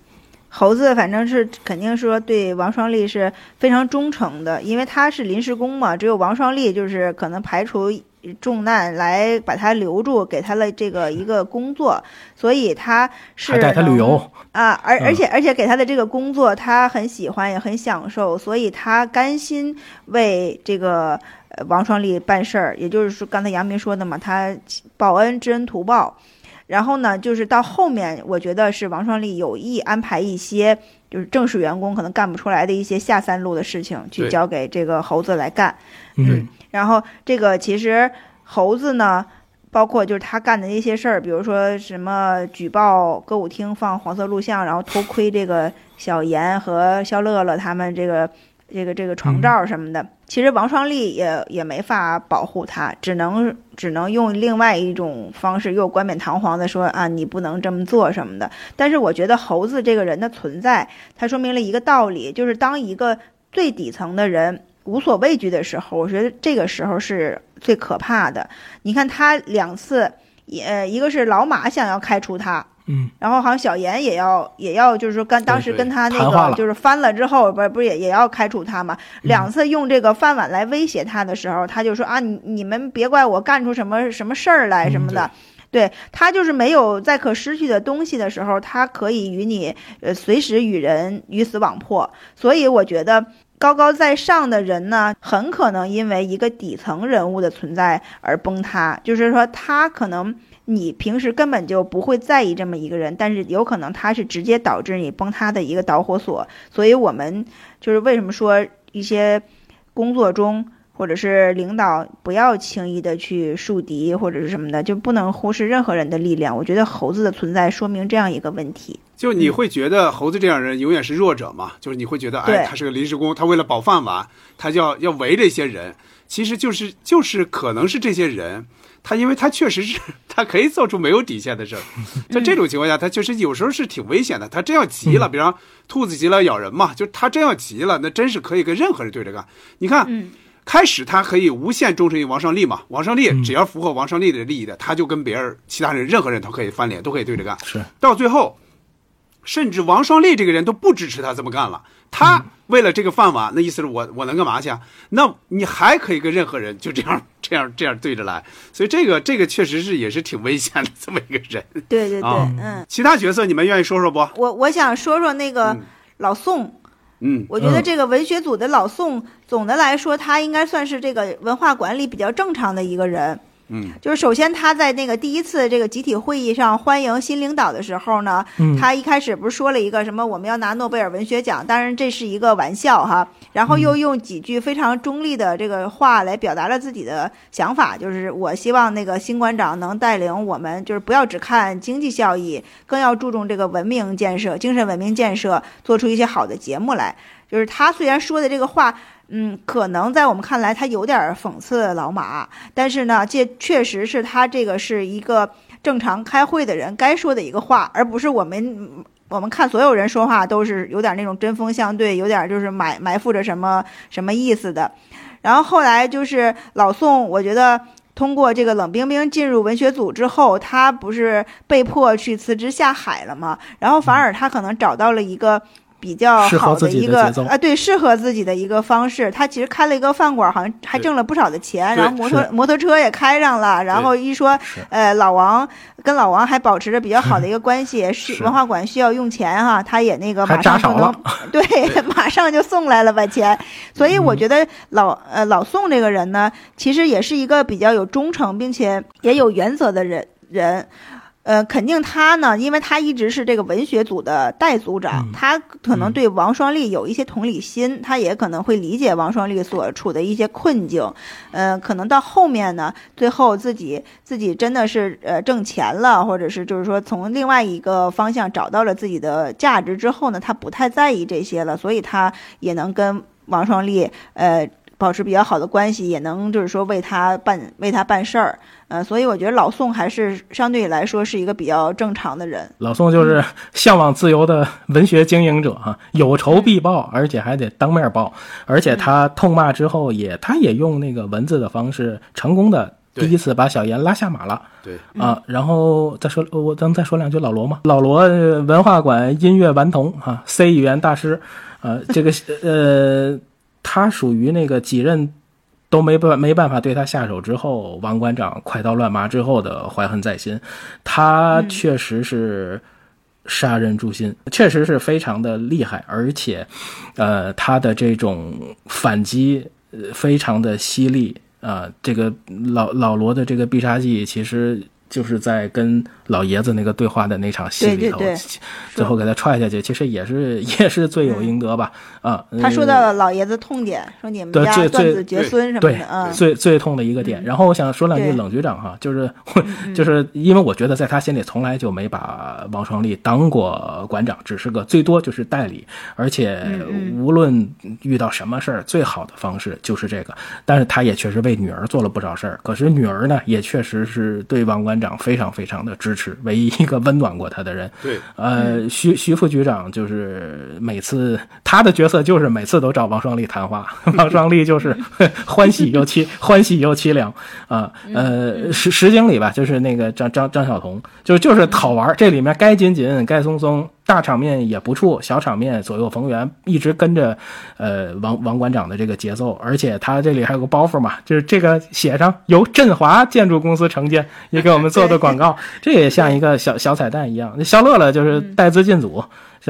猴子反正是肯定说对王双立是非常忠诚的，因为他是临时工嘛，只有王双立就是可能排除。重难来把他留住，给他了这个一个工作，所以他是带他旅游啊，而而且而且给他的这个工作他很喜欢也很享受，所以他甘心为这个王双立办事儿。也就是说，刚才杨明说的嘛，他报恩知恩图报。然后呢，就是到后面，我觉得是王双立有意安排一些就是正式员工可能干不出来的一些下三路的事情，去交给这个猴子来干。嗯。然后这个其实猴子呢，包括就是他干的那些事儿，比如说什么举报歌舞厅放黄色录像，然后偷窥这个小严和肖乐乐他们这个这个这个床罩什么的，其实王双立也也没法保护他，只能只能用另外一种方式又冠冕堂皇的说啊，你不能这么做什么的。但是我觉得猴子这个人的存在，他说明了一个道理，就是当一个最底层的人。无所畏惧的时候，我觉得这个时候是最可怕的。你看他两次，也一个是老马想要开除他，嗯，然后好像小严也要也要，就是说跟当时跟他那个就是翻了之后，不是不是也也要开除他嘛？两次用这个饭碗来威胁他的时候，他就说啊，你你们别怪我干出什么什么事儿来什么的。对他就是没有在可失去的东西的时候，他可以与你呃随时与人鱼死网破。所以我觉得。高高在上的人呢，很可能因为一个底层人物的存在而崩塌。就是说，他可能你平时根本就不会在意这么一个人，但是有可能他是直接导致你崩塌的一个导火索。所以，我们就是为什么说一些工作中。或者是领导不要轻易的去树敌或者是什么的，就不能忽视任何人的力量。我觉得猴子的存在说明这样一个问题：就你会觉得猴子这样人永远是弱者嘛？就是你会觉得，哎，他是个临时工，他为了保饭碗，他就要要围着一些人。其实就是就是可能是这些人，他因为他确实是他可以做出没有底线的事儿，在这种情况下，他确实有时候是挺危险的。他真要急了，比方兔子急了咬人嘛，就他真要急了，那真是可以跟任何人对着干。你看。开始他可以无限忠诚于王胜利嘛？王胜利只要符合王胜利的利益的，他就跟别人、其他人、任何人都可以翻脸，都可以对着干。是到最后，甚至王双立这个人都不支持他这么干了。他为了这个饭碗，那意思是我我能干嘛去？那你还可以跟任何人就这样、这样、这样对着来。所以这个这个确实是也是挺危险的这么一个人。对对对，嗯。其他角色你们愿意说说不？我我想说说那个老宋。嗯，我觉得这个文学组的老宋，总的来说，他应该算是这个文化管理比较正常的一个人。嗯，就是首先他在那个第一次这个集体会议上欢迎新领导的时候呢，他一开始不是说了一个什么我们要拿诺贝尔文学奖，当然这是一个玩笑哈，然后又用几句非常中立的这个话来表达了自己的想法，就是我希望那个新馆长能带领我们，就是不要只看经济效益，更要注重这个文明建设、精神文明建设，做出一些好的节目来。就是他虽然说的这个话。嗯，可能在我们看来，他有点讽刺老马，但是呢，这确实是他这个是一个正常开会的人该说的一个话，而不是我们我们看所有人说话都是有点那种针锋相对，有点就是埋埋伏着什么什么意思的。然后后来就是老宋，我觉得通过这个冷冰冰进入文学组之后，他不是被迫去辞职下海了吗？然后反而他可能找到了一个。比较好的一个啊，对，适合自己的一个方式。他其实开了一个饭馆，好像还挣了不少的钱。然后摩托摩托车也开上了。然后一说，呃，老王跟老王还保持着比较好的一个 关系。是文化馆需要用钱哈，他也那个马上就能对，马上就送来了把钱。所以我觉得老呃老宋这个人呢，其实也是一个比较有忠诚并且也有原则的人人。呃，肯定他呢，因为他一直是这个文学组的代组长，他可能对王双立有一些同理心，他也可能会理解王双立所处的一些困境。呃，可能到后面呢，最后自己自己真的是呃挣钱了，或者是就是说从另外一个方向找到了自己的价值之后呢，他不太在意这些了，所以他也能跟王双立呃。保持比较好的关系，也能就是说为他办为他办事儿，呃，所以我觉得老宋还是相对来说是一个比较正常的人。老宋就是 向往自由的文学经营者哈，有仇必报，而且还得当面报，而且他痛骂之后也他也用那个文字的方式，成功的第一次把小严拉下马了。对。啊，然后再说我咱再说两句老罗嘛，老罗文化馆音乐顽童哈，C 语言大师，呃，这个呃。他属于那个几任都没办没办法对他下手之后，王馆长快刀乱麻之后的怀恨在心。他确实是杀人诛心，确实是非常的厉害，而且，呃，他的这种反击非常的犀利啊。这个老老罗的这个必杀技，其实就是在跟。老爷子那个对话的那场戏里头，最后给他踹下去，其实也是 也是罪有应得吧？啊，他说到了老爷子痛点，说你们家断子绝孙什么的，啊，最最痛的一个点。然后我想说两句，冷局长哈，就是 就是因为我觉得在他心里从来就没把王双立当过馆长，只是个最多就是代理，而且无论遇到什么事儿，最好的方式就是这个。但是他也确实为女儿做了不少事儿，可是女儿呢，也确实是对王馆长非常非常的支。是唯一一个温暖过他的人。对，呃，徐徐副局长就是每次他的角色就是每次都找王双立谈话，王双立就是 欢喜又凄欢喜又凄凉啊。呃，石石经理吧，就是那个张张张晓彤，就就是讨玩这里面该紧紧该松松。大场面也不怵，小场面左右逢源，一直跟着，呃，王王馆长的这个节奏，而且他这里还有个包袱嘛，就是这个写上由振华建筑公司承建，也给我们做的广告，这也像一个小小彩蛋一样。那肖乐乐就是带资进组。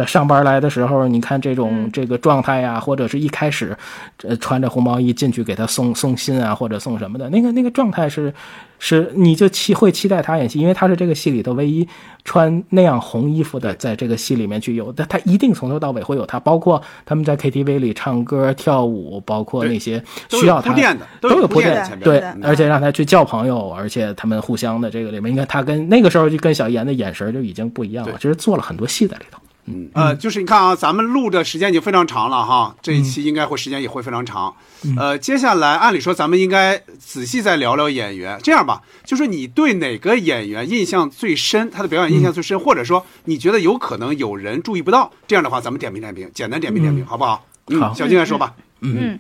上班来的时候，你看这种这个状态呀，或者是一开始，呃，穿着红毛衣进去给他送送信啊，或者送什么的，那个那个状态是，是你就期会期待他演戏，因为他是这个戏里头唯一穿那样红衣服的，在这个戏里面去有，但他一定从头到尾会有他，包括他们在 KTV 里唱歌跳舞，包括那些需要他都有铺垫，对，而且让他去叫朋友，而且他们互相的这个里面，你看他跟那个时候就跟小严的眼神就已经不一样了，其实做了很多戏在里头。嗯呃，就是你看啊，咱们录的时间已经非常长了哈，这一期应该会时间也会非常长。呃，接下来按理说咱们应该仔细再聊聊演员。这样吧，就是你对哪个演员印象最深，他的表演印象最深，或者说你觉得有可能有人注意不到，这样的话咱们点评点评，简单点评点评，好不好？嗯，小金来说吧。嗯。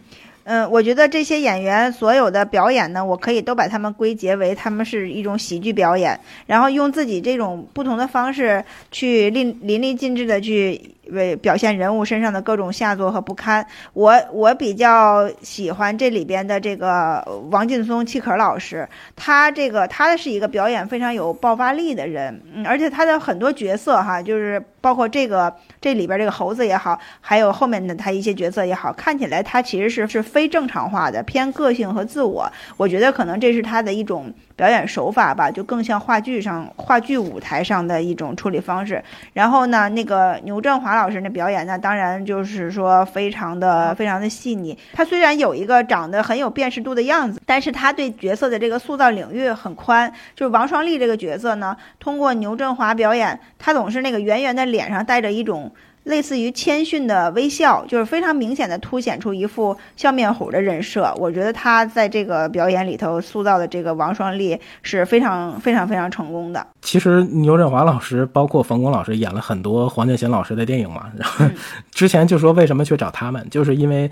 嗯，我觉得这些演员所有的表演呢，我可以都把他们归结为他们是一种喜剧表演，然后用自己这种不同的方式去淋淋漓尽致的去。为表现人物身上的各种下作和不堪，我我比较喜欢这里边的这个王劲松戚可老师，他这个他是一个表演非常有爆发力的人，嗯，而且他的很多角色哈，就是包括这个这里边这个猴子也好，还有后面的他一些角色也好，看起来他其实是是非正常化的，偏个性和自我，我觉得可能这是他的一种。表演手法吧，就更像话剧上话剧舞台上的一种处理方式。然后呢，那个牛振华老师的表演，那当然就是说非常的非常的细腻。他虽然有一个长得很有辨识度的样子，但是他对角色的这个塑造领域很宽。就是王双立这个角色呢，通过牛振华表演，他总是那个圆圆的脸上带着一种。类似于谦逊的微笑，就是非常明显的凸显出一副笑面虎的人设。我觉得他在这个表演里头塑造的这个王双立是非常非常非常成功的。其实牛振华老师，包括冯巩老师演了很多黄建新老师的电影嘛。然后之前就说为什么去找他们，就是因为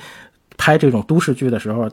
拍这种都市剧的时候，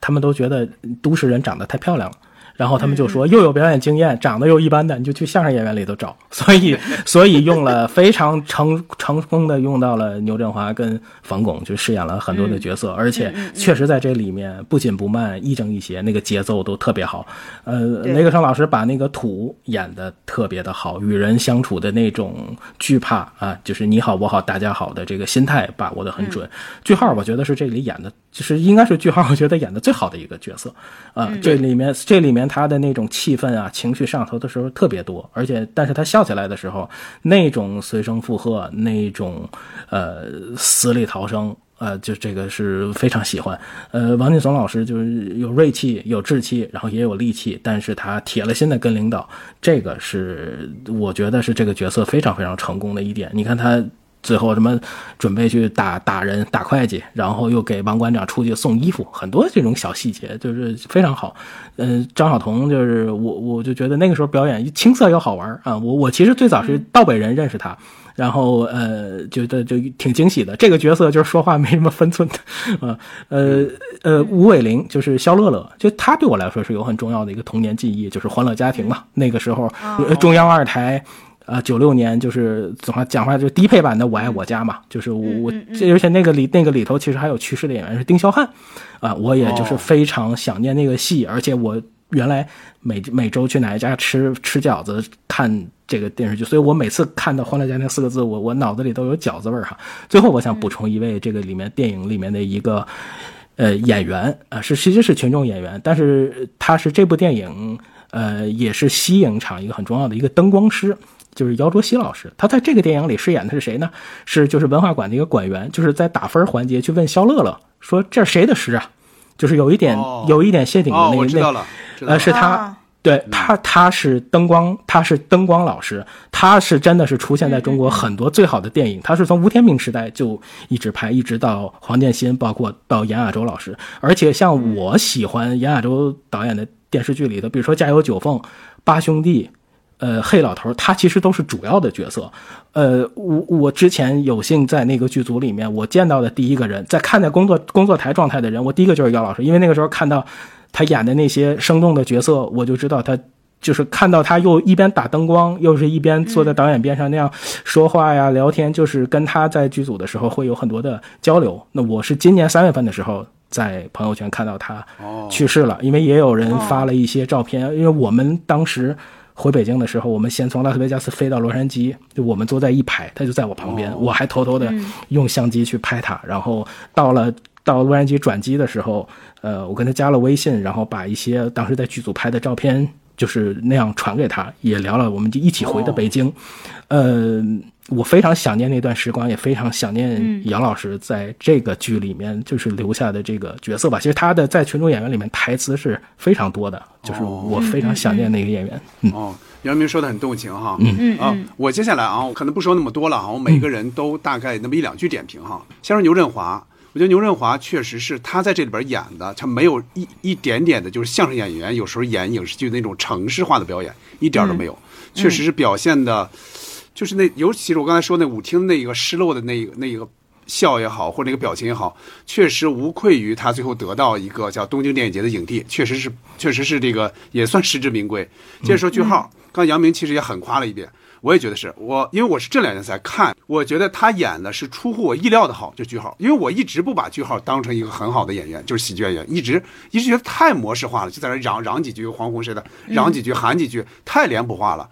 他们都觉得都市人长得太漂亮了。然后他们就说，又有表演经验，长得又一般的，你就去相声演员里头找。所以，所以用了非常成成功的用到了牛振华跟冯巩，就饰演了很多的角色，而且确实在这里面不紧不慢，亦正亦邪，那个节奏都特别好。呃，雷克生老师把那个土演的特别的好，与人相处的那种惧怕啊，就是你好我好大家好的这个心态把握的很准。句号，我觉得是这里演的，就是应该是句号，我觉得演的最好的一个角色啊。这里面这里面。他的那种气氛啊、情绪上头的时候特别多，而且但是他笑起来的时候，那种随声附和，那种呃死里逃生。呃，就这个是非常喜欢。呃，王劲松老师就是有锐气、有志气，然后也有力气，但是他铁了心的跟领导，这个是我觉得是这个角色非常非常成功的一点。你看他最后什么准备去打打人、打会计，然后又给王馆长出去送衣服，很多这种小细节就是非常好。嗯，张晓彤就是我，我就觉得那个时候表演青涩又好玩啊。我我其实最早是道北人认识他。然后呃，觉得就挺惊喜的。这个角色就是说话没什么分寸的，啊，呃呃，吴伟玲就是肖乐乐，就他对我来说是有很重要的一个童年记忆，就是《欢乐家庭》嘛。那个时候中央二台，呃，九六年就是怎么讲话就是低配版的《我爱我家》嘛，就是我我，而且那个里那个里头其实还有去世的演员是丁霄汉，啊，我也就是非常想念那个戏，而且我。原来每每周去奶奶家吃吃饺子看这个电视剧，所以我每次看到“欢乐家庭”四个字，我我脑子里都有饺子味儿哈。最后，我想补充一位这个里面电影里面的一个呃演员啊，是其实是群众演员，但是他是这部电影呃也是西影厂一个很重要的一个灯光师，就是姚卓熙老师。他在这个电影里饰演的是谁呢？是就是文化馆的一个馆员，就是在打分环节去问肖乐乐说：“这是谁的诗啊？”就是有一点有一点谢顶的那个那。呃，是他，对他，他是灯光，他是灯光老师，他是真的是出现在中国很多最好的电影，他是从吴天明时代就一直拍，一直到黄建新，包括到严亚洲老师，而且像我喜欢严亚洲导演的电视剧里头，比如说《家有九凤》《八兄弟》，呃，《黑老头》，他其实都是主要的角色。呃，我我之前有幸在那个剧组里面，我见到的第一个人，在看在工作工作台状态的人，我第一个就是姚老师，因为那个时候看到。他演的那些生动的角色，我就知道他就是看到他又一边打灯光，又是一边坐在导演边上那样说话呀、聊天，就是跟他在剧组的时候会有很多的交流。那我是今年三月份的时候在朋友圈看到他去世了，因为也有人发了一些照片。因为我们当时回北京的时候，我们先从拉斯维加斯飞到洛杉矶，就我们坐在一排，他就在我旁边，我还偷偷的用相机去拍他，然后到了。到洛杉矶转机的时候，呃，我跟他加了微信，然后把一些当时在剧组拍的照片，就是那样传给他，也聊了，我们就一起回的北京。呃，我非常想念那段时光，也非常想念杨老师在这个剧里面就是留下的这个角色吧。其实他的在群众演员里面台词是非常多的，就是我非常想念那个演员。哦，杨明说的很动情哈。嗯嗯啊，我接下来啊，我可能不说那么多了哈，我每个人都大概那么一两句点评哈。先说牛振华。我觉得牛振华确实是他在这里边演的，他没有一一点点的，就是相声演员有时候演影视剧那种程式化的表演，一点都没有。确实是表现的，就是那，尤其是我刚才说那舞厅那一个失落的那个那个笑也好，或者那个表情也好，确实无愧于他最后得到一个叫东京电影节的影帝，确实是，确实是这个也算实至名归。接着说句号，刚杨明其实也很夸了一遍。我也觉得是我，因为我是这两年才看，我觉得他演的是出乎我意料的好，就句号。因为我一直不把句号当成一个很好的演员，就是喜剧演员，一直一直觉得太模式化了，就在那嚷嚷几句黄宏似的，嚷几句喊几句，太脸谱化了。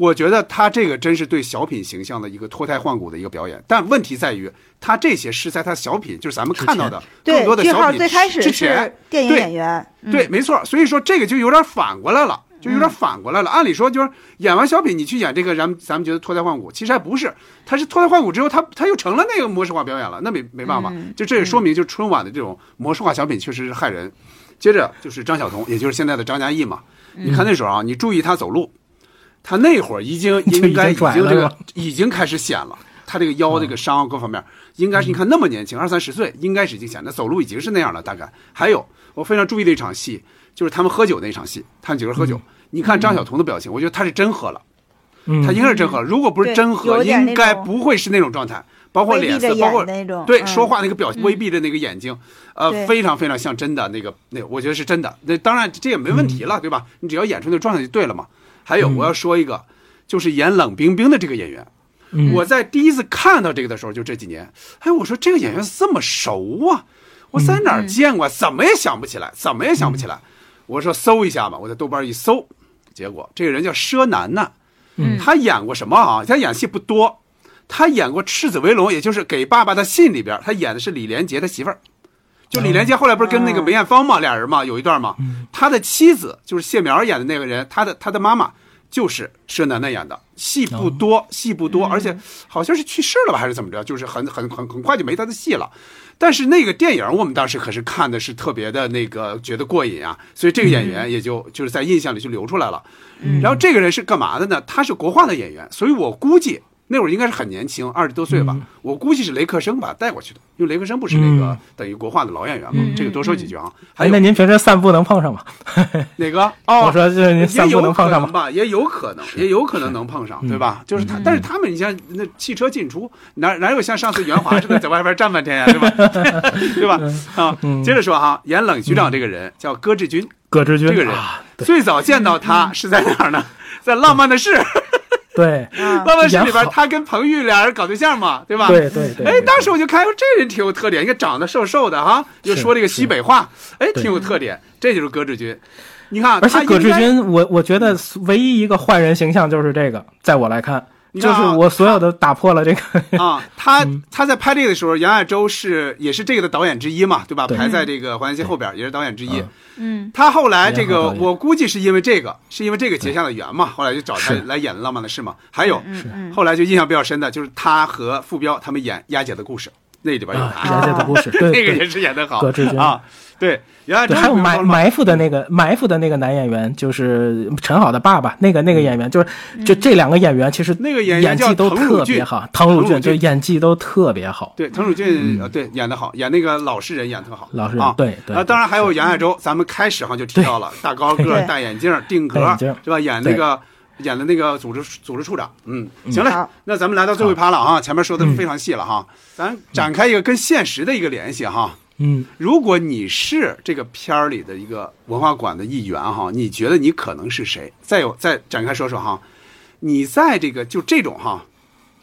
我觉得他这个真是对小品形象的一个脱胎换骨的一个表演。但问题在于，他这些是在他小品，就是咱们看到的更多的小品之前，电影演员，对，没错。所以说这个就有点反过来了。就有点反过来了。按理说，就是演完小品，你去演这个，咱们咱们觉得脱胎换骨，其实还不是。他是脱胎换骨之后，他他又成了那个模式化表演了，那没没办法。就这也说明，就春晚的这种模式化小品确实是害人。接着就是张晓彤，也就是现在的张嘉译嘛。你看那时候啊，你注意他走路，他那会儿已经 应该已经这个已经开始显了。他这个腰这个伤各方面，应该是你看那么年轻，二三十岁，应该是已经显。那走路已经是那样了，大概。还有我非常注意的一场戏。就是他们喝酒那场戏，他们几个人喝酒。你看张晓彤的表情，我觉得他是真喝了，他应该是真喝了。如果不是真喝，应该不会是那种状态，包括脸色，包括对说话那个表情，微闭的那个眼睛，呃，非常非常像真的那个那，我觉得是真的。那当然这也没问题了，对吧？你只要演出那个状态就对了嘛。还有我要说一个，就是演冷冰冰的这个演员，我在第一次看到这个的时候，就这几年，哎，我说这个演员这么熟啊，我在哪儿见过？怎么也想不起来，怎么也想不起来。我说搜一下吧，我在豆瓣一搜，结果这个人叫佘楠楠，嗯，他演过什么啊？他演戏不多，他演过《赤子为龙》，也就是《给爸爸的信》里边，他演的是李连杰的媳妇儿，就李连杰后来不是跟那个梅艳芳嘛，俩人嘛有一段嘛，他的妻子就是谢苗演的那个人，他的他的妈妈就是佘楠楠演的，戏不多，戏不多，而且好像是去世了吧，还是怎么着，就是很很很很快就没他的戏了。但是那个电影我们当时可是看的是特别的那个觉得过瘾啊，所以这个演员也就就是在印象里就流出来了。然后这个人是干嘛的呢？他是国画的演员，所以我估计。那会儿应该是很年轻，二十多岁吧。我估计是雷克生把他带过去的，因为雷克生不是那个等于国画的老演员嘛。这个多说几句啊。哎，那您平时散步能碰上吗？哪个？哦，我说就是您散步能碰上吗？吧，也有可能，也有可能能碰上，对吧？就是他，但是他们，你像那汽车进出，哪哪有像上次袁华似的在外边站半天呀，对吧？对吧？啊，接着说哈，演冷局长这个人叫葛志军，葛志军这个人最早见到他是在哪儿呢？在浪漫的事。对，浪漫史里边他跟彭玉俩人搞对象嘛，对吧？对对对。哎，当时我就看，这人挺有特点，一个长得瘦瘦的哈，又说这个西北话，哎，挺有特点。这就是葛志军，你看，而且葛志军，我我觉得唯一一个坏人形象就是这个，在我来看。就是我所有的打破了这个啊，他他在拍这个的时候，杨亚洲是也是这个的导演之一嘛，对吧？排在这个黄延期后边，也是导演之一。嗯，他后来这个，我估计是因为这个，是因为这个结下了缘嘛，后来就找他来演《浪漫的事》嘛。还有，后来就印象比较深的就是他和傅彪他们演《丫姐的故事》，那里边有他。的故事，那个也是演的好。葛志军啊，对。对，还有埋埋伏的那个埋伏的那个男演员，就是陈好的爸爸，那个那个演员，就是就这两个演员，其实那个演员技都特别好，滕汝俊就演技都特别好。对，滕汝俊对演的好，演那个老实人演特好。老实人对对。啊，当然还有杨亚洲，咱们开始哈就提到了大高个戴眼镜定格是吧？演那个演的那个组织组织处长。嗯，行嘞，那咱们来到最后一趴了啊，前面说的非常细了哈，咱展开一个跟现实的一个联系哈。嗯，如果你是这个片儿里的一个文化馆的一员哈，你觉得你可能是谁？再有再展开说说哈，你在这个就这种哈，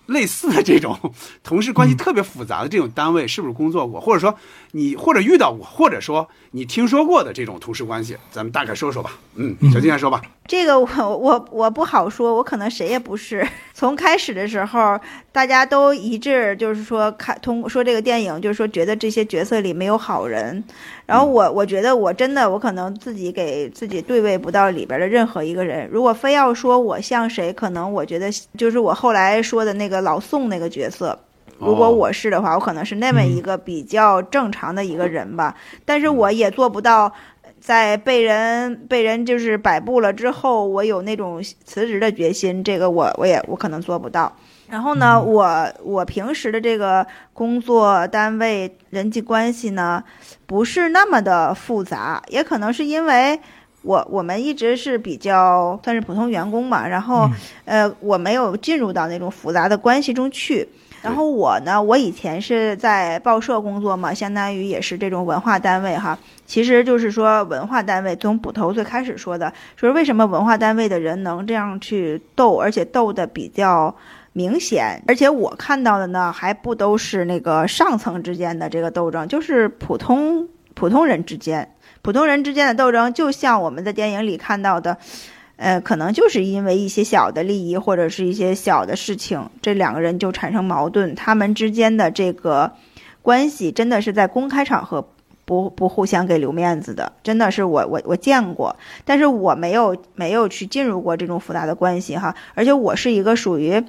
类似的这种 同事关系特别复杂的这种单位，是不是工作过？或者说你或者遇到过，或者说你听说过的这种同事关系，咱们大概说说吧。嗯，小金先说吧。这个我 我我不好说，我可能谁也不是。从开始的时候，大家都一致就是说看通说这个电影，就是说觉得这些角色里没有好人。然后我我觉得我真的我可能自己给自己对位不到里边的任何一个人。如果非要说我像谁，可能我觉得就是我后来说的那个老宋那个角色。如果我是的话，我可能是那么一个比较正常的一个人吧。但是我也做不到。在被人被人就是摆布了之后，我有那种辞职的决心，这个我我也我可能做不到。然后呢，我我平时的这个工作单位人际关系呢，不是那么的复杂，也可能是因为我我们一直是比较算是普通员工嘛，然后呃我没有进入到那种复杂的关系中去。然后我呢，我以前是在报社工作嘛，相当于也是这种文化单位哈。其实就是说，文化单位从捕头最开始说的，说为什么文化单位的人能这样去斗，而且斗的比较明显。而且我看到的呢，还不都是那个上层之间的这个斗争，就是普通普通人之间，普通人之间的斗争，就像我们在电影里看到的。呃，可能就是因为一些小的利益或者是一些小的事情，这两个人就产生矛盾。他们之间的这个关系真的是在公开场合不不互相给留面子的，真的是我我我见过，但是我没有没有去进入过这种复杂的关系哈。而且我是一个属于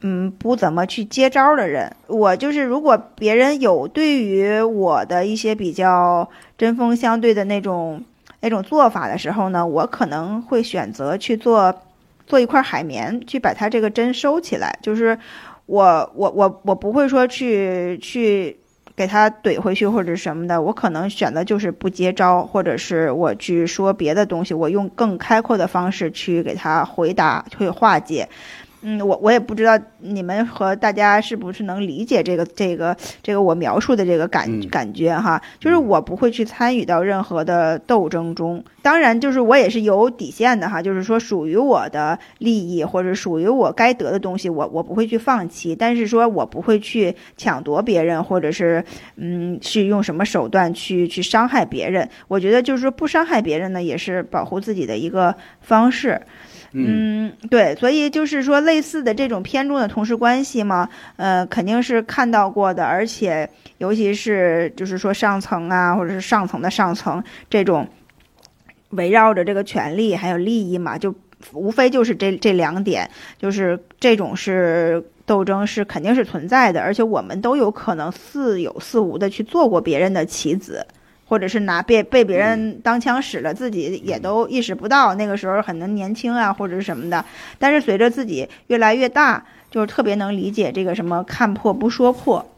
嗯不怎么去接招的人，我就是如果别人有对于我的一些比较针锋相对的那种。那种做法的时候呢，我可能会选择去做，做一块海绵，去把它这个针收起来。就是我我我我不会说去去给他怼回去或者什么的，我可能选择就是不接招，或者是我去说别的东西，我用更开阔的方式去给他回答，去化解。嗯，我我也不知道你们和大家是不是能理解这个这个这个我描述的这个感感觉哈，就是我不会去参与到任何的斗争中，当然就是我也是有底线的哈，就是说属于我的利益或者属于我该得的东西，我我不会去放弃，但是说我不会去抢夺别人或者是嗯去用什么手段去去伤害别人，我觉得就是说不伤害别人呢，也是保护自己的一个方式。嗯，对，所以就是说，类似的这种偏重的同事关系嘛？呃，肯定是看到过的，而且尤其是就是说上层啊，或者是上层的上层这种围绕着这个权利还有利益嘛，就无非就是这这两点，就是这种是斗争是肯定是存在的，而且我们都有可能似有似无的去做过别人的棋子。或者是拿被被别人当枪使了，自己也都意识不到。那个时候很能年轻啊，或者是什么的。但是随着自己越来越大，就是特别能理解这个什么看破不说破。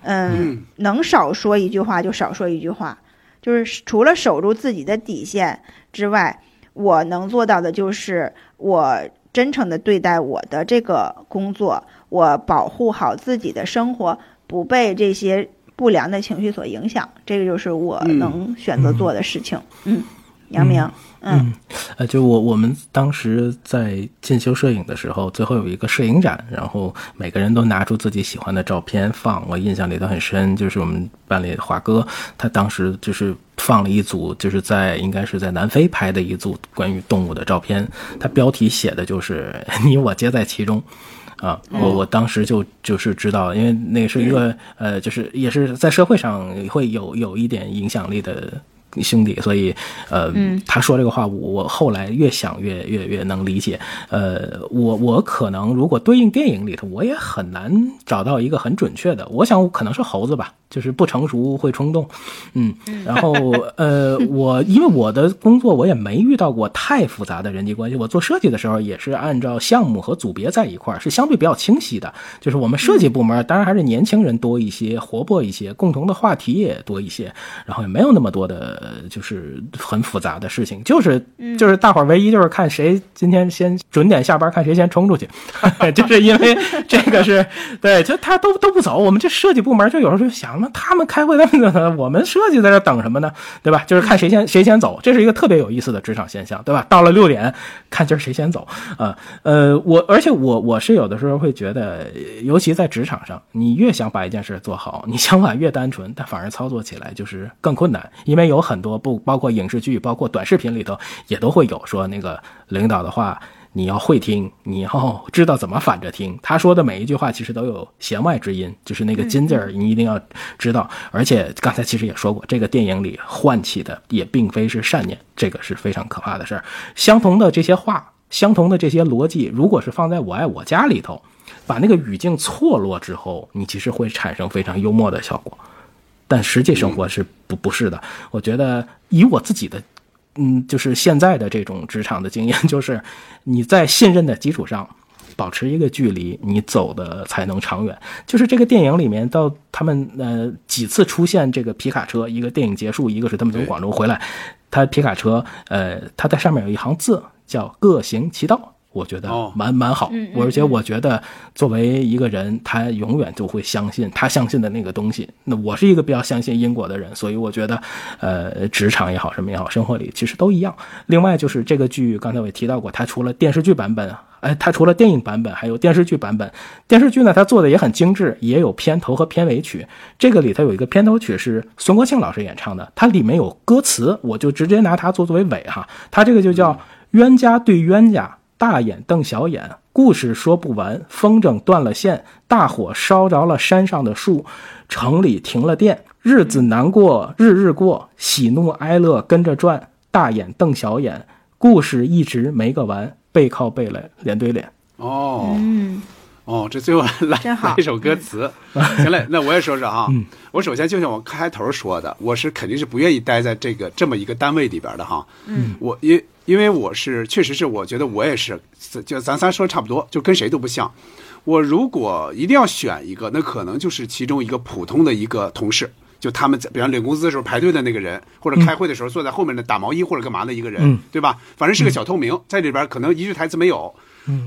嗯，能少说一句话就少说一句话。就是除了守住自己的底线之外，我能做到的就是我真诚的对待我的这个工作，我保护好自己的生活，不被这些。不良的情绪所影响，这个就是我能选择做的事情。嗯，杨明，嗯，呃，就我我们当时在进修摄影的时候，最后有一个摄影展，然后每个人都拿出自己喜欢的照片放，我印象里头很深，就是我们班里华哥，他当时就是放了一组，就是在应该是在南非拍的一组关于动物的照片，他标题写的就是 你我皆在其中。啊，我我当时就就是知道，因为那是一个呃，就是也是在社会上会有有一点影响力的。兄弟，所以，呃，他说这个话，我后来越想越越越能理解。呃，我我可能如果对应电影里头，我也很难找到一个很准确的。我想可能是猴子吧，就是不成熟会冲动，嗯。然后，呃，我因为我的工作，我也没遇到过太复杂的人际关系。我做设计的时候，也是按照项目和组别在一块儿，是相对比较清晰的。就是我们设计部门，当然还是年轻人多一些，活泼一些，共同的话题也多一些，然后也没有那么多的。呃，就是很复杂的事情，就是就是大伙儿唯一就是看谁今天先准点下班，看谁先冲出去，就是因为这个是对，就他都都不走，我们这设计部门就有时候就想，那他们开会，那我们设计在这等什么呢？对吧？就是看谁先谁先走，这是一个特别有意思的职场现象，对吧？到了六点，看今儿谁先走啊？呃，我而且我我是有的时候会觉得，尤其在职场上，你越想把一件事做好，你想法越单纯，但反而操作起来就是更困难，因为有很。多不包括影视剧，包括短视频里头也都会有说那个领导的话，你要会听，你要知道怎么反着听。他说的每一句话其实都有弦外之音，就是那个金字儿，你一定要知道。而且刚才其实也说过，这个电影里唤起的也并非是善念，这个是非常可怕的事儿。相同的这些话，相同的这些逻辑，如果是放在我爱我家里头，把那个语境错落之后，你其实会产生非常幽默的效果。但实际生活是不不是的，我觉得以我自己的，嗯，就是现在的这种职场的经验，就是你在信任的基础上保持一个距离，你走的才能长远。就是这个电影里面到他们呃几次出现这个皮卡车，一个电影结束，一个是他们从广州回来，他皮卡车呃他在上面有一行字叫各行其道。我觉得蛮蛮好，而且我觉得作为一个人，他永远就会相信他相信的那个东西。那我是一个比较相信因果的人，所以我觉得，呃，职场也好，什么也好，生活里其实都一样。另外就是这个剧，刚才我也提到过，它除了电视剧版本，哎，它除了电影版本，还有电视剧版本。电视剧呢，它做的也很精致，也有片头和片尾曲。这个里头有一个片头曲是孙国庆老师演唱的，它里面有歌词，我就直接拿它做作为尾哈。它这个就叫冤家对冤家。大眼瞪小眼，故事说不完，风筝断了线，大火烧着了山上的树，城里停了电，日子难过，日日过，喜怒哀乐跟着转，大眼瞪小眼，故事一直没个完，背靠背来，脸对脸。哦，嗯，哦，这最后来来一首歌词，行嘞，那我也说说哈。我首先就像我开头说的，我是肯定是不愿意待在这个这么一个单位里边的哈。嗯，我因。因为我是，确实是，我觉得我也是，就咱仨说差不多，就跟谁都不像。我如果一定要选一个，那可能就是其中一个普通的一个同事，就他们在，比方领工资的时候排队的那个人，或者开会的时候坐在后面的打毛衣或者干嘛的一个人，对吧？反正是个小透明，在里边可能一句台词没有。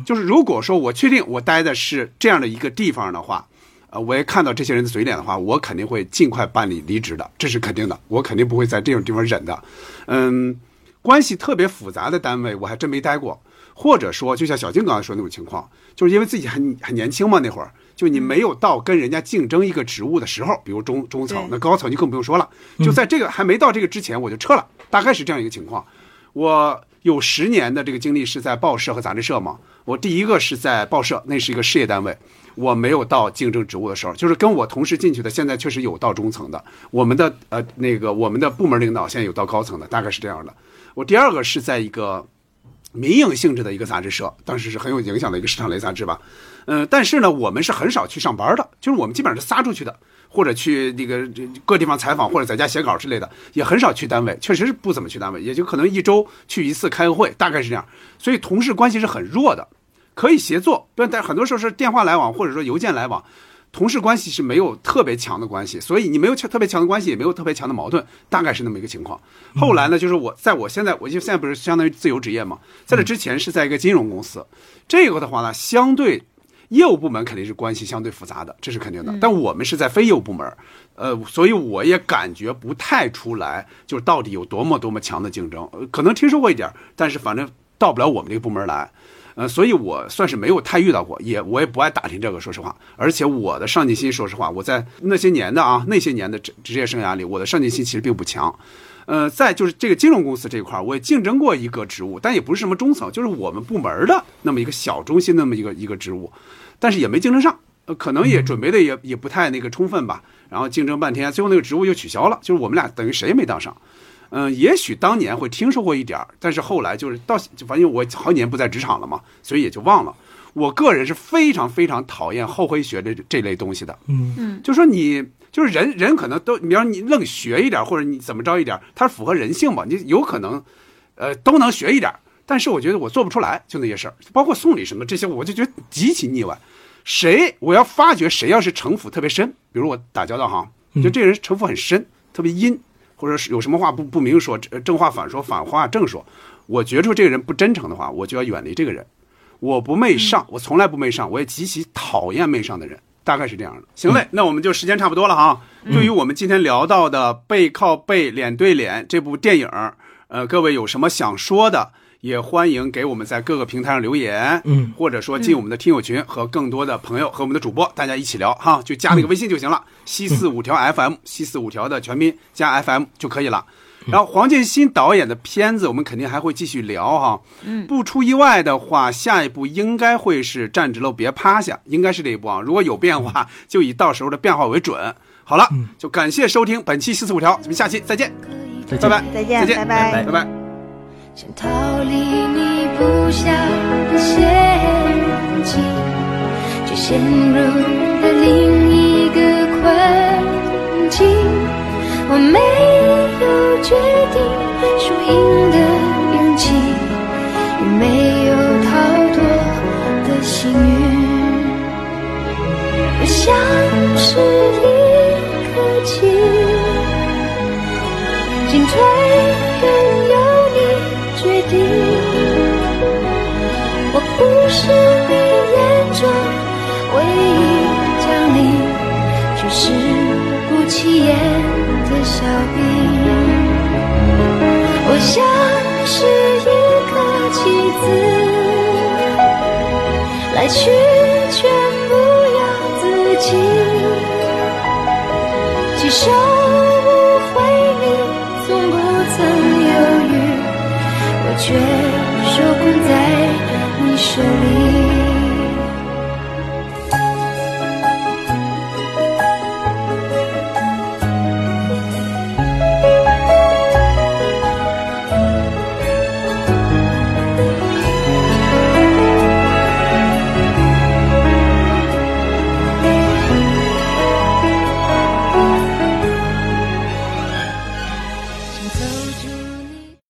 就是如果说我确定我待的是这样的一个地方的话，呃，我也看到这些人的嘴脸的话，我肯定会尽快办理离职的，这是肯定的，我肯定不会在这种地方忍的。嗯。关系特别复杂的单位，我还真没待过。或者说，就像小静刚才说那种情况，就是因为自己很很年轻嘛，那会儿就你没有到跟人家竞争一个职务的时候，比如中中层，那高层就更不用说了。就在这个还没到这个之前，我就撤了，大概是这样一个情况。我有十年的这个经历是在报社和杂志社嘛。我第一个是在报社，那是一个事业单位，我没有到竞争职务的时候，就是跟我同时进去的，现在确实有到中层的。我们的呃那个我们的部门领导现在有到高层的，大概是这样的。我第二个是在一个民营性质的一个杂志社，当时是很有影响的一个市场类杂志吧。嗯，但是呢，我们是很少去上班的，就是我们基本上是撒出去的，或者去那个各地方采访，或者在家写稿之类的，也很少去单位，确实是不怎么去单位，也就可能一周去一次开个会，大概是这样。所以同事关系是很弱的，可以协作，但但很多时候是电话来往，或者说邮件来往。同事关系是没有特别强的关系，所以你没有特别强的关系，也没有特别强的矛盾，大概是那么一个情况。后来呢，就是我在我现在，我就现在不是相当于自由职业嘛，在这之前是在一个金融公司，这个的话呢，相对业务部门肯定是关系相对复杂的，这是肯定的。但我们是在非业务部门，呃，所以我也感觉不太出来，就是到底有多么多么强的竞争，可能听说过一点，但是反正到不了我们这个部门来。呃，所以我算是没有太遇到过，也我也不爱打听这个，说实话。而且我的上进心，说实话，我在那些年的啊，那些年的职职业生涯里，我的上进心其实并不强。呃，再就是这个金融公司这一块，我也竞争过一个职务，但也不是什么中层，就是我们部门的那么一个小中心那么一个一个职务，但是也没竞争上，呃，可能也准备的也也不太那个充分吧。然后竞争半天，最后那个职务又取消了，就是我们俩等于谁也没当上。嗯，也许当年会听说过一点儿，但是后来就是到，反正我好几年不在职场了嘛，所以也就忘了。我个人是非常非常讨厌后悔学这这类东西的。嗯嗯，就说你就是人人可能都，比方你愣学一点，或者你怎么着一点，它符合人性嘛？你有可能，呃，都能学一点，但是我觉得我做不出来，就那些事儿，包括送礼什么这些，我就觉得极其腻歪。谁我要发觉谁要是城府特别深，比如我打交道哈，就这个人城府很深，特别阴。或者是有什么话不不明说，正话反说，反话正说，我觉出这个人不真诚的话，我就要远离这个人。我不媚上，我从来不媚上，我也极其讨厌媚上的人，大概是这样的。行嘞，那我们就时间差不多了哈。对于我们今天聊到的背靠背、脸对脸这部电影，呃，各位有什么想说的？也欢迎给我们在各个平台上留言，嗯，或者说进我们的听友群，和更多的朋友和我们的主播大家一起聊哈，就加那个微信就行了，西四五条 FM，西四五条的全拼加 FM 就可以了。然后黄建新导演的片子，我们肯定还会继续聊哈，嗯，不出意外的话，下一步应该会是站直了别趴下，应该是这一部啊。如果有变化，就以到时候的变化为准。好了，就感谢收听本期西四五条，咱们下期再见，再见，拜拜，再见，再见，拜拜，拜拜。想逃离你布下的陷阱，却陷入了另一个困境。我没有决定输赢的勇气，也没有逃脱的幸运。我像是一颗棋，进退眼的笑柄。我像是一个棋子，来去